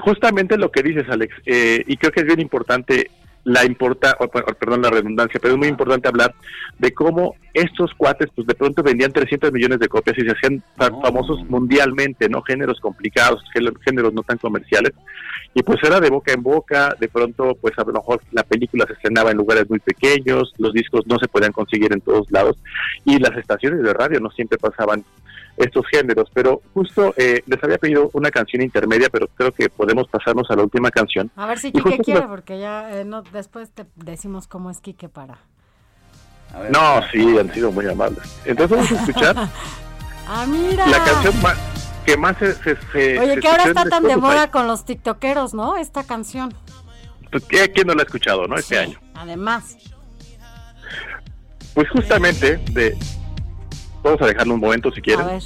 justamente lo que dices, Alex, eh, y creo que es bien importante la importa, o, perdón la redundancia, pero es muy importante hablar de cómo estos cuates, pues de pronto vendían 300 millones de copias y se hacían fa- famosos mundialmente, ¿no? Géneros complicados, gé- géneros no tan comerciales, y pues era de boca en boca, de pronto, pues a lo mejor la película se estrenaba en lugares muy pequeños, los discos no se podían conseguir en todos lados, y las estaciones de radio no siempre pasaban estos géneros, pero justo eh, les había pedido una canción intermedia, pero creo que podemos pasarnos a la última canción. A ver si Y Quique quiere, porque ya eh, no, después te decimos cómo es Quique para... No, sí, han sido muy amables. Entonces vamos a escuchar Ah, mira. la canción más, que más se... se- se- Oye, se que ahora está tan de moda con los tiktokeros, ¿no? Esta canción. Pues, ¿qué- ¿Quién no la ha escuchado, no? Este año. Además. Pues justamente de... Vamos a dejarlo un momento si A quieren. ver.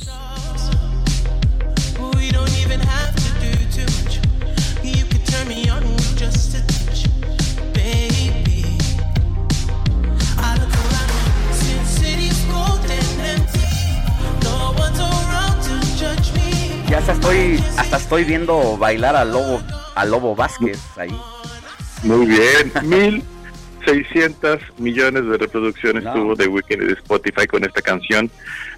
Ya hasta estoy, hasta estoy viendo bailar al Lobo, al Lobo Vázquez ahí. Muy bien, 1600 millones de reproducciones tuvo The Weeknd de Spotify con esta canción.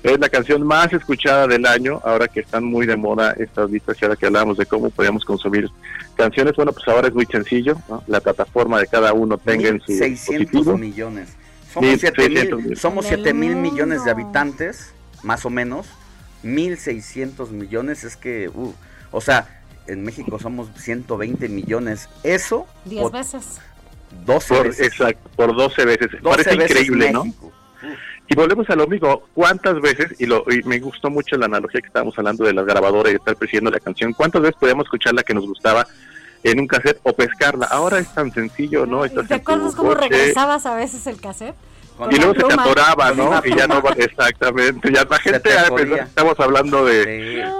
Es la canción más escuchada del año, ahora que están muy de moda estas listas y ahora que hablábamos de cómo podíamos consumir canciones. Bueno, pues ahora es muy sencillo, ¿no? la plataforma de cada uno tenga en su 600 dispositivo. millones. Somos Mil 7 seiscientos mil, millones. somos Del 7 mil millones de habitantes, más o menos. 1600 millones es que, uh, o sea, en México somos 120 millones. Eso Diez por veces. 12 Por, veces. exacto, por 12 veces. 12 Parece veces increíble, ¿no? Y volvemos a lo mismo, ¿cuántas veces, y, lo, y me gustó mucho la analogía que estábamos hablando de las grabadoras y estar presidiendo la canción, ¿cuántas veces podíamos escuchar la que nos gustaba en un cassette o pescarla? Ahora es tan sencillo, ¿no? Estás ¿Te acuerdas cómo regresabas a veces el cassette? Con Y luego se te atoraba, ¿no? Y ya no va, exactamente. Ya la gente te ha de jodía. pensar que estamos hablando de,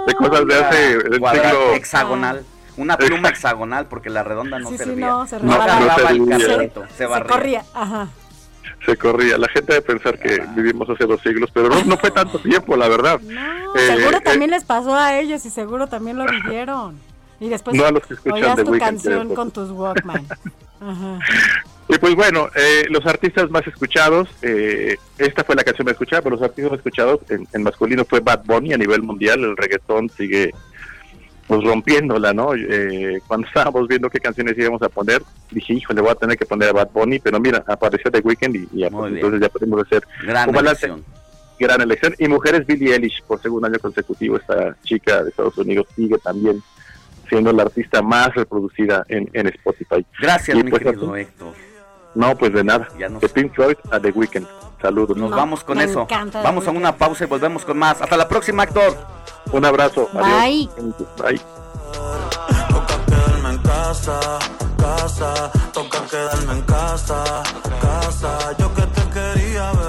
de cosas de hace del siglo... hexagonal. Una pluma hexagonal porque la redonda no Sí, sí, no, se no el No carrito, se Se barría. corría, ajá. Se corría. La gente debe pensar que vivimos hace dos siglos, pero no, no fue tanto tiempo, la verdad. Eh, seguro eh, también les pasó a ellos y seguro también lo vivieron. Y después No a los que escuchan oías The tu canción con tus Walkman. Ajá. Y pues bueno, eh, los artistas más escuchados, eh, esta fue la canción más escuchada, pero los artistas más escuchados en, en masculino fue Bad Bunny a nivel mundial, el reggaetón sigue pues rompiéndola, ¿no? Eh, cuando estábamos viendo qué canciones íbamos a poner, dije, híjole, voy a tener que poner a Bad Bunny, pero mira, apareció The Weeknd y, pues, entonces ya podemos hacer Gran un balance. elección. Gran elección. Y mujeres, Billie Eilish, por segundo año consecutivo, esta chica de Estados Unidos sigue también siendo la artista más reproducida en, en Spotify. Gracias, Y mi pues, querido así- Héctor. no, pues de nada. Ya nos- De Pink Floyd a The Weeknd. Saludos. Nos vamos con me eso. Vamos a una pausa y volvemos con más. Hasta la próxima, Héctor. Un abrazo. Bye. Bye. quedarme en casa, casa, toca quedarme en casa, casa. Yo que te quería ver,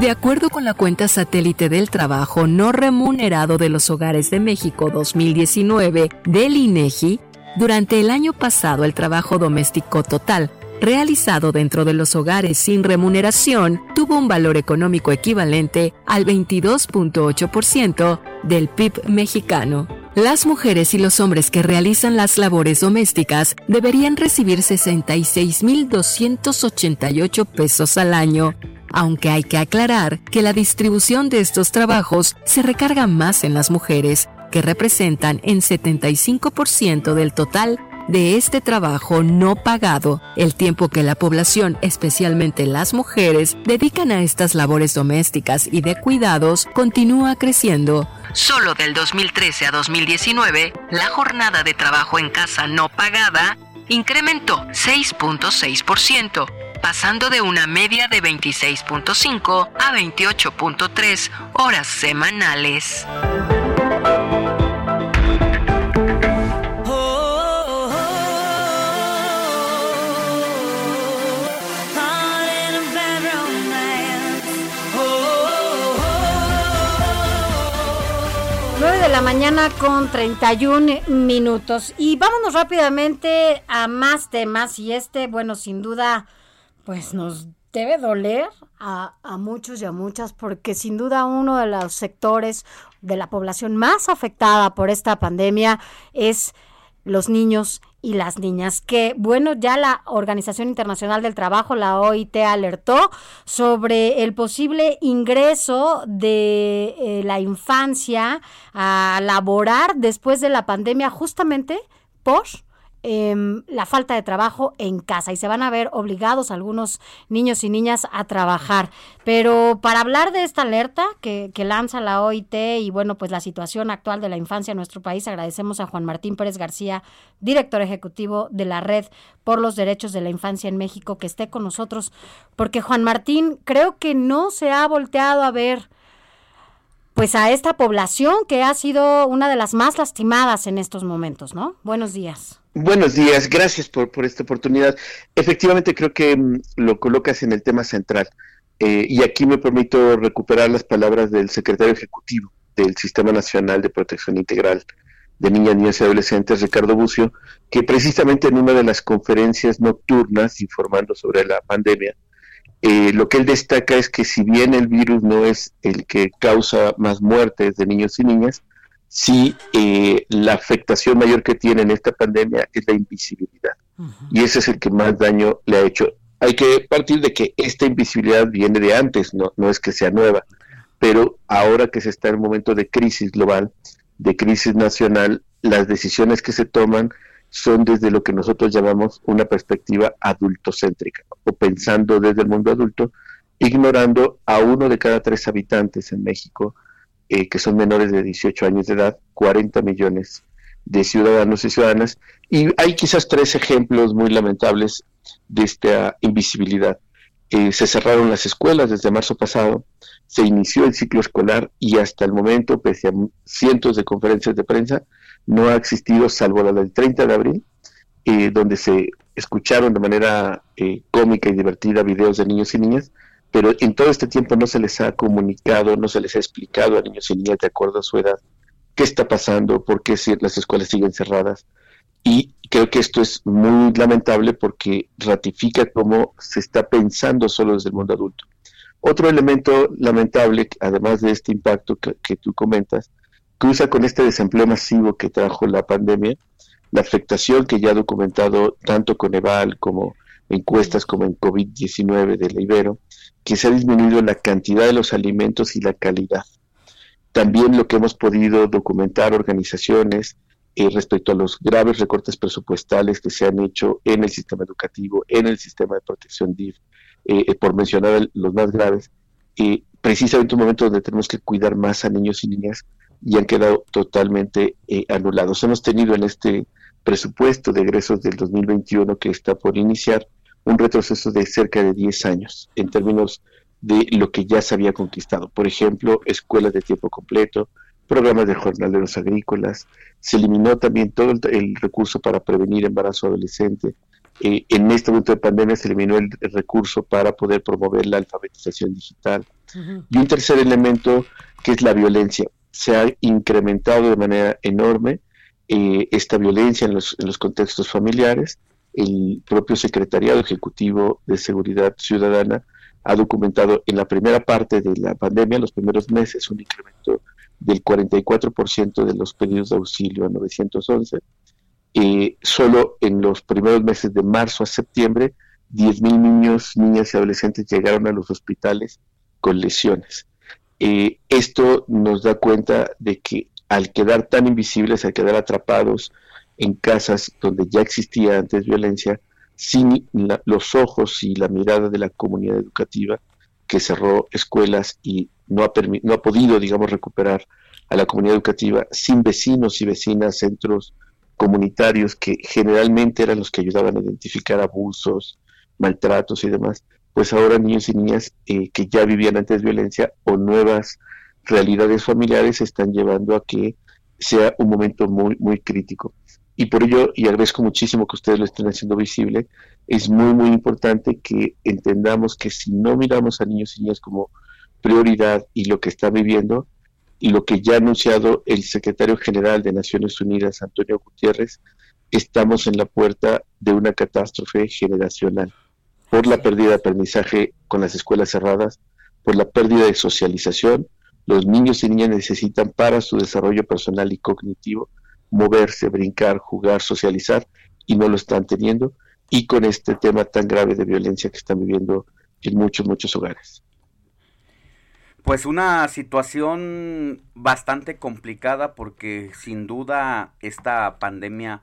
De acuerdo con la cuenta satélite del trabajo no remunerado de los hogares de México 2019 del INEGI, durante el año pasado el trabajo doméstico total realizado dentro de los hogares sin remuneración tuvo un valor económico equivalente al 22.8% del PIB mexicano. Las mujeres y los hombres que realizan las labores domésticas deberían recibir 66.288 pesos al año, aunque hay que aclarar que la distribución de estos trabajos se recarga más en las mujeres, que representan en 75% del total de este trabajo no pagado, el tiempo que la población, especialmente las mujeres, dedican a estas labores domésticas y de cuidados continúa creciendo. Solo del 2013 a 2019, la jornada de trabajo en casa no pagada incrementó 6.6%, pasando de una media de 26.5 a 28.3 horas semanales. Heart in a bad romance. 9 de la mañana con 31 minutos. Y vámonos rápidamente a más temas. Y este, bueno, sin duda, pues nos debe doler a, muchos y a muchas, porque sin duda uno de los sectores de la población más afectada por esta pandemia es los niños y las niñas. Que bueno, ya la Organización Internacional del Trabajo, la OIT, alertó sobre el posible ingreso de eh, la infancia a laborar después de la pandemia, justamente por em, la falta de trabajo en casa y se van a ver obligados algunos niños y niñas a trabajar. Pero para hablar de esta alerta que, que lanza la OIT y bueno, pues la situación actual de la infancia en nuestro país, agradecemos a Juan Martín Pérez García, director ejecutivo de la Red por los Derechos de la Infancia en México, que esté con nosotros, porque Juan Martín creo que no se ha volteado a ver pues a esta población que ha sido una de las más lastimadas en estos momentos, ¿no? Buenos días. Buenos días, gracias por, esta oportunidad. Efectivamente, creo que mm, lo colocas en el tema central. Eh, y aquí me permito recuperar las palabras del secretario ejecutivo del Sistema Nacional de Protección Integral de Niñas, Niños y Adolescentes, Ricardo Bucio, que precisamente en una de las conferencias nocturnas informando sobre la pandemia, eh, lo que él destaca es que si bien el virus no es el que causa más muertes de niños y niñas, sí eh, la afectación mayor que tiene en esta pandemia es la invisibilidad. Y ese es el que más daño le ha hecho. Hay que partir de que esta invisibilidad viene de antes, no, no es que sea nueva, pero ahora que se está en un momento de crisis global, de crisis nacional, las decisiones que se toman son desde lo que nosotros llamamos una perspectiva adultocéntrica, o pensando desde el mundo adulto, ignorando a uno de cada tres habitantes en México, eh, que son menores de 18 años de edad, 40 millones de ciudadanos y ciudadanas, y hay quizás tres ejemplos muy lamentables de esta invisibilidad. Eh, se cerraron las escuelas desde marzo pasado, se inició el ciclo escolar y hasta el momento, pese a cientos de conferencias de prensa, no ha existido, salvo la del 30 de abril, eh, donde se escucharon de manera eh, cómica y divertida videos de niños y niñas, pero en todo este tiempo no se les ha comunicado, no se les ha explicado a niños y niñas de acuerdo a su edad qué está pasando, por qué las escuelas siguen cerradas. Y creo que esto es muy lamentable porque ratifica cómo se está pensando solo desde el mundo adulto. Otro elemento lamentable, además de este impacto que, tú comentas, cruza con este desempleo masivo que trajo la pandemia, la afectación que ya ha documentado tanto con Eval como encuestas como en COVID-19 de la que se ha disminuido la cantidad de los alimentos y la calidad. También lo que hemos podido documentar organizaciones eh, respecto a los graves recortes presupuestales que se han hecho en el sistema educativo, en el sistema de protección DIF, eh, eh, por mencionar los más graves, eh, precisamente un momento donde tenemos que cuidar más a niños y niñas y han quedado totalmente eh, anulados. Hemos tenido en este presupuesto de egresos del 2021 que está por iniciar un retroceso de cerca de 10 años en términos de lo que ya se había conquistado. Por ejemplo, escuelas de tiempo completo, programas de jornaleros agrícolas, se eliminó también todo el, el recurso para prevenir embarazo adolescente. Eh, en este momento de pandemia se eliminó el, el recurso para poder promover la alfabetización digital. Y un tercer elemento que es la violencia. Se ha incrementado de manera enorme eh, esta violencia en los, en los contextos familiares. El propio Secretariado Ejecutivo de Seguridad Ciudadana ha documentado en la primera parte de la pandemia, los primeros meses, un incremento del 44% de los pedidos de auxilio a 911. Eh, solo en los primeros meses de marzo a septiembre, 10.000 niños, niñas y adolescentes llegaron a los hospitales con lesiones. Eh, esto nos da cuenta de que al quedar tan invisibles, al quedar atrapados en casas donde ya existía antes violencia, sin la- los ojos y la mirada de la comunidad educativa que cerró escuelas y no ha, no ha podido, digamos, recuperar a la comunidad educativa, sin vecinos y vecinas, centros comunitarios que generalmente eran los que ayudaban a identificar abusos, maltratos y demás, pues ahora niños y niñas eh, que ya vivían antes violencia o nuevas realidades familiares están llevando a que sea un momento muy, muy crítico. Y por ello, y agradezco muchísimo que ustedes lo estén haciendo visible, es muy, muy importante que entendamos que si no miramos a niños y niñas como prioridad y lo que están viviendo, y lo que ya ha anunciado el secretario general de Naciones Unidas, Antonio Gutiérrez, estamos en la puerta de una catástrofe generacional por la pérdida de aprendizaje con las escuelas cerradas, por la pérdida de socialización. Los niños y niñas necesitan para su desarrollo personal y cognitivo moverse, brincar, jugar, socializar y no lo están teniendo, y con este tema tan grave de violencia que están viviendo en muchos, muchos hogares. Pues una situación bastante complicada porque sin duda esta pandemia,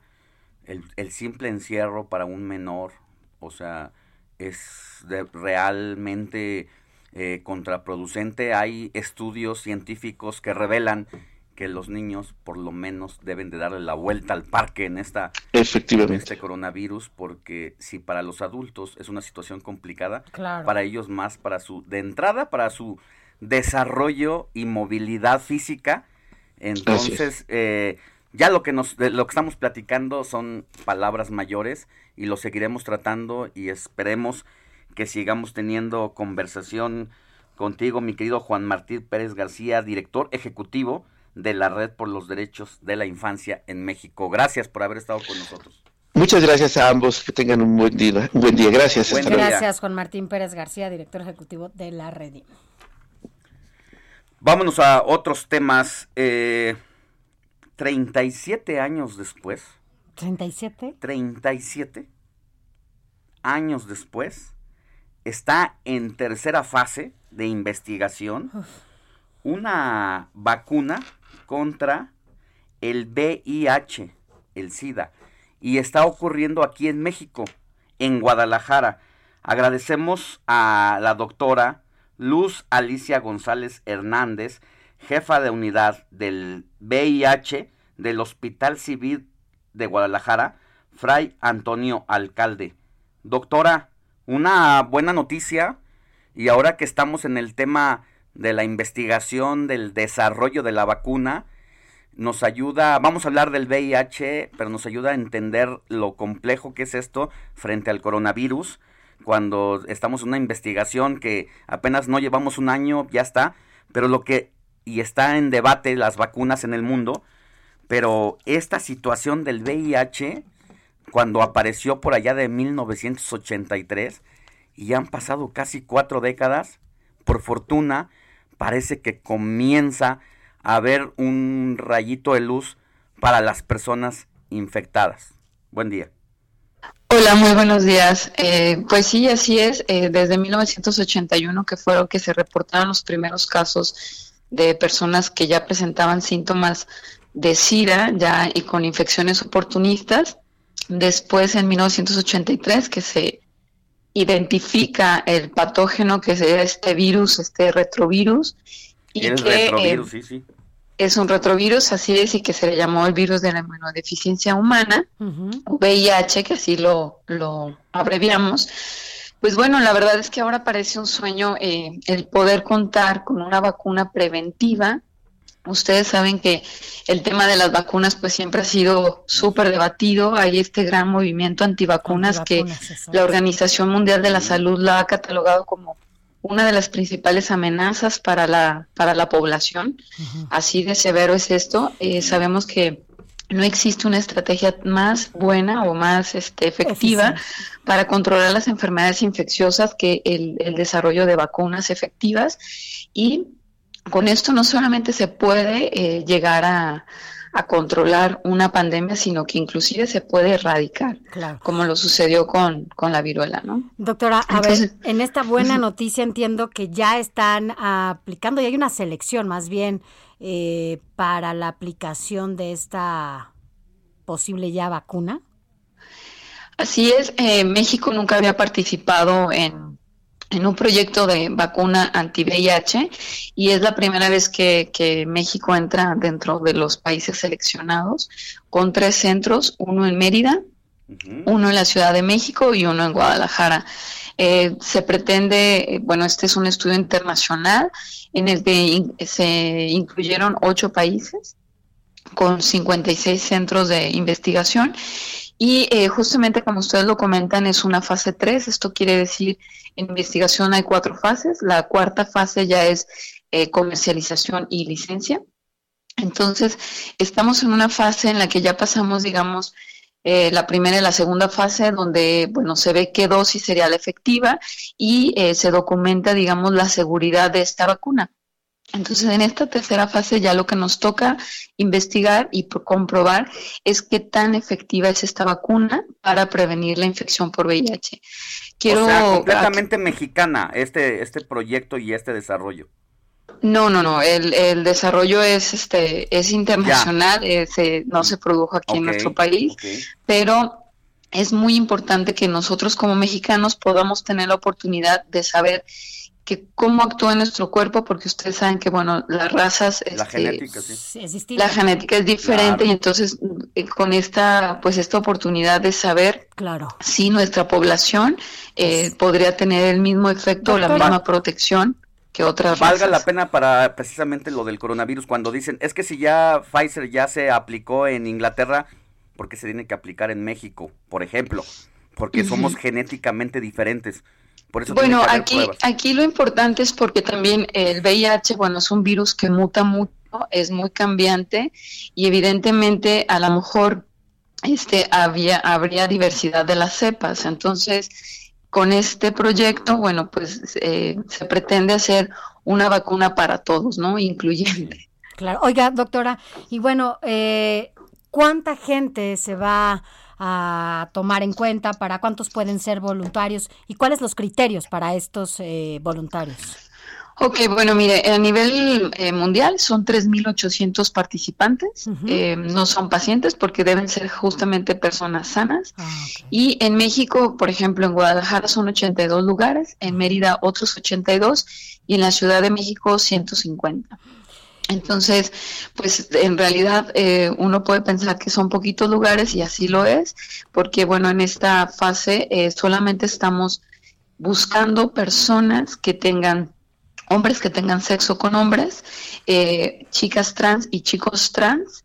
el, el simple encierro para un menor, o sea, es realmente eh, contraproducente. Hay estudios científicos que revelan que los niños por lo menos deben de darle la vuelta al parque en esta Efectivamente. en este coronavirus porque si para los adultos es una situación complicada, Claro. para ellos más para su de entrada para su desarrollo y movilidad física. Entonces, eh, ya lo que nos de lo que estamos platicando son palabras mayores y lo seguiremos tratando y esperemos que sigamos teniendo conversación contigo, mi querido Juan Martín Pérez García, director ejecutivo de la Red por los Derechos de la Infancia en México. Gracias por haber estado con nosotros. Muchas gracias a ambos, que tengan un buen día. Un buen día. Gracias. hasta luego. Gracias, Juan Martín Pérez García, director ejecutivo de la Redim. Vámonos a otros temas. Eh, 37 años después, ¿37? 37 años después, está en tercera fase de investigación una vacuna contra el VIH, el SIDA, y está ocurriendo aquí en México, en Guadalajara. Agradecemos a la doctora Luz Alicia González Hernández, jefa de unidad del VIH del Hospital Civil de Guadalajara, Fray Antonio Alcalde. Doctora, una buena noticia y ahora que estamos en el tema de la investigación, del desarrollo de la vacuna, nos ayuda, vamos a hablar del VIH, pero nos ayuda a entender lo complejo que es esto frente al coronavirus, cuando estamos en una investigación que apenas no llevamos un año, ya está, pero lo que, y está en debate las vacunas en el mundo, pero esta situación del VIH, cuando apareció por allá de 1983, y ya han pasado casi cuatro décadas, por fortuna, parece que comienza a haber un rayito de luz para las personas infectadas. Buen día. Hola, muy buenos días. Eh, pues sí, así es. Eh, desde 1981, que fueron que se reportaron los primeros casos de personas que ya presentaban síntomas de SIDA ya y con infecciones oportunistas. Después, en 1983, que se identifica el patógeno que es este virus, este retrovirus, y que eh, retrovirus, sí, sí. es un retrovirus, así es, y que se le llamó el virus de la inmunodeficiencia humana, o VIH, que así lo, lo abreviamos. Pues bueno, la verdad es que ahora parece un sueño eh, el poder contar con una vacuna preventiva. Ustedes saben que el tema de las vacunas pues siempre ha sido súper debatido. Hay este gran movimiento antivacunas, que la Organización Mundial de la Salud la ha catalogado como una de las principales amenazas para la, para la población. Así de severo es esto. Eh, sabemos que no existe una estrategia más buena o más este, efectiva para controlar las enfermedades infecciosas que el, el desarrollo de vacunas efectivas. Y con esto no solamente se puede eh, llegar a, a controlar una pandemia, sino que inclusive se puede erradicar, Claro. como lo sucedió con, con la viruela, ¿no? Doctora, a Entonces- ver, en esta buena noticia entiendo que ya están aplicando, y hay una selección más bien eh, para la aplicación de esta posible ya vacuna. Así es, eh, México nunca había participado en, en un proyecto de vacuna anti-VIH y es la primera vez que, que México entra dentro de los países seleccionados con tres centros, uno en Mérida, uno en la Ciudad de México y uno en Guadalajara. Eh, se pretende, eh, bueno, este es un estudio internacional en el que in- se incluyeron ocho países con 56 centros de investigación y eh, justamente como ustedes lo comentan es una fase 3, esto quiere decir en investigación hay cuatro fases, la cuarta fase ya es eh, comercialización y licencia. Entonces, estamos en una fase en la que ya pasamos, digamos, eh, la primera y la segunda fase, donde, bueno, se ve qué dosis sería la efectiva y eh, se documenta, digamos, la seguridad de esta vacuna. Entonces, en esta tercera fase ya lo que nos toca investigar y pro- comprobar es qué tan efectiva es esta vacuna para prevenir la infección por VIH. Quiero o sea, completamente mexicana este, este proyecto y este desarrollo. No, no, no. El, el desarrollo es este es internacional, eh, se- no se produjo aquí en nuestro país, pero es muy importante que nosotros como mexicanos podamos tener la oportunidad de saber que cómo actúa nuestro cuerpo, porque ustedes saben que bueno las razas, La este, genética, sí. es la genética es diferente Claro. y entonces eh, con esta pues esta oportunidad de saber claro. si nuestra población eh, podría tener el mismo efecto o la misma protección que otras Valga razas. la pena para precisamente lo del coronavirus, cuando dicen, es que si ya Pfizer ya se aplicó en Inglaterra, ¿por qué se tiene que aplicar en México, por ejemplo? Porque somos genéticamente diferentes. Por eso tiene Bueno, aquí, aquí lo importante es porque también el VIH, bueno, es un virus que muta mucho, es muy cambiante y evidentemente a lo mejor este había habría diversidad de las cepas. Entonces, con este proyecto, bueno, pues eh, se pretende hacer una vacuna para todos, ¿no? Incluyente. Claro. Oiga, doctora, y bueno, eh, ¿cuánta gente se va a tomar en cuenta? ¿Para cuántos pueden ser voluntarios? ¿Y cuáles los criterios para estos eh, voluntarios? Ok, bueno, mire, a nivel eh, mundial son 3.800 participantes, eh, no son pacientes porque deben ser justamente personas sanas. Y en México, por ejemplo, en Guadalajara son 82 lugares, en Mérida otros 82 y en la Ciudad de México 150. Entonces, pues en realidad eh, uno puede pensar que son poquitos lugares y así lo es, porque bueno, en esta fase eh, solamente estamos buscando personas que tengan hombres que tengan sexo con hombres, eh, chicas trans y chicos trans,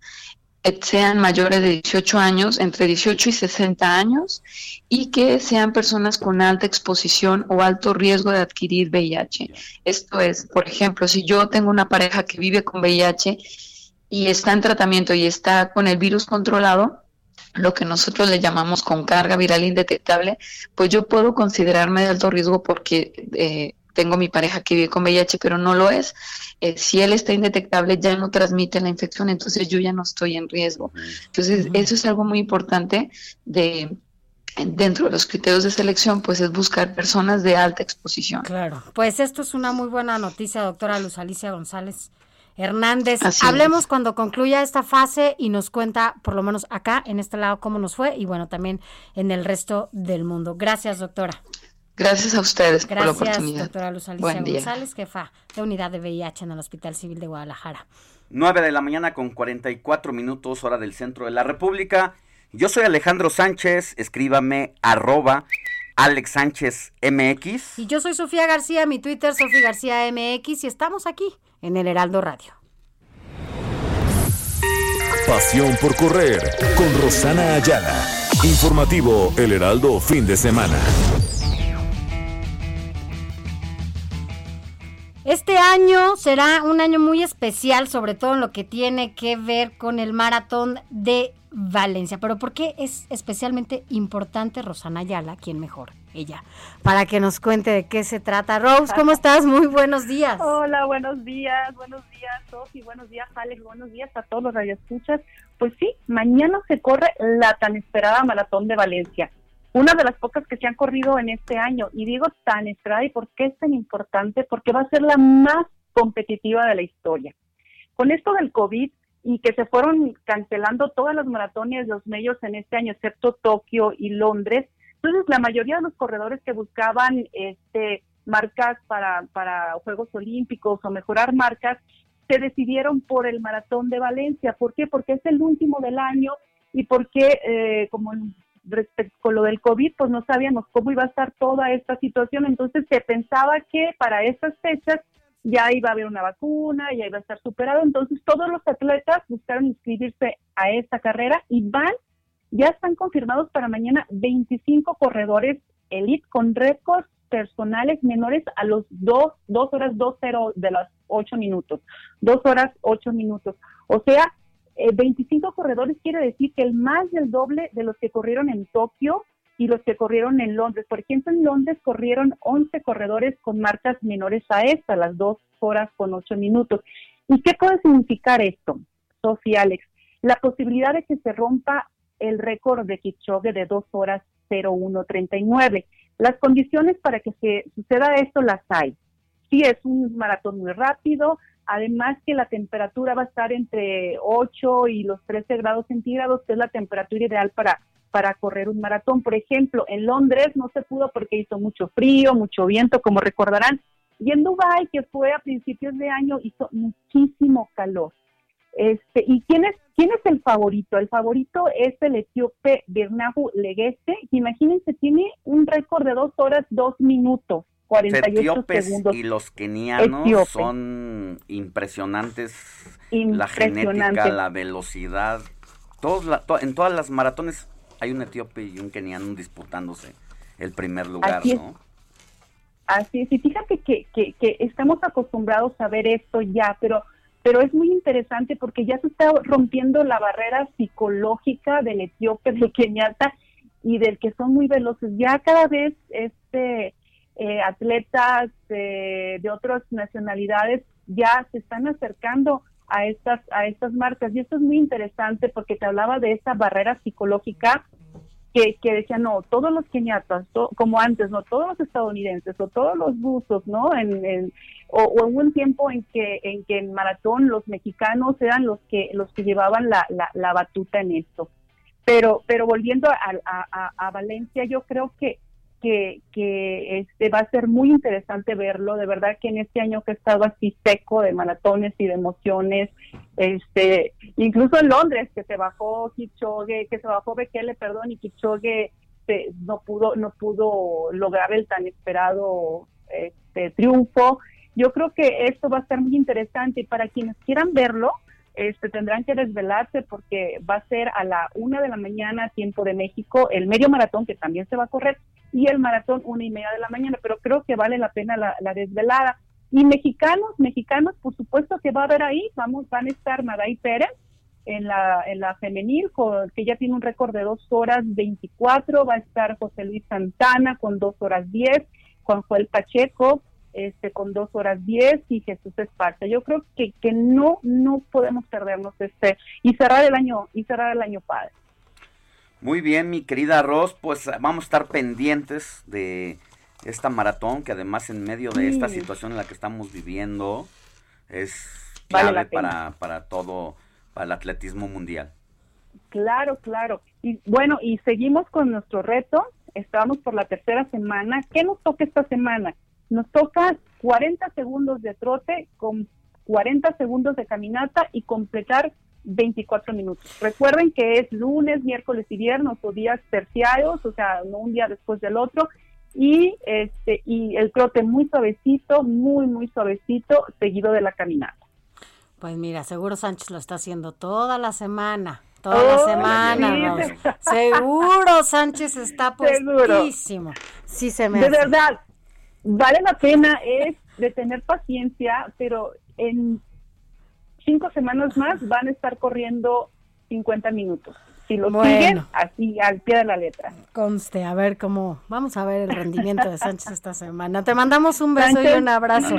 sean mayores de 18 años, entre 18 y 60 años, y que sean personas con alta exposición o alto riesgo de adquirir VIH. Esto es, por ejemplo, si yo tengo una pareja que vive con VIH y está en tratamiento y está con el virus controlado, lo que nosotros le llamamos con carga viral indetectable, pues yo puedo considerarme de alto riesgo porque eh, tengo mi pareja que vive con VIH, pero no lo es. Eh, si él está indetectable, ya no transmite la infección, entonces yo ya no estoy en riesgo. Entonces, eso es algo muy importante de dentro de los criterios de selección, pues es buscar personas de alta exposición. Claro. Pues esto es una muy buena noticia, doctora Luz Alicia González Hernández. Así Hablemos es. cuando concluya esta fase y nos cuenta, por lo menos acá, en este lado, cómo nos fue y bueno, también en el resto del mundo. Gracias, doctora. Gracias a ustedes por la Gracias, oportunidad. doctora Luz Alicia Buen día. González, jefa de unidad de VIH en el Hospital Civil de Guadalajara. 9 de la mañana con 44 minutos hora del centro de la República. Yo soy Alejandro Sánchez, escríbame arroba Alex Sánchez MX. Y yo soy Sofía García, mi Twitter, Sofía García MX, y estamos aquí en el Heraldo Radio. Pasión por correr con Rosana Ayala. Informativo El Heraldo fin de semana. Este año será un año muy especial, sobre todo en lo que tiene que ver con el maratón de Valencia. Pero ¿por qué es especialmente importante Rosana Ayala, quién mejor? Ella, para que nos cuente de qué se trata. Rose, ¿cómo estás? Muy buenos días. Hola, buenos días, buenos días, Sofi, buenos días, Alex, buenos días a todos los radioescuchas. Pues sí, mañana se corre la tan esperada Maratón de Valencia, una de las pocas que se han corrido en este año. Y digo tan esperada, ¿y por qué es tan importante? Porque va a ser la más competitiva de la historia. Con esto del COVID y que se fueron cancelando todas las maratones, los medios en este año, excepto Tokio y Londres, entonces la mayoría de los corredores que buscaban este marcas para, para Juegos Olímpicos o mejorar marcas, se decidieron por el Maratón de Valencia. ¿Por qué? Porque es el último del año y porque, eh, como respecto con lo del COVID, pues no sabíamos cómo iba a estar toda esta situación. Entonces se pensaba que para estas fechas ya iba a haber una vacuna, ya iba a estar superado. Entonces todos los atletas buscaron inscribirse a esta carrera y van, ya están confirmados para mañana 25 corredores elite con récords personales menores a los 2, dos horas 2.0 de las 8 minutos. 2 horas 8 minutos. O sea, eh, 25 corredores quiere decir que el más del doble de los que corrieron en Tokio y los que corrieron en Londres. Por ejemplo, en Londres corrieron 11 corredores con marcas menores a esta, las dos horas con ocho minutos. ¿Y qué puede significar esto, Sofía Alex? La posibilidad de que se rompa el récord de Kipchoge de dos horas 0139. Las condiciones para que se suceda esto las hay. Sí, es un maratón muy rápido, además que la temperatura va a estar entre 8 y los 13 grados centígrados, que es la temperatura ideal para, para correr un maratón. Por ejemplo, en Londres no se pudo porque hizo mucho frío, mucho viento, como recordarán, y en Dubái, que fue a principios de año, hizo muchísimo calor. Este, ¿Y quién es, quién es el favorito? El favorito es el etíope Bernabu Legueste, que imagínense, tiene un récord de dos horas, dos minutos, 48 etíopes segundos. y los kenianos Etíope. son impresionantes. La genética, la velocidad. Todos la- to- en todas las maratones hay un etíope y un keniano disputándose el primer lugar, Así es. ¿no? Así es, y fíjate que, que, que estamos acostumbrados a ver esto ya, pero, pero es muy interesante porque ya se está rompiendo la barrera psicológica del etíope, del keniata y del que son muy veloces. Ya cada vez este eh, atletas eh, de otras nacionalidades ya se están acercando a estas a estas marcas y esto es muy interesante porque te hablaba de esa barrera psicológica que, que decían, no, todos los keniatas, como antes, no, todos los estadounidenses o todos los rusos, ¿no? En, o, o un tiempo en que en que en maratón los mexicanos eran los que los que llevaban la, la, batuta en esto. Pero pero volviendo a, a- a Valencia, yo creo que que, que este va a ser muy interesante verlo, de verdad que en este año que he estado así seco de maratones y de emociones, este, incluso en Londres que se bajó Kipchoge, que se bajó Bekele, perdón, y Kipchoge se- no pudo no pudo lograr el tan esperado este triunfo. Yo creo que esto va a estar muy interesante y para quienes quieran verlo, este, tendrán que desvelarse porque va a ser a la una de la mañana tiempo de México el medio maratón que también se va a correr y el maratón una y media de la mañana, pero creo que vale la pena la, la desvelada. Y mexicanos, mexicanos, por supuesto que va a haber ahí, vamos, van a estar Maday Pérez en la, en la femenil, que ya tiene un récord de dos horas 24, va a estar José Luis Santana con dos horas 10, Juan Joel Pacheco este con dos horas 10 y Jesús Esparza. Yo creo que, que no, no podemos perdernos este y cerrar el año, y cerrar el año padre. Muy bien, mi querida Ros, pues vamos a estar pendientes de esta maratón que además en medio de esta situación en la que estamos viviendo es clave para, para todo, para el atletismo mundial. Claro, claro. Y bueno, y seguimos con nuestro reto. Estamos por la tercera semana. ¿Qué nos toca esta semana? Nos toca 40 segundos de trote con 40 segundos de caminata y completar 24 minutos. Recuerden que es lunes, miércoles y viernes o días terciarios, o sea, no un día después del otro. Y este y el trote muy suavecito, muy muy suavecito, seguido de la caminata. Pues mira, seguro Sánchez lo está haciendo toda la semana. Toda la semana, sí. Rose. Seguro Sánchez está puestísimo. Sí se me de hace. verdad, vale la pena es de tener paciencia, pero en cinco semanas más van a estar corriendo 50 minutos. Si lo Bueno. siguen, así al pie de la letra. Conste, a ver cómo. Vamos a ver el rendimiento de Sánchez esta semana. Te mandamos un beso y un abrazo.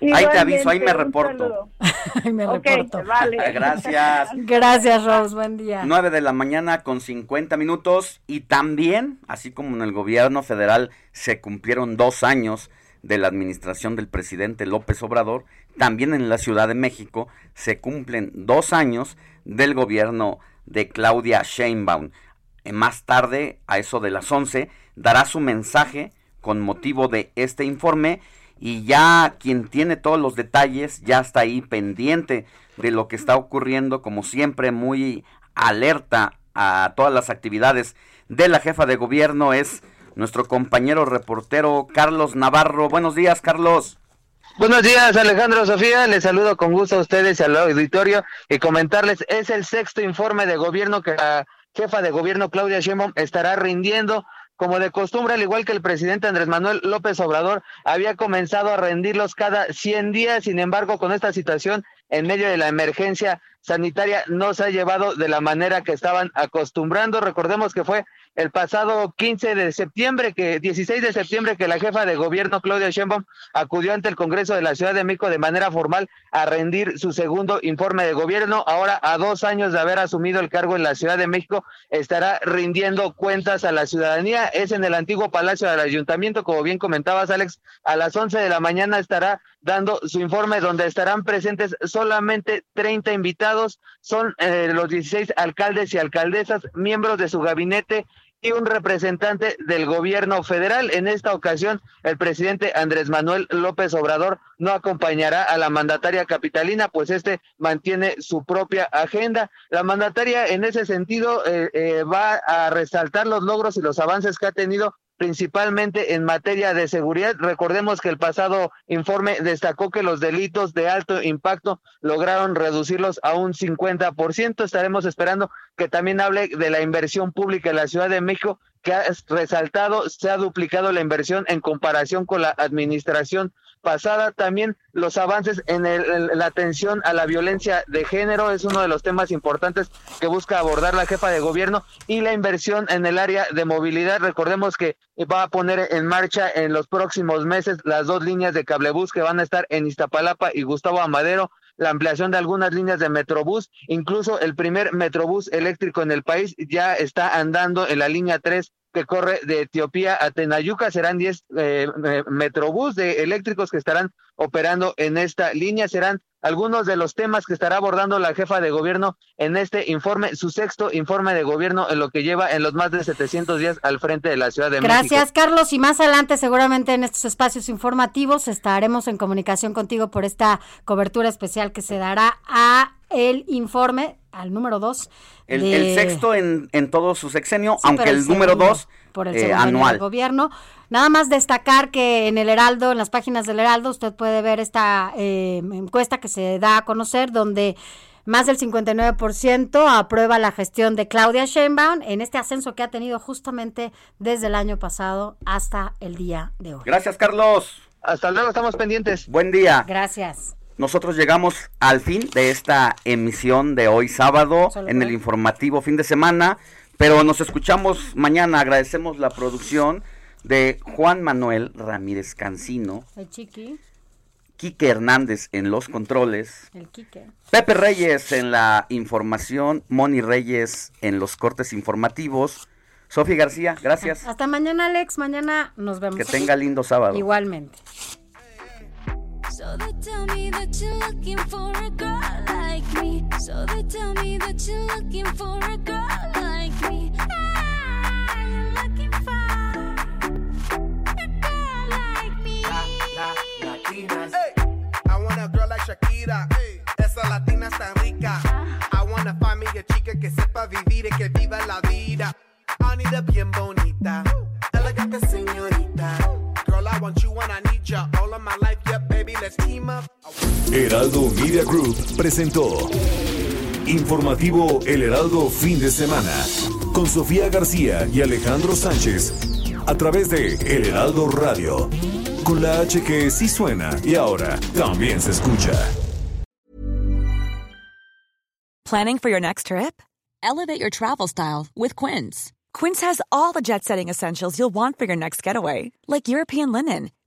Ahí te aviso, ahí me reporto. Ahí me reporto. vale. Gracias. Gracias, Rose. Buen día. 9 de la mañana con 50 minutos y también, así como en el gobierno federal se cumplieron dos años de la administración del presidente López Obrador, también en la Ciudad de México se cumplen dos años del gobierno de Claudia Sheinbaum. Eh, Más tarde, a eso de las 11, dará su mensaje con motivo de este informe y ya quien tiene todos los detalles ya está ahí pendiente de lo que está ocurriendo, como siempre muy alerta a todas las actividades de la jefa de gobierno es nuestro compañero reportero Carlos Navarro. Buenos días, Carlos. Buenos días, Alejandro Sofía. Les saludo con gusto a ustedes y al auditorio y comentarles, es el sexto informe de gobierno que la jefa de gobierno Claudia Sheinbaum estará rindiendo. Como de costumbre, al igual que el presidente Andrés Manuel López Obrador había comenzado a rendirlos cada 100 días, sin embargo, con esta situación en medio de la emergencia sanitaria no se ha llevado de la manera que estaban acostumbrando. Recordemos que fue el pasado 15 de septiembre, que 16 de septiembre, que la jefa de gobierno Claudia Sheinbaum acudió ante el Congreso de la Ciudad de México de manera formal a rendir su segundo informe de gobierno. Ahora, a dos años de haber asumido el cargo en la Ciudad de México, estará rindiendo cuentas a la ciudadanía. Es en el antiguo Palacio del Ayuntamiento, como bien comentabas, Alex, a las 11 de la mañana estará dando su informe donde estarán presentes solamente 30 invitados, son eh, los 16 alcaldes y alcaldesas, miembros de su gabinete y un representante del gobierno federal. En esta ocasión, el presidente Andrés Manuel López Obrador no acompañará a la mandataria capitalina, pues este mantiene su propia agenda. La mandataria en ese sentido eh, eh, va a resaltar los logros y los avances que ha tenido principalmente en materia de seguridad. Recordemos que el pasado informe destacó que los delitos de alto impacto lograron reducirlos a un 50%. Estaremos esperando que también hable de la inversión pública en la Ciudad de México, que ha resaltado, se ha duplicado la inversión en comparación con la administración pasada. También los avances en, el- la atención a la violencia de género es uno de los temas importantes que busca abordar la jefa de gobierno y la inversión en el área de movilidad. Recordemos que va a poner en marcha en los próximos meses las dos líneas de cablebús que van a estar en Iztapalapa y Gustavo Amadero la ampliación de algunas líneas de Metrobús, incluso el primer Metrobús eléctrico en el país ya está andando en la línea 3 que corre de Etiopía a Tenayuca. Serán 10 eh, Metrobús de eléctricos que estarán operando en esta línea. Serán algunos de los temas que estará abordando la jefa de gobierno en este informe, su sexto informe de gobierno en lo que lleva en los más de 700 días al frente de la Ciudad de Gracias, México. Carlos. Y más adelante, seguramente en estos espacios informativos, estaremos en comunicación contigo por esta cobertura especial que se dará a el informe, al número dos. El, de- el sexto en, en todo su sexenio, Sí, aunque el, número dos por el eh, segundo año del anual. gobierno. Nada más destacar que en el Heraldo, en las páginas del Heraldo, usted puede ver esta eh, encuesta que se da a conocer, donde más del 59% aprueba la gestión de Claudia Sheinbaum en este ascenso que ha tenido justamente desde el año pasado hasta el día de hoy. Gracias, Carlos. Hasta luego, estamos pendientes. Buen día. Gracias. Nosotros llegamos al fin de esta emisión de hoy sábado en el informativo fin de semana, pero nos escuchamos mañana. Agradecemos la producción de Juan Manuel Ramírez Cancino, El chiqui, Quique Hernández en los controles, el Quique. Pepe Reyes en la información, Moni Reyes en los cortes informativos. Sofía García, gracias. Hasta mañana, Alex. Mañana nos vemos. Que tenga lindo sábado. Igualmente. So they tell me that you're looking for a girl like me. So they tell me that you're looking for a girl like me. Ah, you're looking for a girl like me. Hey, I want a girl like Shakira. Esa latina está rica. I wanna find me a chica que sepa vivir y que viva la vida. I need a bien bonita, elegante señorita. Girl, I want you and I need ya all of my life. Heraldo Media Group presentó Informativo El Heraldo Fin de Semana con Sofía García y Alejandro Sánchez a través de El Heraldo Radio. Con la H que sí suena y ahora también se escucha. Planning for your next trip? Elevate your travel style with Quince. Quince has all the jet setting essentials you'll want for your next getaway, like European linen,